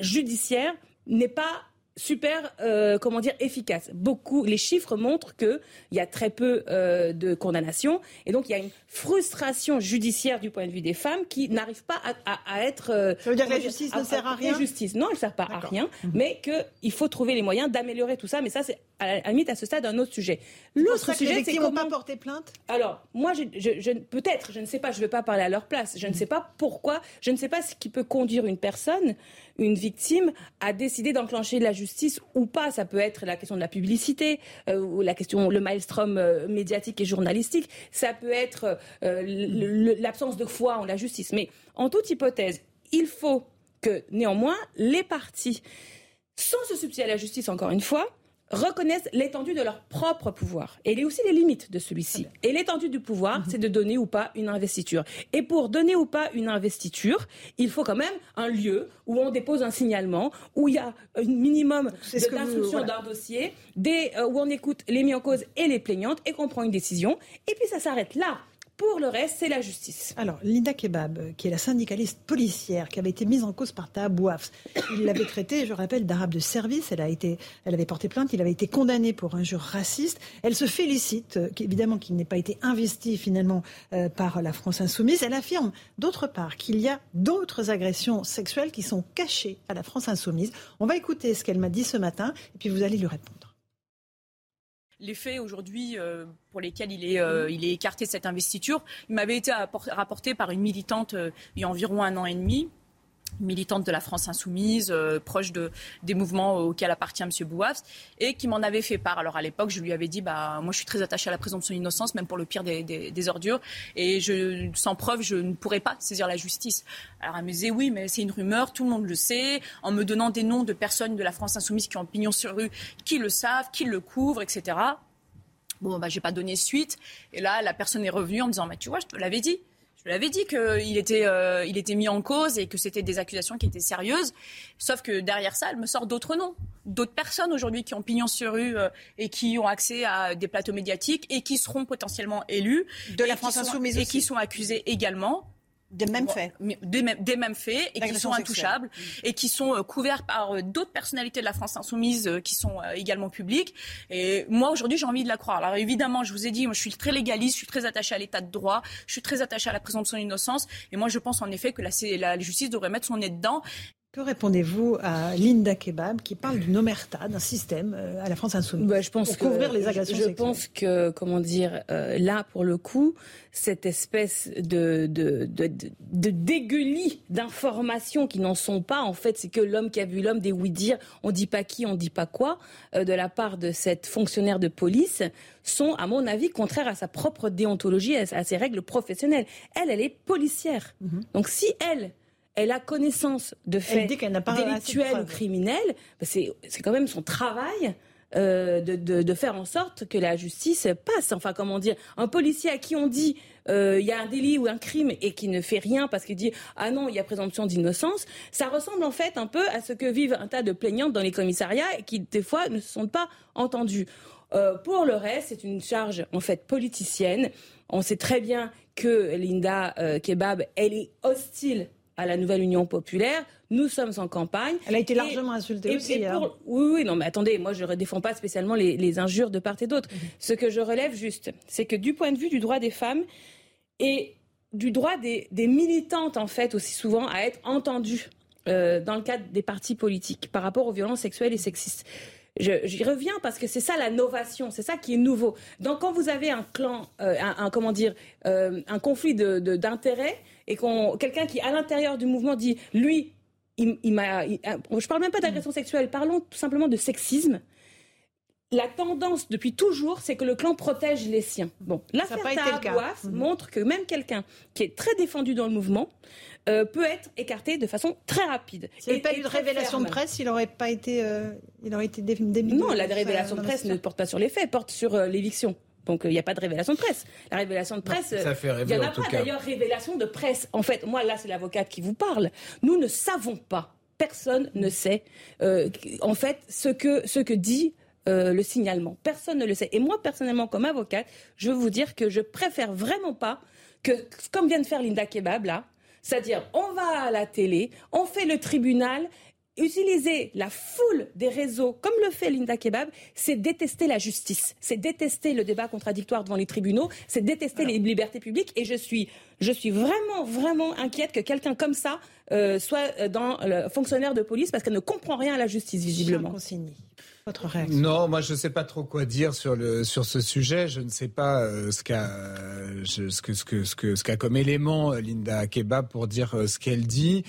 judiciaire n'est pas super, euh, comment dire, efficace. Beaucoup, les chiffres montrent qu'il y a très peu euh, de condamnations et donc il y a une frustration judiciaire du point de vue des femmes qui n'arrivent pas à, être. Euh, Ça veut dire que la justice ne sert à rien. Justice, non, elle ne sert pas à rien, mhm. mais qu'il faut trouver les moyens d'améliorer tout ça. Mais ça, c'est à la limite à ce stade un autre sujet. L'autre sujet, c'est comment pas porter plainte. Alors, moi, je, je, peut-être, je ne sais pas, je ne vais pas parler à leur place. Je ne sais pas pourquoi, je ne sais pas ce qui peut conduire une personne une victime a décidé d'enclencher la justice ou pas. Ça peut être la question de la publicité, euh, ou la question, le maelstrom euh, médiatique et journalistique. Ça peut être euh, l'absence de foi en la justice. Mais en toute hypothèse, il faut que néanmoins les partis, sans se substituer à la justice encore une fois, reconnaissent l'étendue de leur propre pouvoir et aussi les limites de celui-ci. Et l'étendue du pouvoir, mhm. c'est de donner ou pas une investiture. Et pour donner ou pas une investiture, il faut quand même un lieu où on dépose un signalement, où il y a un minimum d'instruction d'un dossier, des, euh, où on écoute les mis en cause et les plaignantes et qu'on prend une décision. Et puis ça s'arrête là. Pour le reste, c'est la justice. Alors, Linda Kebab, qui est la syndicaliste policière qui avait été mise en cause par Tahabouaf, il l'avait traitée, je rappelle, d'arabe de service. Elle, a été, elle avait porté plainte, il avait été condamné pour injure raciste. Elle se félicite, euh, évidemment, qu'il n'ait pas été investi finalement euh, par la France insoumise. Elle affirme, d'autre part, qu'il y a d'autres agressions sexuelles qui sont cachées à la France insoumise. On va écouter ce qu'elle m'a dit ce matin, et puis vous allez lui répondre. Les faits aujourd'hui euh, pour lesquels il est, euh, il est écarté de cette investiture, il m'avait été rapporté par une militante euh, il y a environ un an et demi militante de la France insoumise, euh, proche de, des mouvements auxquels appartient M. Bouafs, et qui m'en avait fait part. Alors à l'époque, je lui avais dit, bah, moi je suis très attachée à la présomption d'innocence, même pour le pire des, des, ordures, et je, sans preuve, je ne pourrais pas saisir la justice. Alors elle me disait, oui, mais c'est une rumeur, tout le monde le sait, en me donnant des noms de personnes de la France insoumise qui ont pignon sur rue, qui le savent, qui le couvrent, etc. Bon, bah, j'ai pas donné suite. Et là, la personne est revenue en me disant, bah, tu vois, je te l'avais dit. Je l'avais dit qu'il était, euh, il était mis en cause et que c'était des accusations qui étaient sérieuses. Sauf que derrière ça, elle me sort d'autres noms, d'autres personnes aujourd'hui qui ont pignon sur rue euh, et qui ont accès à des plateaux médiatiques et qui seront potentiellement élus de la France insoumise et qui sont accusés également des mêmes faits. Des, mêmes, faits et qui sont intouchables et qui sont euh, couverts par euh, d'autres personnalités de la France insoumise euh, qui sont également publiques. Et moi, aujourd'hui, j'ai envie de la croire. Alors évidemment, je vous ai dit, moi, je suis très légaliste, je suis très attaché à l'état de droit, je suis très attaché à la présomption d'innocence. Et moi, je pense en effet que la, la justice devrait mettre son nez dedans. Que répondez-vous à Linda Kebab qui parle d'une omerta, d'un système euh, à la France insoumise bah, je pense pour couvrir les agressions Je, pense que, comment dire, euh, là, pour le coup, cette espèce de, de, de, de dégueulis d'informations qui n'en sont pas, en fait, c'est que l'homme qui a vu l'homme, des oui-dire, on dit pas qui, on dit pas quoi, euh, de la part de cette fonctionnaire de police, sont, à mon avis, contraires à sa propre déontologie, à, ses règles professionnelles. Elle, elle est policière. Mhm. Donc si elle elle a connaissance de faits délictuels ou criminels, bah, c'est quand même son travail. Euh, de, faire en sorte que la justice passe. Enfin, comment dire, un policier à qui on dit euh, il y a un délit ou un crime et qui ne fait rien parce qu'il dit ah non il y a présomption d'innocence, ça ressemble en fait un peu à ce que vivent un tas de plaignantes dans les commissariats et qui des fois ne se sont pas entendues. Euh, pour le reste, c'est une charge en fait politicienne. On sait très bien que Linda Kebab, elle est hostile à la nouvelle Union populaire. Nous sommes en campagne. Elle a été largement insultée aussi. Hein. Oui, oui, non, mais attendez, moi je ne défends pas spécialement les, injures de part et d'autre. Mhm. Ce que je relève juste, c'est que du point de vue du droit des femmes et du droit des, militantes, en fait, aussi souvent à être entendues euh, dans le cadre des partis politiques par rapport aux violences sexuelles et sexistes. J'y reviens parce que c'est ça la novation, c'est ça qui est nouveau. Donc quand vous avez un clan, euh, un, comment dire, euh, un conflit d'intérêts, et quelqu'un qui, à l'intérieur du mouvement, dit lui, il, il m'a. Je parle même pas d'agression sexuelle, parlons tout simplement de sexisme. La tendance depuis toujours, c'est que le clan protège les siens. Bon, l'affaire Tahabouaf mhm. montre que même quelqu'un qui est très défendu dans le mouvement euh, peut être écarté de façon très rapide. S'il n'y avait pas eu de révélation de presse, il n'aurait pas été, euh, il aurait été démis. Non, la révélation de presse ne porte pas sur les faits, porte sur euh, l'éviction. Donc il n'y a pas de révélation de presse. La révélation de presse, il n'y en a pas d'ailleurs révélation de presse. En fait, moi là c'est l'avocate qui vous parle. Nous ne savons pas, personne ne sait euh, en fait ce que, ce que dit euh, le signalement. Personne ne le sait. Et moi personnellement comme avocate, je veux vous dire que je préfère vraiment pas que, comme vient de faire Linda Kebab là, c'est-à-dire, on va à la télé, on fait le tribunal utiliser la foule des réseaux, comme le fait Linda Kebab, c'est détester la justice, c'est détester le débat contradictoire devant les tribunaux, c'est détester les libertés publiques. Et je suis, je suis vraiment, vraiment inquiète que quelqu'un comme ça euh, soit euh, dans le fonctionnaire de police parce qu'elle ne comprend rien à la justice, visiblement. Non, moi je ne sais pas trop quoi dire sur le sur ce sujet. Je ne sais pas euh, ce qu'a ce que ce que ce que ce qu'a comme élément Linda Kebab pour dire ce qu'elle dit.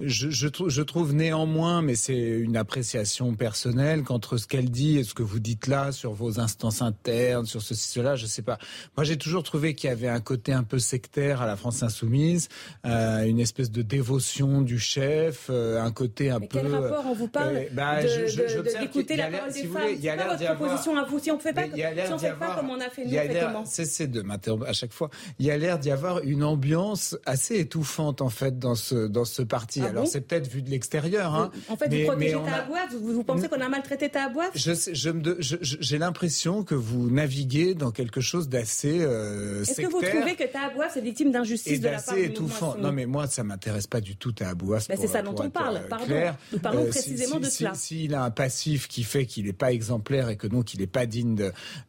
Je, je, je, trouve néanmoins, mais c'est une appréciation personnelle, qu'entre ce qu'elle dit et ce que vous dites là sur vos instances internes, sur ceci, cela, je sais pas. Moi, j'ai toujours trouvé qu'il y avait un côté un peu sectaire à la France insoumise, euh, une espèce de dévotion du chef, euh, un côté un mais peu. Quel rapport on vous parle euh, bah, d'écouter la parole des femmes C'est pas votre proposition à vous Si on ne fait pas, si on fait pas comme on a fait nous, Cessez de m'interrompre à chaque fois. Il y a l'air d'y avoir une ambiance assez étouffante en fait dans ce dans ce parti. Ah Alors c'est peut-être vu de l'extérieur. Hein, en fait, vous protégez Tahabouaf vous, vous, pensez qu'on a maltraité Tahabouaf J'ai je, je, l'impression que vous naviguez dans quelque chose d'assez euh, Est-ce que vous trouvez que Tahabouaf est victime d'injustice de la part du étouffant. Non, mais moi, ça m'intéresse pas du tout Tahabouaf. Ben, c'est ça dont on parle. Euh, Pardon. Nous parlons euh, précisément de cela. S'il a un passif qui fait qu'il n'est pas exemplaire et que donc il n'est pas digne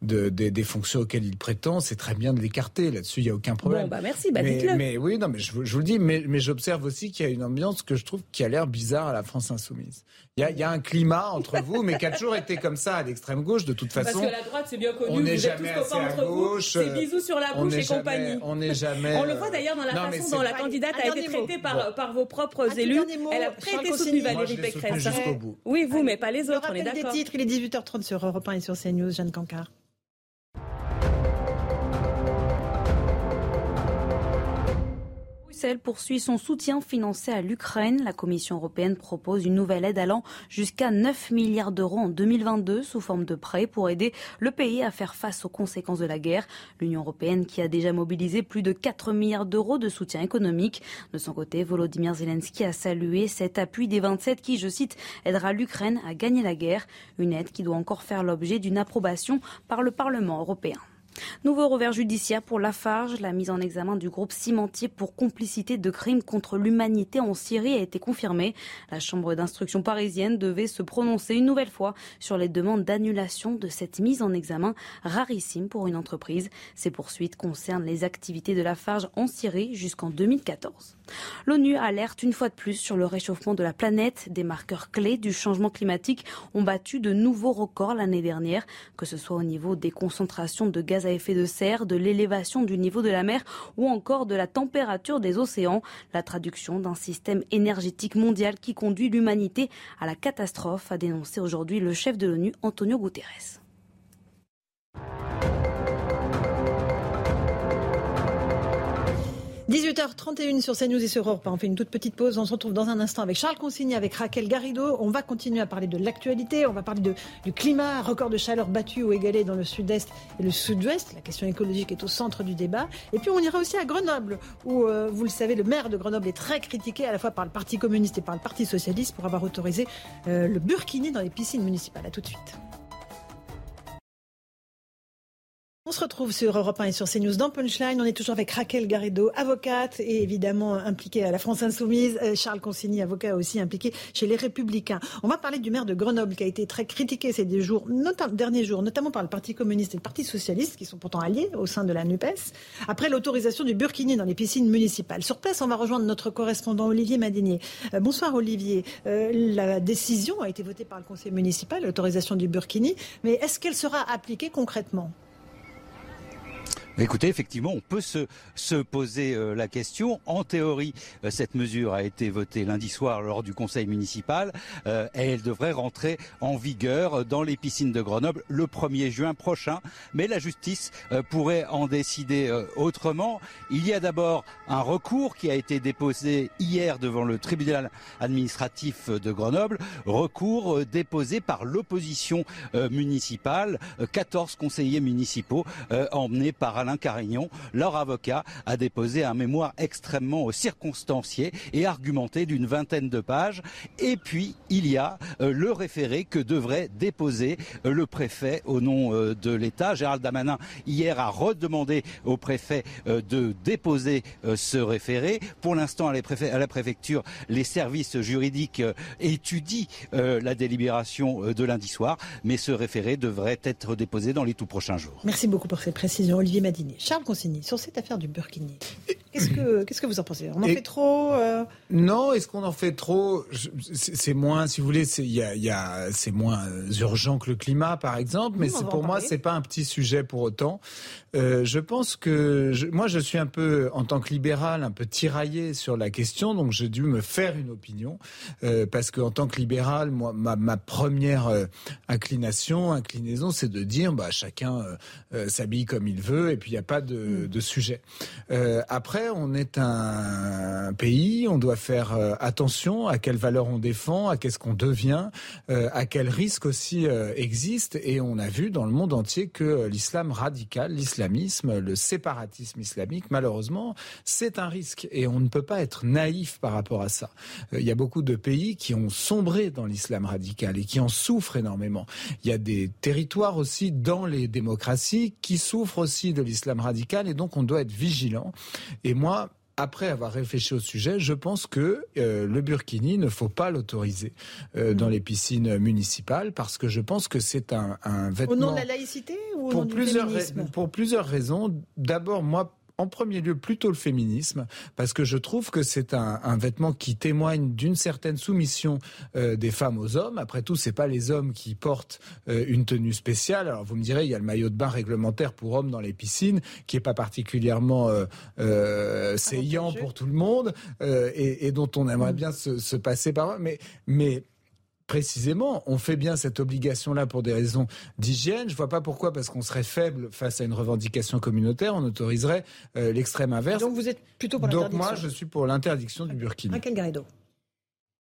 de, des fonctions auxquelles il prétend, c'est très bien de l'écarter. Là-dessus, il n'y a aucun problème. Bon, bah merci, bah mais, mais, oui, non, mais je, je vous le dis, mais, mais j'observe aussi qu'il y a une ambiance que je trouve qui a l'air bizarre à la France insoumise. Il y, a, un climat entre vous, mais qui a toujours été comme ça à l'extrême gauche, de toute façon. Parce que la droite, c'est bien connu. On n'est jamais tous assez à gauche. C'est bisous sur la bouche et compagnie. On n'est jamais. On le voit d'ailleurs dans la façon dont la candidate a été traitée par, par vos propres élus. Elle a très été soutenue, Valérie Pécresse. Oui, vous, mais pas les autres. On est d'accord. titres, il est 18h30 sur Europe 1 et sur CNews. Jeanne Cancard. Bruxelles poursuit son soutien financier à l'Ukraine. La Commission européenne propose une nouvelle aide allant jusqu'à 9 milliards d'euros en 2022 sous forme de prêts pour aider le pays à faire face aux conséquences de la guerre. L'Union européenne qui a déjà mobilisé plus de 4 milliards d'euros de soutien économique. De son côté, Volodymyr Zelensky a salué cet appui des 27 qui, je cite, aidera l'Ukraine à gagner la guerre. Une aide qui doit encore faire l'objet d'une approbation par le Parlement européen. Nouveau revers judiciaire pour Lafarge. La mise en examen du groupe cimentier pour complicité de crimes contre l'humanité en Syrie a été confirmée. La chambre d'instruction parisienne devait se prononcer une nouvelle fois sur les demandes d'annulation de cette mise en examen rarissime pour une entreprise. Ces poursuites concernent les activités de Lafarge en Syrie jusqu'en 2014. L'ONU alerte une fois de plus sur le réchauffement de la planète. Des marqueurs clés du changement climatique ont battu de nouveaux records l'année dernière, que ce soit au niveau des concentrations de gaz à effet de serre, de l'élévation du niveau de la mer ou encore de la température des océans. La traduction d'un système énergétique mondial qui conduit l'humanité à la catastrophe, a dénoncé aujourd'hui le chef de l'ONU, Antonio Guterres. 18h31 sur CNews et sur Europe. On fait une toute petite pause. On se retrouve dans un instant avec Charles Consigny, avec Raquel Garrido. On va continuer à parler de l'actualité. On va parler du climat, record de chaleur battu ou égalé dans le sud-est et le sud-ouest. La question écologique est au centre du débat. Et puis on ira aussi à Grenoble, où, euh, vous le savez, le maire de Grenoble est très critiqué à la fois par le Parti communiste et par le Parti socialiste pour avoir autorisé euh, le burkini dans les piscines municipales. À tout de suite. On se retrouve sur Europe 1 et sur CNews dans Punchline. On est toujours avec Raquel Garrido, avocate et évidemment impliquée à la France Insoumise. Euh, Charles Consigny, avocat aussi impliqué chez les Républicains. On va parler du maire de Grenoble qui a été très critiqué ces derniers jours, notamment par le Parti communiste et le Parti socialiste, qui sont pourtant alliés au sein de la NUPES, après l'autorisation du burkini dans les piscines municipales. Sur place, on va rejoindre notre correspondant Olivier Madinier. Euh, bonsoir Olivier. Euh, la décision a été votée par le conseil municipal, l'autorisation du burkini, mais est-ce qu'elle sera appliquée concrètement? Écoutez, effectivement, on peut se, se poser euh, la question. En théorie, euh, cette mesure a été votée lundi soir lors du conseil municipal euh, et elle devrait rentrer en vigueur dans les piscines de Grenoble le 1er juin prochain. Mais la justice pourrait en décider autrement. Il y a d'abord un recours qui a été déposé hier devant le tribunal administratif de Grenoble, recours déposé par l'opposition municipale, 14 conseillers municipaux emmenés par Alain Carignon, leur avocat, a déposé un mémoire extrêmement circonstancié et argumenté d'une vingtaine de pages. Et puis, il y a euh, le référé que devrait déposer euh, le préfet au nom euh, de l'État. Gérald Damanin, hier, a redemandé au préfet de déposer ce référé. Pour l'instant, à, à la préfecture, les services juridiques étudient la délibération de lundi soir, mais ce référé devrait être déposé dans les tout prochains jours. Merci beaucoup pour ces précisions, Olivier Charles Consigny, sur cette affaire du Burkini, qu'est-ce que, qu'est-ce que vous en pensez? On en fait trop euh? Non, est-ce qu'on en fait trop? C'est moins, si vous voulez, c'est, y a, y a, moins urgent que le climat, par exemple, mais pour moi, c'est pas un petit sujet pour autant. Euh, je pense que moi, je suis un peu, en tant que libéral, un peu tiraillé sur la question, donc j'ai dû me faire une opinion, euh, parce qu'en tant que libéral, moi, ma, ma première inclination, inclinaison, c'est de dire, bah, chacun s'habille comme il veut, et puis il n'y a pas de, de sujet. Euh, après, on est un pays, on doit faire euh, attention à quelles valeurs on défend, à qu'est-ce qu'on devient, euh, à quels risques aussi euh, existent. Et on a vu dans le monde entier que l'islam radical, l'islamisme, le séparatisme islamique, malheureusement, c'est un risque. Et on ne peut pas être naïf par rapport à ça. Il y a beaucoup de pays qui ont sombré dans l'islam radical et qui en souffrent énormément. Il y a des territoires aussi dans les démocraties qui souffrent aussi de l'islam radical et donc on doit être vigilant. Et moi, après avoir réfléchi au sujet, je pense que euh, le burkini ne faut pas l'autoriser euh, dans mm. les piscines municipales parce que je pense que c'est un, vêtement. Au nom de la laïcité ou au pour nom du plusieurs Pour plusieurs raisons. D'abord, moi, en premier lieu plutôt le féminisme, parce que je trouve que c'est un, un, vêtement qui témoigne d'une certaine soumission euh, des femmes aux hommes. Après tout, c'est pas les hommes qui portent euh, une tenue spéciale. Alors vous me direz, il y a le maillot de bain réglementaire pour hommes dans les piscines, qui est pas particulièrement euh, euh saillant pour tout le monde et, et, dont on aimerait bien se, se passer par. Mais, mais précisément, on fait bien cette obligation-là pour des raisons d'hygiène. Je ne vois pas pourquoi, parce qu'on serait faible face à une revendication communautaire, on autoriserait euh, l'extrême inverse. Donc vous êtes plutôt pour l'interdiction Donc moi, je suis pour l'interdiction du burkini. Raquel Garrido.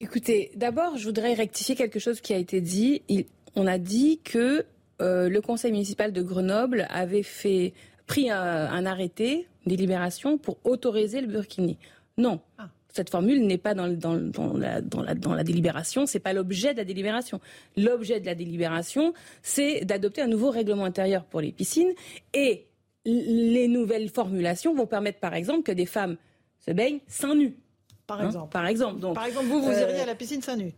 Écoutez, d'abord, je voudrais rectifier quelque chose qui a été dit. Il, on a dit que euh, le conseil municipal de Grenoble avait fait, pris un, un arrêté, une délibération, pour autoriser le burkini. Non. Ah cette formule n'est pas dans, dans, dans, la, dans, la, dans la délibération, c'est pas l'objet de la délibération. L'objet de la délibération, c'est d'adopter un nouveau règlement intérieur pour les piscines et les nouvelles formulations vont permettre, par exemple, que des femmes se baignent seins nus. Par hein exemple. par exemple. Donc, par exemple, vous, vous iriez à la piscine seins nus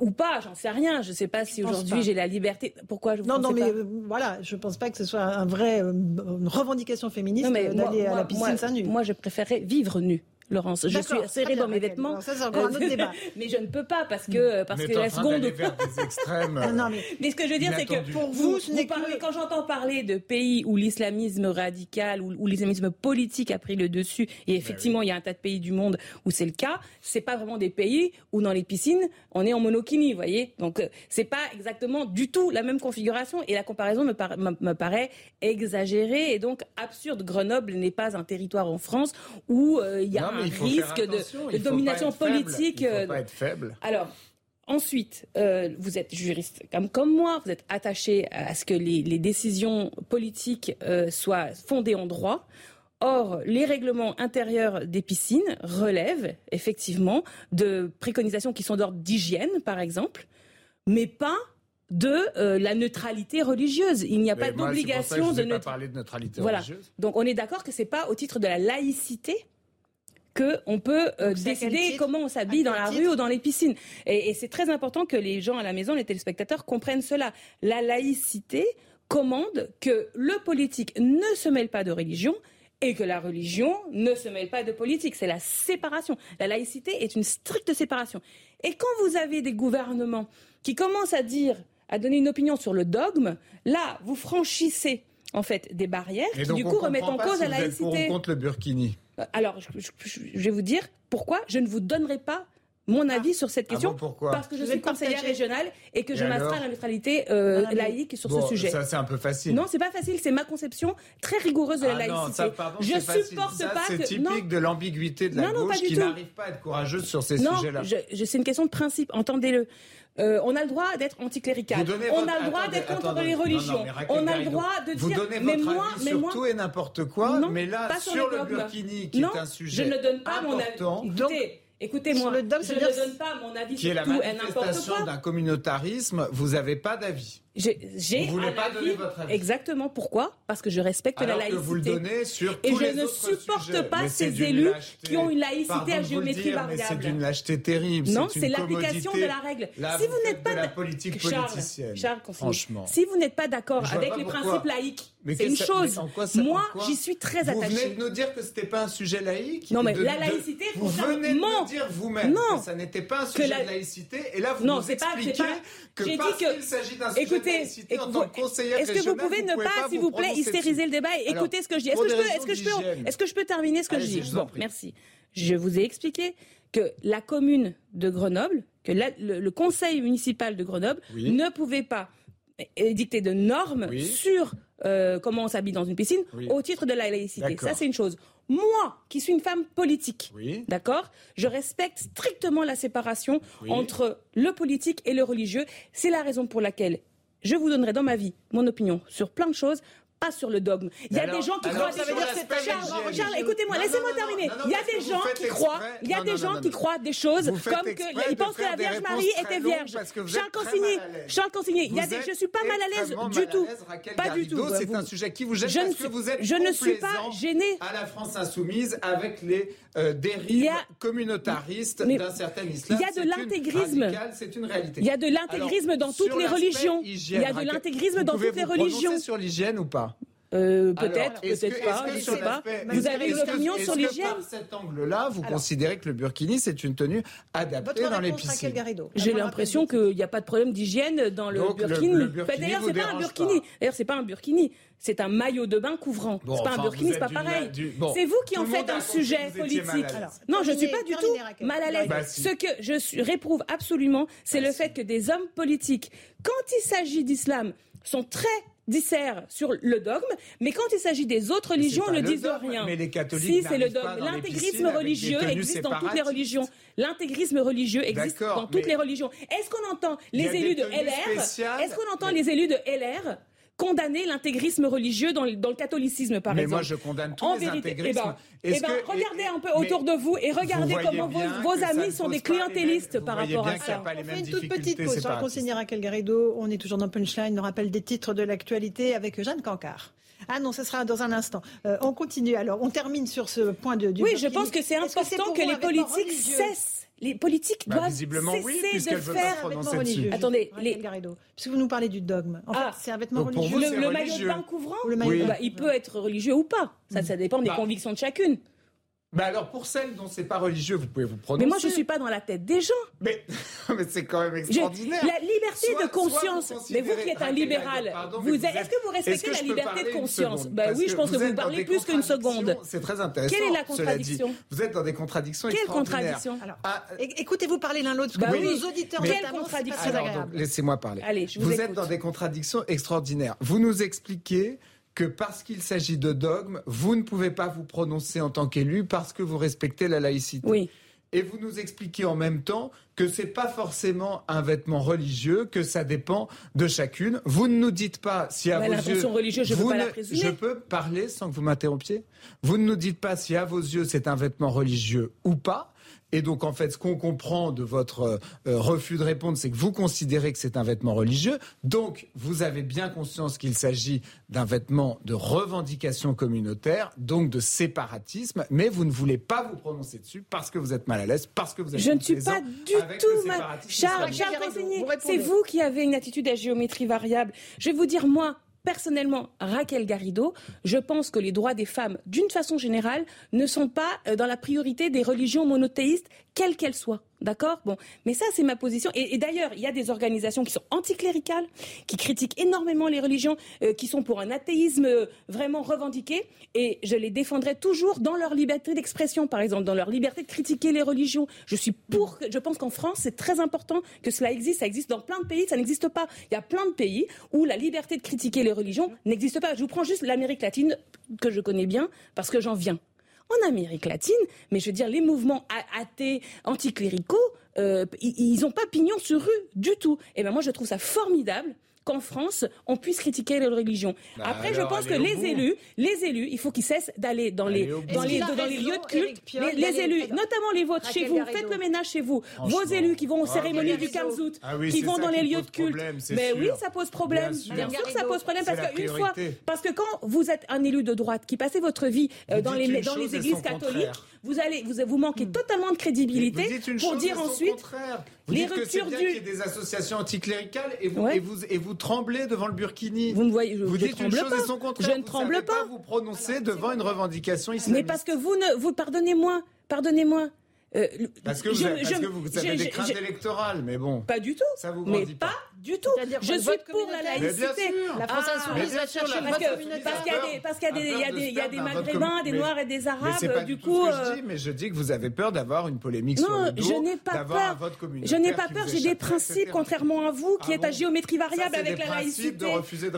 ou pas, j'en sais rien. Je ne sais pas si aujourd'hui j'ai la liberté. Pourquoi je Non, non, mais euh, voilà, je ne pense pas que ce soit un vrai, euh, une revendication féministe d'aller à la piscine seins nus. Moi, je préférais vivre nu. Laurence. Je suis serrée dans mes vêtements. ça, c'est encore un autre débat. mais je ne peux pas parce que parce que la seconde. Vers des extrêmes. non, mais... mais... ce que je veux dire, c'est que pour vous, vous, parlez, quand j'entends parler de pays où l'islamisme radical ou où l'islamisme politique a pris le dessus, et ben effectivement, il y a un tas de pays du monde où c'est le cas. C'est pas vraiment des pays où dans les piscines on est en monokini, vous voyez. Donc euh, c'est pas exactement du tout la même configuration et la comparaison me, me paraît exagérée et donc absurde. Grenoble n'est pas un territoire en France où euh, il y a un risque de, domination politique. Il faut euh, pas être faible. Alors, Ensuite, euh, vous êtes juriste comme, comme moi, vous êtes attaché à ce que les, décisions politiques euh, soient fondées en droit. Or, les règlements intérieurs des piscines relèvent effectivement de préconisations qui sont d'ordre d'hygiène, par exemple, mais pas de la neutralité religieuse. Il n'y a pas d'obligation de, pas parler de neutralité voilà. religieuse. Donc on est d'accord que c'est pas au titre de la laïcité qu'on peut euh, décider comment on s'habille dans la rue ou dans les piscines. Et, c'est très important que les gens à la maison, les téléspectateurs, comprennent cela. La laïcité commande que le politique ne se mêle pas de religion et que la religion ne se mêle pas de politique. C'est la séparation. La laïcité est une stricte séparation. Et quand vous avez des gouvernements qui commencent à dire, à donner une opinion sur le dogme, là, vous franchissez en fait des barrières qui du coup remettent en cause la laïcité. Vous êtes pour contre le burkini alors, je, vais vous dire pourquoi je ne vous donnerai pas mon avis sur cette ah question parce que je, suis conseillère régionale et que je m'astreins à la neutralité euh, laïque sur ce sujet. Ça c'est un peu facile. Non, c'est pas facile, c'est ma conception très rigoureuse de la ah laïcité. Non, ça, je supporte pas c'est typique de l'ambiguïté de la gauche qui n'arrive pas à être courageuse sur ces sujets-là. Non, c'est une question de principe, entendez-le. Euh, on a le droit d'être anticlérical. On a le droit d'être contre les religions. on a le droit de dire. Vous donnez mais votre moi, avis mais sur moi, tout et n'importe quoi, mais là, sur, le burkini, qui est un sujet je ne donne pas important, mon avis. Écoutez, Écoutez-moi, je ne donne pas mon avis sur tout et n'importe quoi. d'un communautarisme, vous n'avez pas d'avis. J'ai vous voulez pas donner votre avis. Exactement. Pourquoi? Parce que je respecte la laïcité. Que vous le donnez sur et je ne supporte pas ces élus qui ont une laïcité à géométrie variable. C'est d'une lâcheté terrible. Non, c'est l'application de la règle. si vous n'êtes pas de la politique politicienne, Charles, franchement, si vous n'êtes pas d'accord avec les principes laïques, c'est une chose. Moi, j'y suis très attachée. Vous venez de nous dire que c'était pas un sujet laïque. Non, mais la laïcité. Vous venez de nous dire vous-même que ça n'était pas un sujet de laïcité, et là vous nous expliquez que parce qu'il s'agit d'un sujet est-ce que vous pouvez ne pas, s'il vous plaît, hystériser le débat et écouter ce que je dis. Est-ce que, je peux, est-ce que je peux terminer ce que je dis? Bon, merci. Je vous ai expliqué que la commune de Grenoble, que le, conseil municipal de Grenoble ne pouvait pas édicter de normes sur euh, comment on s'habille dans une piscine au titre de la laïcité. Ça, c'est une chose. Moi, qui suis une femme politique, d'accord, je respecte strictement la séparation entre le politique et le religieux. C'est la raison pour laquelle je vous donnerai dans ma vie mon opinion sur plein de choses pas sur le dogme. Il y a des gens qui croient. Ça veut dire c'est Charles, Charles écoutez-moi, laissez-moi terminer. Il y a des gens qui croient. Il y a des gens qui croient des choses comme que ils pensent que la Vierge Marie était vierge. Charles Consigny, Charles Consigny. Il y a des. Je suis pas mal à l'aise du tout. Pas du tout. C'est un sujet qui vous gêne parce que vous êtes. Je ne suis pas gênée. À la France insoumise avec les euh, dérives communautaristes d'un certain islam. Il y a de l'intégrisme. C'est une réalité. Il y a de l'intégrisme dans toutes les religions. Il y a de l'intégrisme dans toutes les religions. sur l'hygiène ou pas euh, peut-être, peut-être pas, je sais pas. Vous avez une opinion sur l'hygiène Par cet angle-là, vous considérez que le burkini, c'est une tenue adaptée dans les piscines? J'ai l'impression qu'il n'y a pas de problème d'hygiène dans le burkini. D'ailleurs, c'est pas un burkini. D'ailleurs, c'est pas un burkini. C'est un maillot de bain couvrant. c'est pas un burkini, c'est pas pareil. c'est vous qui en faites un sujet politique. non, je suis pas du tout mal à l'aise. Bah, Ce que je réprouve absolument, c'est le fait que des hommes politiques, quand il s'agit d'islam, sont très dissèrent sur le dogme, mais quand il s'agit des autres religions, on ne disent rien. Mais les catholiques si, c'est le dogme. L'intégrisme religieux existe dans toutes les religions. L'intégrisme religieux existe dans toutes les religions. Est-ce qu'on entend les élus de LR Est-ce qu'on entend les élus de LR condamner l'intégrisme religieux dans, le catholicisme, par exemple. Mais moi, je condamne tous en les vérité, eh intégrismes. Ben, eh ben, regardez un peu autour de vous et regardez comment vos, amis sont des clientélistes par rapport à ça. On fait une toute petite pause sur la consignera Calgarido. On est toujours dans Punchline, on rappelle des titres de l'actualité avec Jeanne Cancard. Ah non, ce sera dans un instant. Euh, on continue alors. On termine sur ce point de. Du oui, je pense que c'est important que les politiques cessent les politiques doivent cesser de faire un vêtement religieux. Attendez, les... puisque vous nous parlez du dogme, en ah, c'est un vêtement religieux. Le, maillot de bain couvrant, bah, il peut être religieux ou pas. Ça, ça dépend des convictions de chacune. Mais alors, pour celles dont c'est pas religieux, vous pouvez vous prononcer. Mais moi, je suis pas dans la tête des gens. Mais, mais c'est quand même extraordinaire. La liberté de conscience. Mais vous qui êtes un libéral, est-ce que vous respectez la liberté de conscience bah, Oui, je pense que vous parlez plus qu'une seconde. C'est très intéressant. Quelle est la contradiction Vous êtes dans des contradictions Quelle contradiction ah, Écoutez-vous parler l'un l'autre, parce bah que oui. nos auditeurs mais Quelle contradiction Laissez-moi parler. Vous êtes dans des contradictions extraordinaires. Vous nous expliquez que parce qu'il s'agit de dogmes, vous ne pouvez pas vous prononcer en tant qu'élu parce que vous respectez la laïcité. Oui. Et vous nous expliquez en même temps que c'est pas forcément un vêtement religieux, que ça dépend de chacune. Vous ne nous dites pas si à bah, vos la yeux, religieuse, je, vous peux pas je peux parler sans que vous m'interrompiez. Vous ne nous dites pas si à vos yeux c'est un vêtement religieux ou pas. Et donc, en fait, ce qu'on comprend de votre euh, euh, refus de répondre, c'est que vous considérez que c'est un vêtement religieux. Donc, vous avez bien conscience qu'il s'agit d'un vêtement de revendication communautaire, donc de séparatisme, mais vous ne voulez pas vous prononcer dessus parce que vous êtes mal à l'aise, parce que vous êtes Je ne suis pas du tout mal. Charles, Charles c'est vous qui avez une attitude à géométrie variable. Je vais vous dire, moi, personnellement Raquel Garrido, je pense que les droits des femmes, d'une façon générale, ne sont pas euh, dans la priorité des religions monothéistes, quelles qu'elles soient. D'accord? Bon, mais ça, c'est ma position. Et, d'ailleurs, il y a des organisations qui sont anticléricales, qui critiquent énormément les religions, euh, qui sont pour un athéisme euh, vraiment revendiqué. Et je les défendrai toujours dans leur liberté d'expression, par exemple, dans leur liberté de critiquer les religions. Je suis pour. Je pense qu'en France, c'est très important que cela existe. Ça existe dans plein de pays. Ça n'existe pas. Il y a plein de pays où la liberté de critiquer les religions n'existe pas. Je vous prends juste l'Amérique latine que je connais bien parce que j'en viens en Amérique latine, mais je veux dire, les mouvements athées, anticléricaux, euh, ils n'ont pas pignon sur rue du tout. Et ben moi, je trouve ça formidable qu'en France, on puisse critiquer les religions. Après, je pense que les élus, les élus, il faut qu'ils cessent d'aller dans les, lieux de culte. Les, élus, notamment les vôtres chez vous, faites le ménage chez vous. Vos élus qui vont aux cérémonies du Kamzout, ah oui, qui vont dans les lieux de culte. Mais oui, ça pose problème. Bien, sûr, ça pose problème parce qu'une fois, parce que quand vous êtes un élu de droite qui passez votre vie euh, dans les églises catholiques, vous allez vous, vous manquez totalement de crédibilité pour dire ensuite vous les dites ruptures que bien du... y des associations anticléricales et vous, ouais. et vous, et vous tremblez devant le burkini. Vous ne voyez, vous dites je une chose pas. et son contraire. Je ne vous tremble pas. pas. Vous prononcez devant une revendication islamiste. Mais parce que vous ne vous pardonnez-moi, pardonnez-moi. Euh, parce que vous, avez, des craintes électorales, mais bon. Pas du tout. Ça vous mais pas du tout. Je suis pour la laïcité. La France Insoumise va chercher le vote Parce qu'il y a des Maghrébins, des Noirs et des Arabes. Du coup, euh, mais je dis que vous avez peur d'avoir une polémique sur le dos. Je n'ai pas peur. J'ai des principes, contrairement à vous, qui est à géométrie variable avec la laïcité.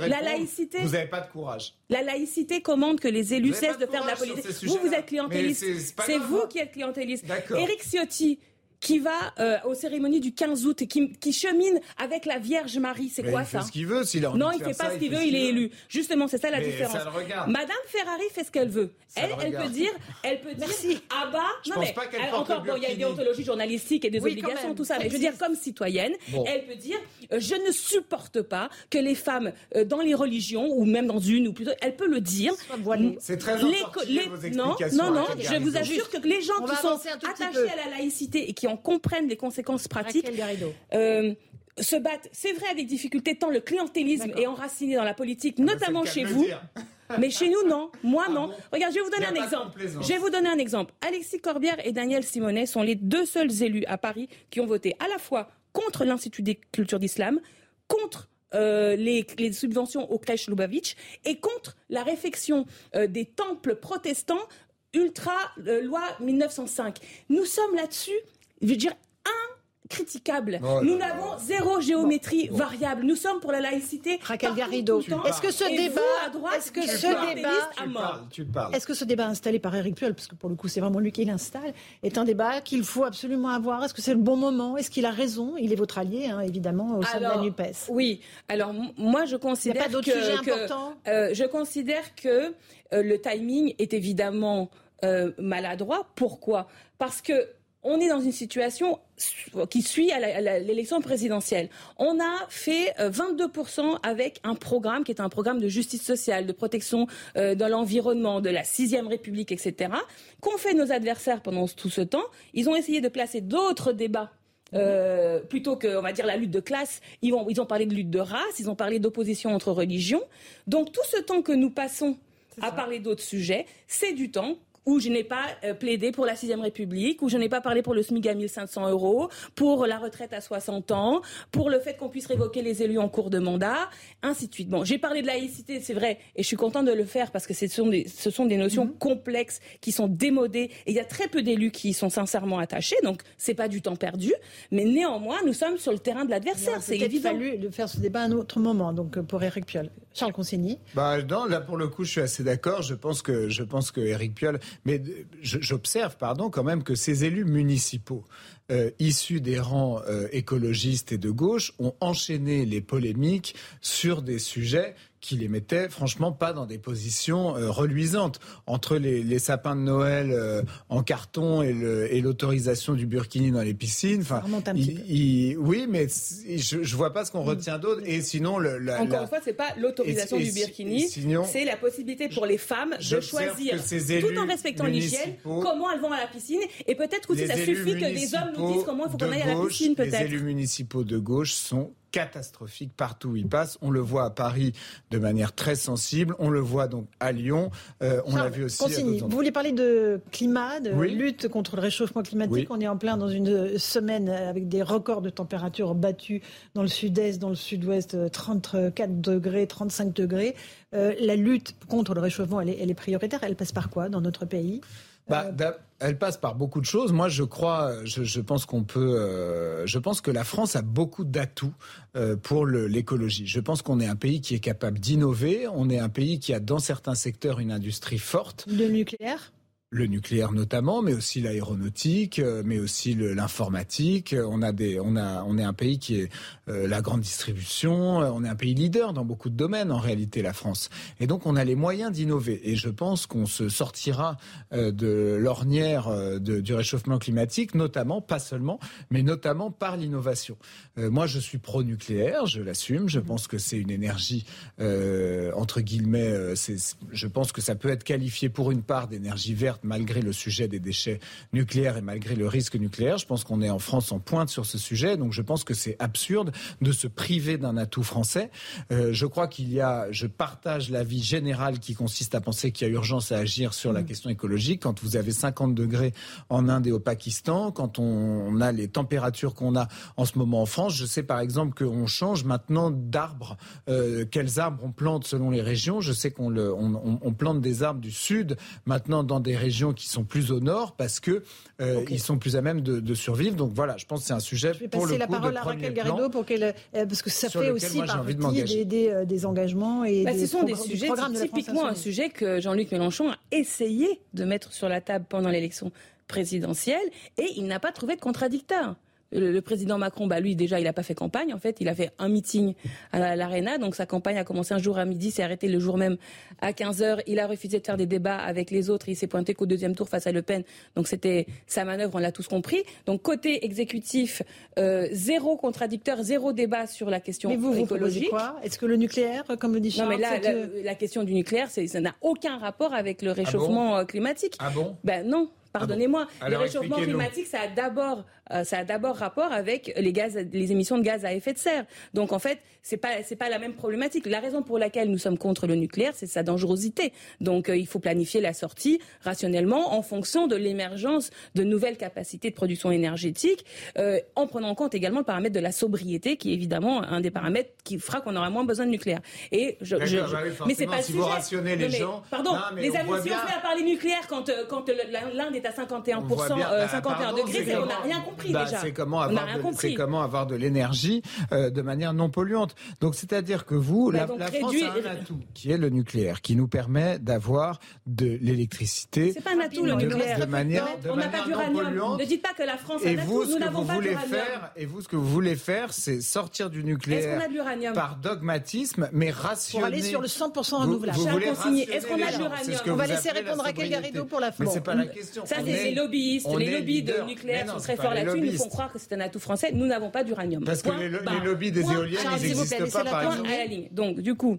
La laïcité. Vous n'avez pas de courage. La laïcité commande que les élus cessent de faire de la politique. Vous, vous êtes clientéliste. C'est vous qui êtes clientéliste. Éric Ciotti, qui va euh, aux cérémonies du 15 août et qui, chemine avec la Vierge Marie. C'est quoi il ça fait ce qu'il veut, s'il a envie Non, de il ne fait pas ce qu'il veut, il est élu. Justement, c'est ça la mais différence. Madame Ferrari fait ce qu'elle veut. Elle, elle peut dire, elle peut dire, ah bah, je non pense mais, pas qu'elle porte encore, bon, il y a une déontologie journalistique et des obligations, tout ça. Mais je veux dire, comme citoyenne, elle peut dire, euh, je ne supporte pas que les femmes euh, dans les religions ou même dans une ou plutôt, elle peut le dire. C'est très les, les, explications Non, non, non. Je vous assure que les gens qui sont attachés à la laïcité et qui en comprennent les conséquences pratiques, euh, se battent, c'est vrai, avec difficulté, tant le clientélisme est enraciné dans la politique, notamment chez vous. Mais chez nous, non. Moi, non. Regarde, je vais vous donner un exemple. Je vais vous donner un exemple. Alexis Corbière et Daniel Simonet sont les deux seuls élus à Paris qui ont voté à la fois contre l'Institut des cultures d'islam, contre euh, les, subventions aux crèches Lubavitch et contre la réfection euh, des temples protestants ultra loi 1905. Nous sommes là-dessus veux dire, critiquable. Nous n'avons zéro géométrie variable. Nous sommes pour la laïcité. Raquel Garrido. Est-ce que ce débat, est-ce que ce débat, tu parles. Est-ce que ce débat installé par Éric Piolle, parce que pour le coup c'est vraiment lui qui l'installe, est un débat qu'il faut absolument avoir? Est-ce que c'est le bon moment? Est-ce qu'il a raison? Il est votre allié, hein, évidemment, au sein de la Nupes. Oui. Alors moi je considère Il y a pas que, importants? euh, je considère que euh, le timing est évidemment euh, maladroit. Pourquoi? Parce que on est dans une situation qui suit à l'élection présidentielle. On a fait 22% euh, avec un programme qui est un programme de justice sociale, de protection euh, de l'environnement, de la sixième République, etc. Qu'ont fait nos adversaires pendant tout ce temps Ils ont essayé de placer d'autres débats euh, plutôt que, on va dire, la lutte de classe, ils ont, ils ont parlé de lutte de race, ils ont parlé d'opposition entre religions. Donc tout ce temps que nous passons à parler d'autres sujets, c'est du temps où je n'ai pas euh, plaidé pour la sixième République, où je n'ai pas parlé pour le SMIC à 1500 euros, pour la retraite à 60 ans, pour le fait qu'on puisse révoquer les élus en cours de mandat, ainsi de suite. Bon, j'ai parlé de laïcité, c'est vrai, et je suis contente de le faire parce que ce sont des, ce sont des notions mhm. complexes qui sont démodées, et il y a très peu d'élus qui y sont sincèrement attachés, donc c'est pas du temps perdu, mais néanmoins, nous sommes sur le terrain de l'adversaire, c'est évident. Il a fallu faire ce débat à un autre moment, donc pour Éric Piolle. Charles Consigny? Bah, non, là pour le coup, je suis assez d'accord. Je pense que je pense que Éric Piolle, mais j'observe, pardon, quand même que ces élus municipaux euh, issus des rangs euh, écologistes et de gauche ont enchaîné les polémiques sur des sujets qui les mettait franchement pas dans des positions euh, reluisantes entre les, les, sapins de Noël euh, en carton et l'autorisation du burkini dans les piscines. Enfin, oui, mais je, je vois pas ce qu'on mm. retient d'autre. Et sinon, le, la, encore une fois, c'est pas l'autorisation du burkini, c'est la possibilité pour les femmes de choisir, tout en respectant l'hygiène, comment elles vont à la piscine. Et peut-être que ça suffit que des hommes nous disent comment il faut qu'on aille à la piscine. Peut-être. Les élus municipaux de gauche sont catastrophique partout où il passe. On le voit à Paris de manière très sensible. On le voit donc à Lyon. Euh, on l'a vu aussi. vous voulez parler de climat, de lutte contre le réchauffement climatique? On est en plein dans une semaine avec des records de température battus dans le sud-est, dans le sud-ouest, 34 degrés, 35 degrés. Euh, la lutte contre le réchauffement, elle est, elle est prioritaire. Elle passe par quoi dans notre pays? Bah, euh, elle passe par beaucoup de choses. Moi, je crois, je, je pense qu'on peut, euh, je pense que la France a beaucoup d'atouts euh, pour l'écologie. Je pense qu'on est un pays qui est capable d'innover. On est un pays qui a dans certains secteurs une industrie forte. Le nucléaire? Le nucléaire notamment, mais aussi l'aéronautique, euh, mais aussi l'informatique. On a des, on a, on est un pays qui est euh, la grande distribution. On est un pays leader dans beaucoup de domaines en réalité, la France. Et donc on a les moyens d'innover. Et je pense qu'on se sortira euh, de l'ornière du réchauffement climatique, notamment, pas seulement, mais notamment par l'innovation. moi, je suis pro-nucléaire, je l'assume. Je pense que c'est une énergie entre guillemets. je pense que ça peut être qualifié pour une part d'énergie verte malgré le sujet des déchets nucléaires et malgré le risque nucléaire. Je pense qu'on est en France en pointe sur ce sujet, donc je pense que c'est absurde de se priver d'un atout français. Euh, je crois qu'il y a, je partage l'avis général qui consiste à penser qu'il y a urgence à agir sur la mm. question écologique. Quand vous avez 50 degrés en Inde et au Pakistan, quand on, a les températures qu'on a en ce moment en France, je sais par exemple qu'on change maintenant d'arbres. Euh, quels arbres on plante selon les régions Je sais qu'on on, on plante des arbres du sud maintenant dans des régions régions qui sont plus au nord parce que euh, ils sont plus à même de, survivre. Donc voilà, je pense que c'est un sujet je vais pour passer la parole à Raquel Garrido pour qu'elle euh, parce que ça fait aussi partie des, des, euh, des, engagements et bah, des, ce sont des sujets typiquement un sujet que Jean-Luc Mélenchon a essayé de mettre sur la table pendant l'élection présidentielle et il n'a pas trouvé de contradicteur le, président Macron, bah lui déjà, il n'a pas fait campagne. En fait, il a fait un meeting à l'Arena. Donc sa campagne a commencé un jour à midi, s'est arrêtée le jour même à 15 h Il a refusé de faire des débats avec les autres. Il s'est pointé qu'au deuxième tour face à Le Pen. Donc c'était sa manœuvre, on l'a tous compris. Donc côté exécutif, euh, zéro contradicteur, zéro débat sur la question mais vous, écologique. Vous quoi? Est-ce que le nucléaire, comme le dit Charles, Non, mais là, la, question du nucléaire, ça n'a aucun rapport avec le ah réchauffement euh, climatique. Ah bon? Ben non. Pardonnez-moi, le réchauffement climatique, ça a d'abord, euh, ça a d'abord rapport avec les gaz, les émissions de gaz à effet de serre. Donc en fait, c'est pas, c'est pas la même problématique. La raison pour laquelle nous sommes contre le nucléaire, c'est sa dangerosité. Donc euh, il faut planifier la sortie rationnellement en fonction de l'émergence de nouvelles capacités de production énergétique, euh, en prenant en compte également le paramètre de la sobriété, qui est évidemment un des paramètres qui fera qu'on aura moins besoin de nucléaire. Et je, je, mais c'est pas si le sujet. vous rationnez les gens. Pardon, les amis, si on fait à parler nucléaire quand, quand l'un des est à 51%, euh, 51 bah, degrés, on n'a rien compris bah, déjà. C'est comment, avoir de, comment avoir de l'énergie euh, de manière non polluante. Donc c'est-à-dire que vous, bah, la, France a un atout qui est le nucléaire, qui nous permet d'avoir de l'électricité. C'est pas un atout le nucléaire. De manière, on n'a pas d'uranium. Ne dites pas que la France a un atout. Nous n'avons pas d'uranium. Et vous, ce que vous voulez faire, c'est sortir du nucléaire par dogmatisme, mais rationner. Pour aller sur le 100% renouvelable. Est-ce qu'on a de l'uranium On va laisser répondre à quel Garrido pour la France. Mais c'est pas la question. Ça, c'est les lobbyistes. Les lobbies de nucléaire sont très forts là-dessus. Ils nous font croire que c'est un atout français. Nous n'avons pas d'uranium. Parce que les lobbies des éoliennes, ils n'existent pas, par exemple. Donc, du coup,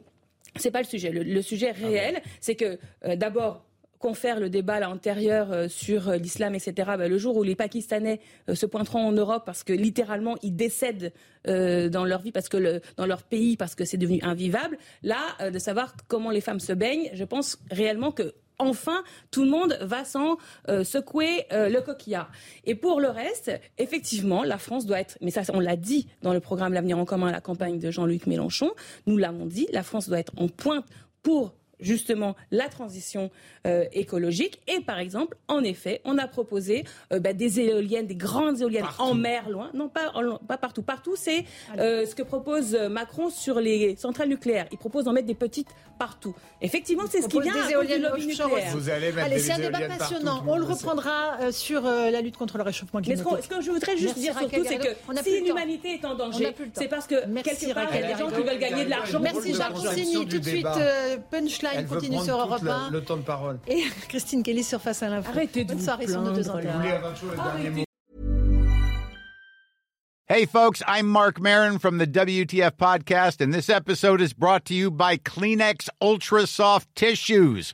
c'est pas le sujet. Le, sujet ah réel, c'est que euh, d'abord, confère le débat à l'intérieur euh, sur euh, l'islam, etc., bah, le jour où les Pakistanais se pointeront en Europe parce que littéralement ils décèdent dans leur vie, parce que dans leur pays, parce que c'est devenu invivable, là, de savoir comment les femmes se baignent, je pense réellement que enfin, tout le monde va s'en euh, secouer euh, le coquillard. Et pour le reste, effectivement, la France doit être, mais ça, on l'a dit dans le programme L'avenir en commun, la campagne de Jean-Luc Mélenchon, nous l'avons dit, la France doit être en pointe pour justement la transition euh, écologique. Et par exemple, en effet, on a proposé euh, bah, des éoliennes, des grandes éoliennes en mer loin. Non, pas, pas partout. Partout, c'est euh, ce que propose Macron sur les centrales nucléaires. Il propose d'en mettre des petites partout. Effectivement, c'est ce qui vient des éoliennes du lobby nucléaire. Vous allez mettre Allez, c'est un débat passionnant. On le reprendra sur la lutte contre le réchauffement climatique. Mais ce, que je voudrais juste dire surtout, c'est que si l'humanité est en danger, c'est parce que quelque part, il y a des gens qui veulent gagner de l'argent. Merci Jacques Rossini. Tout de suite, punchline continue sur Europe 1. Le temps de parole. Et Christine Kelly sur Face à l'info. Arrêtez de Bonne soirée sur nos deux antennes. Hey folks, I'm Mark Marin from the WTF podcast and this episode is brought to you by Kleenex Ultra Soft Tissues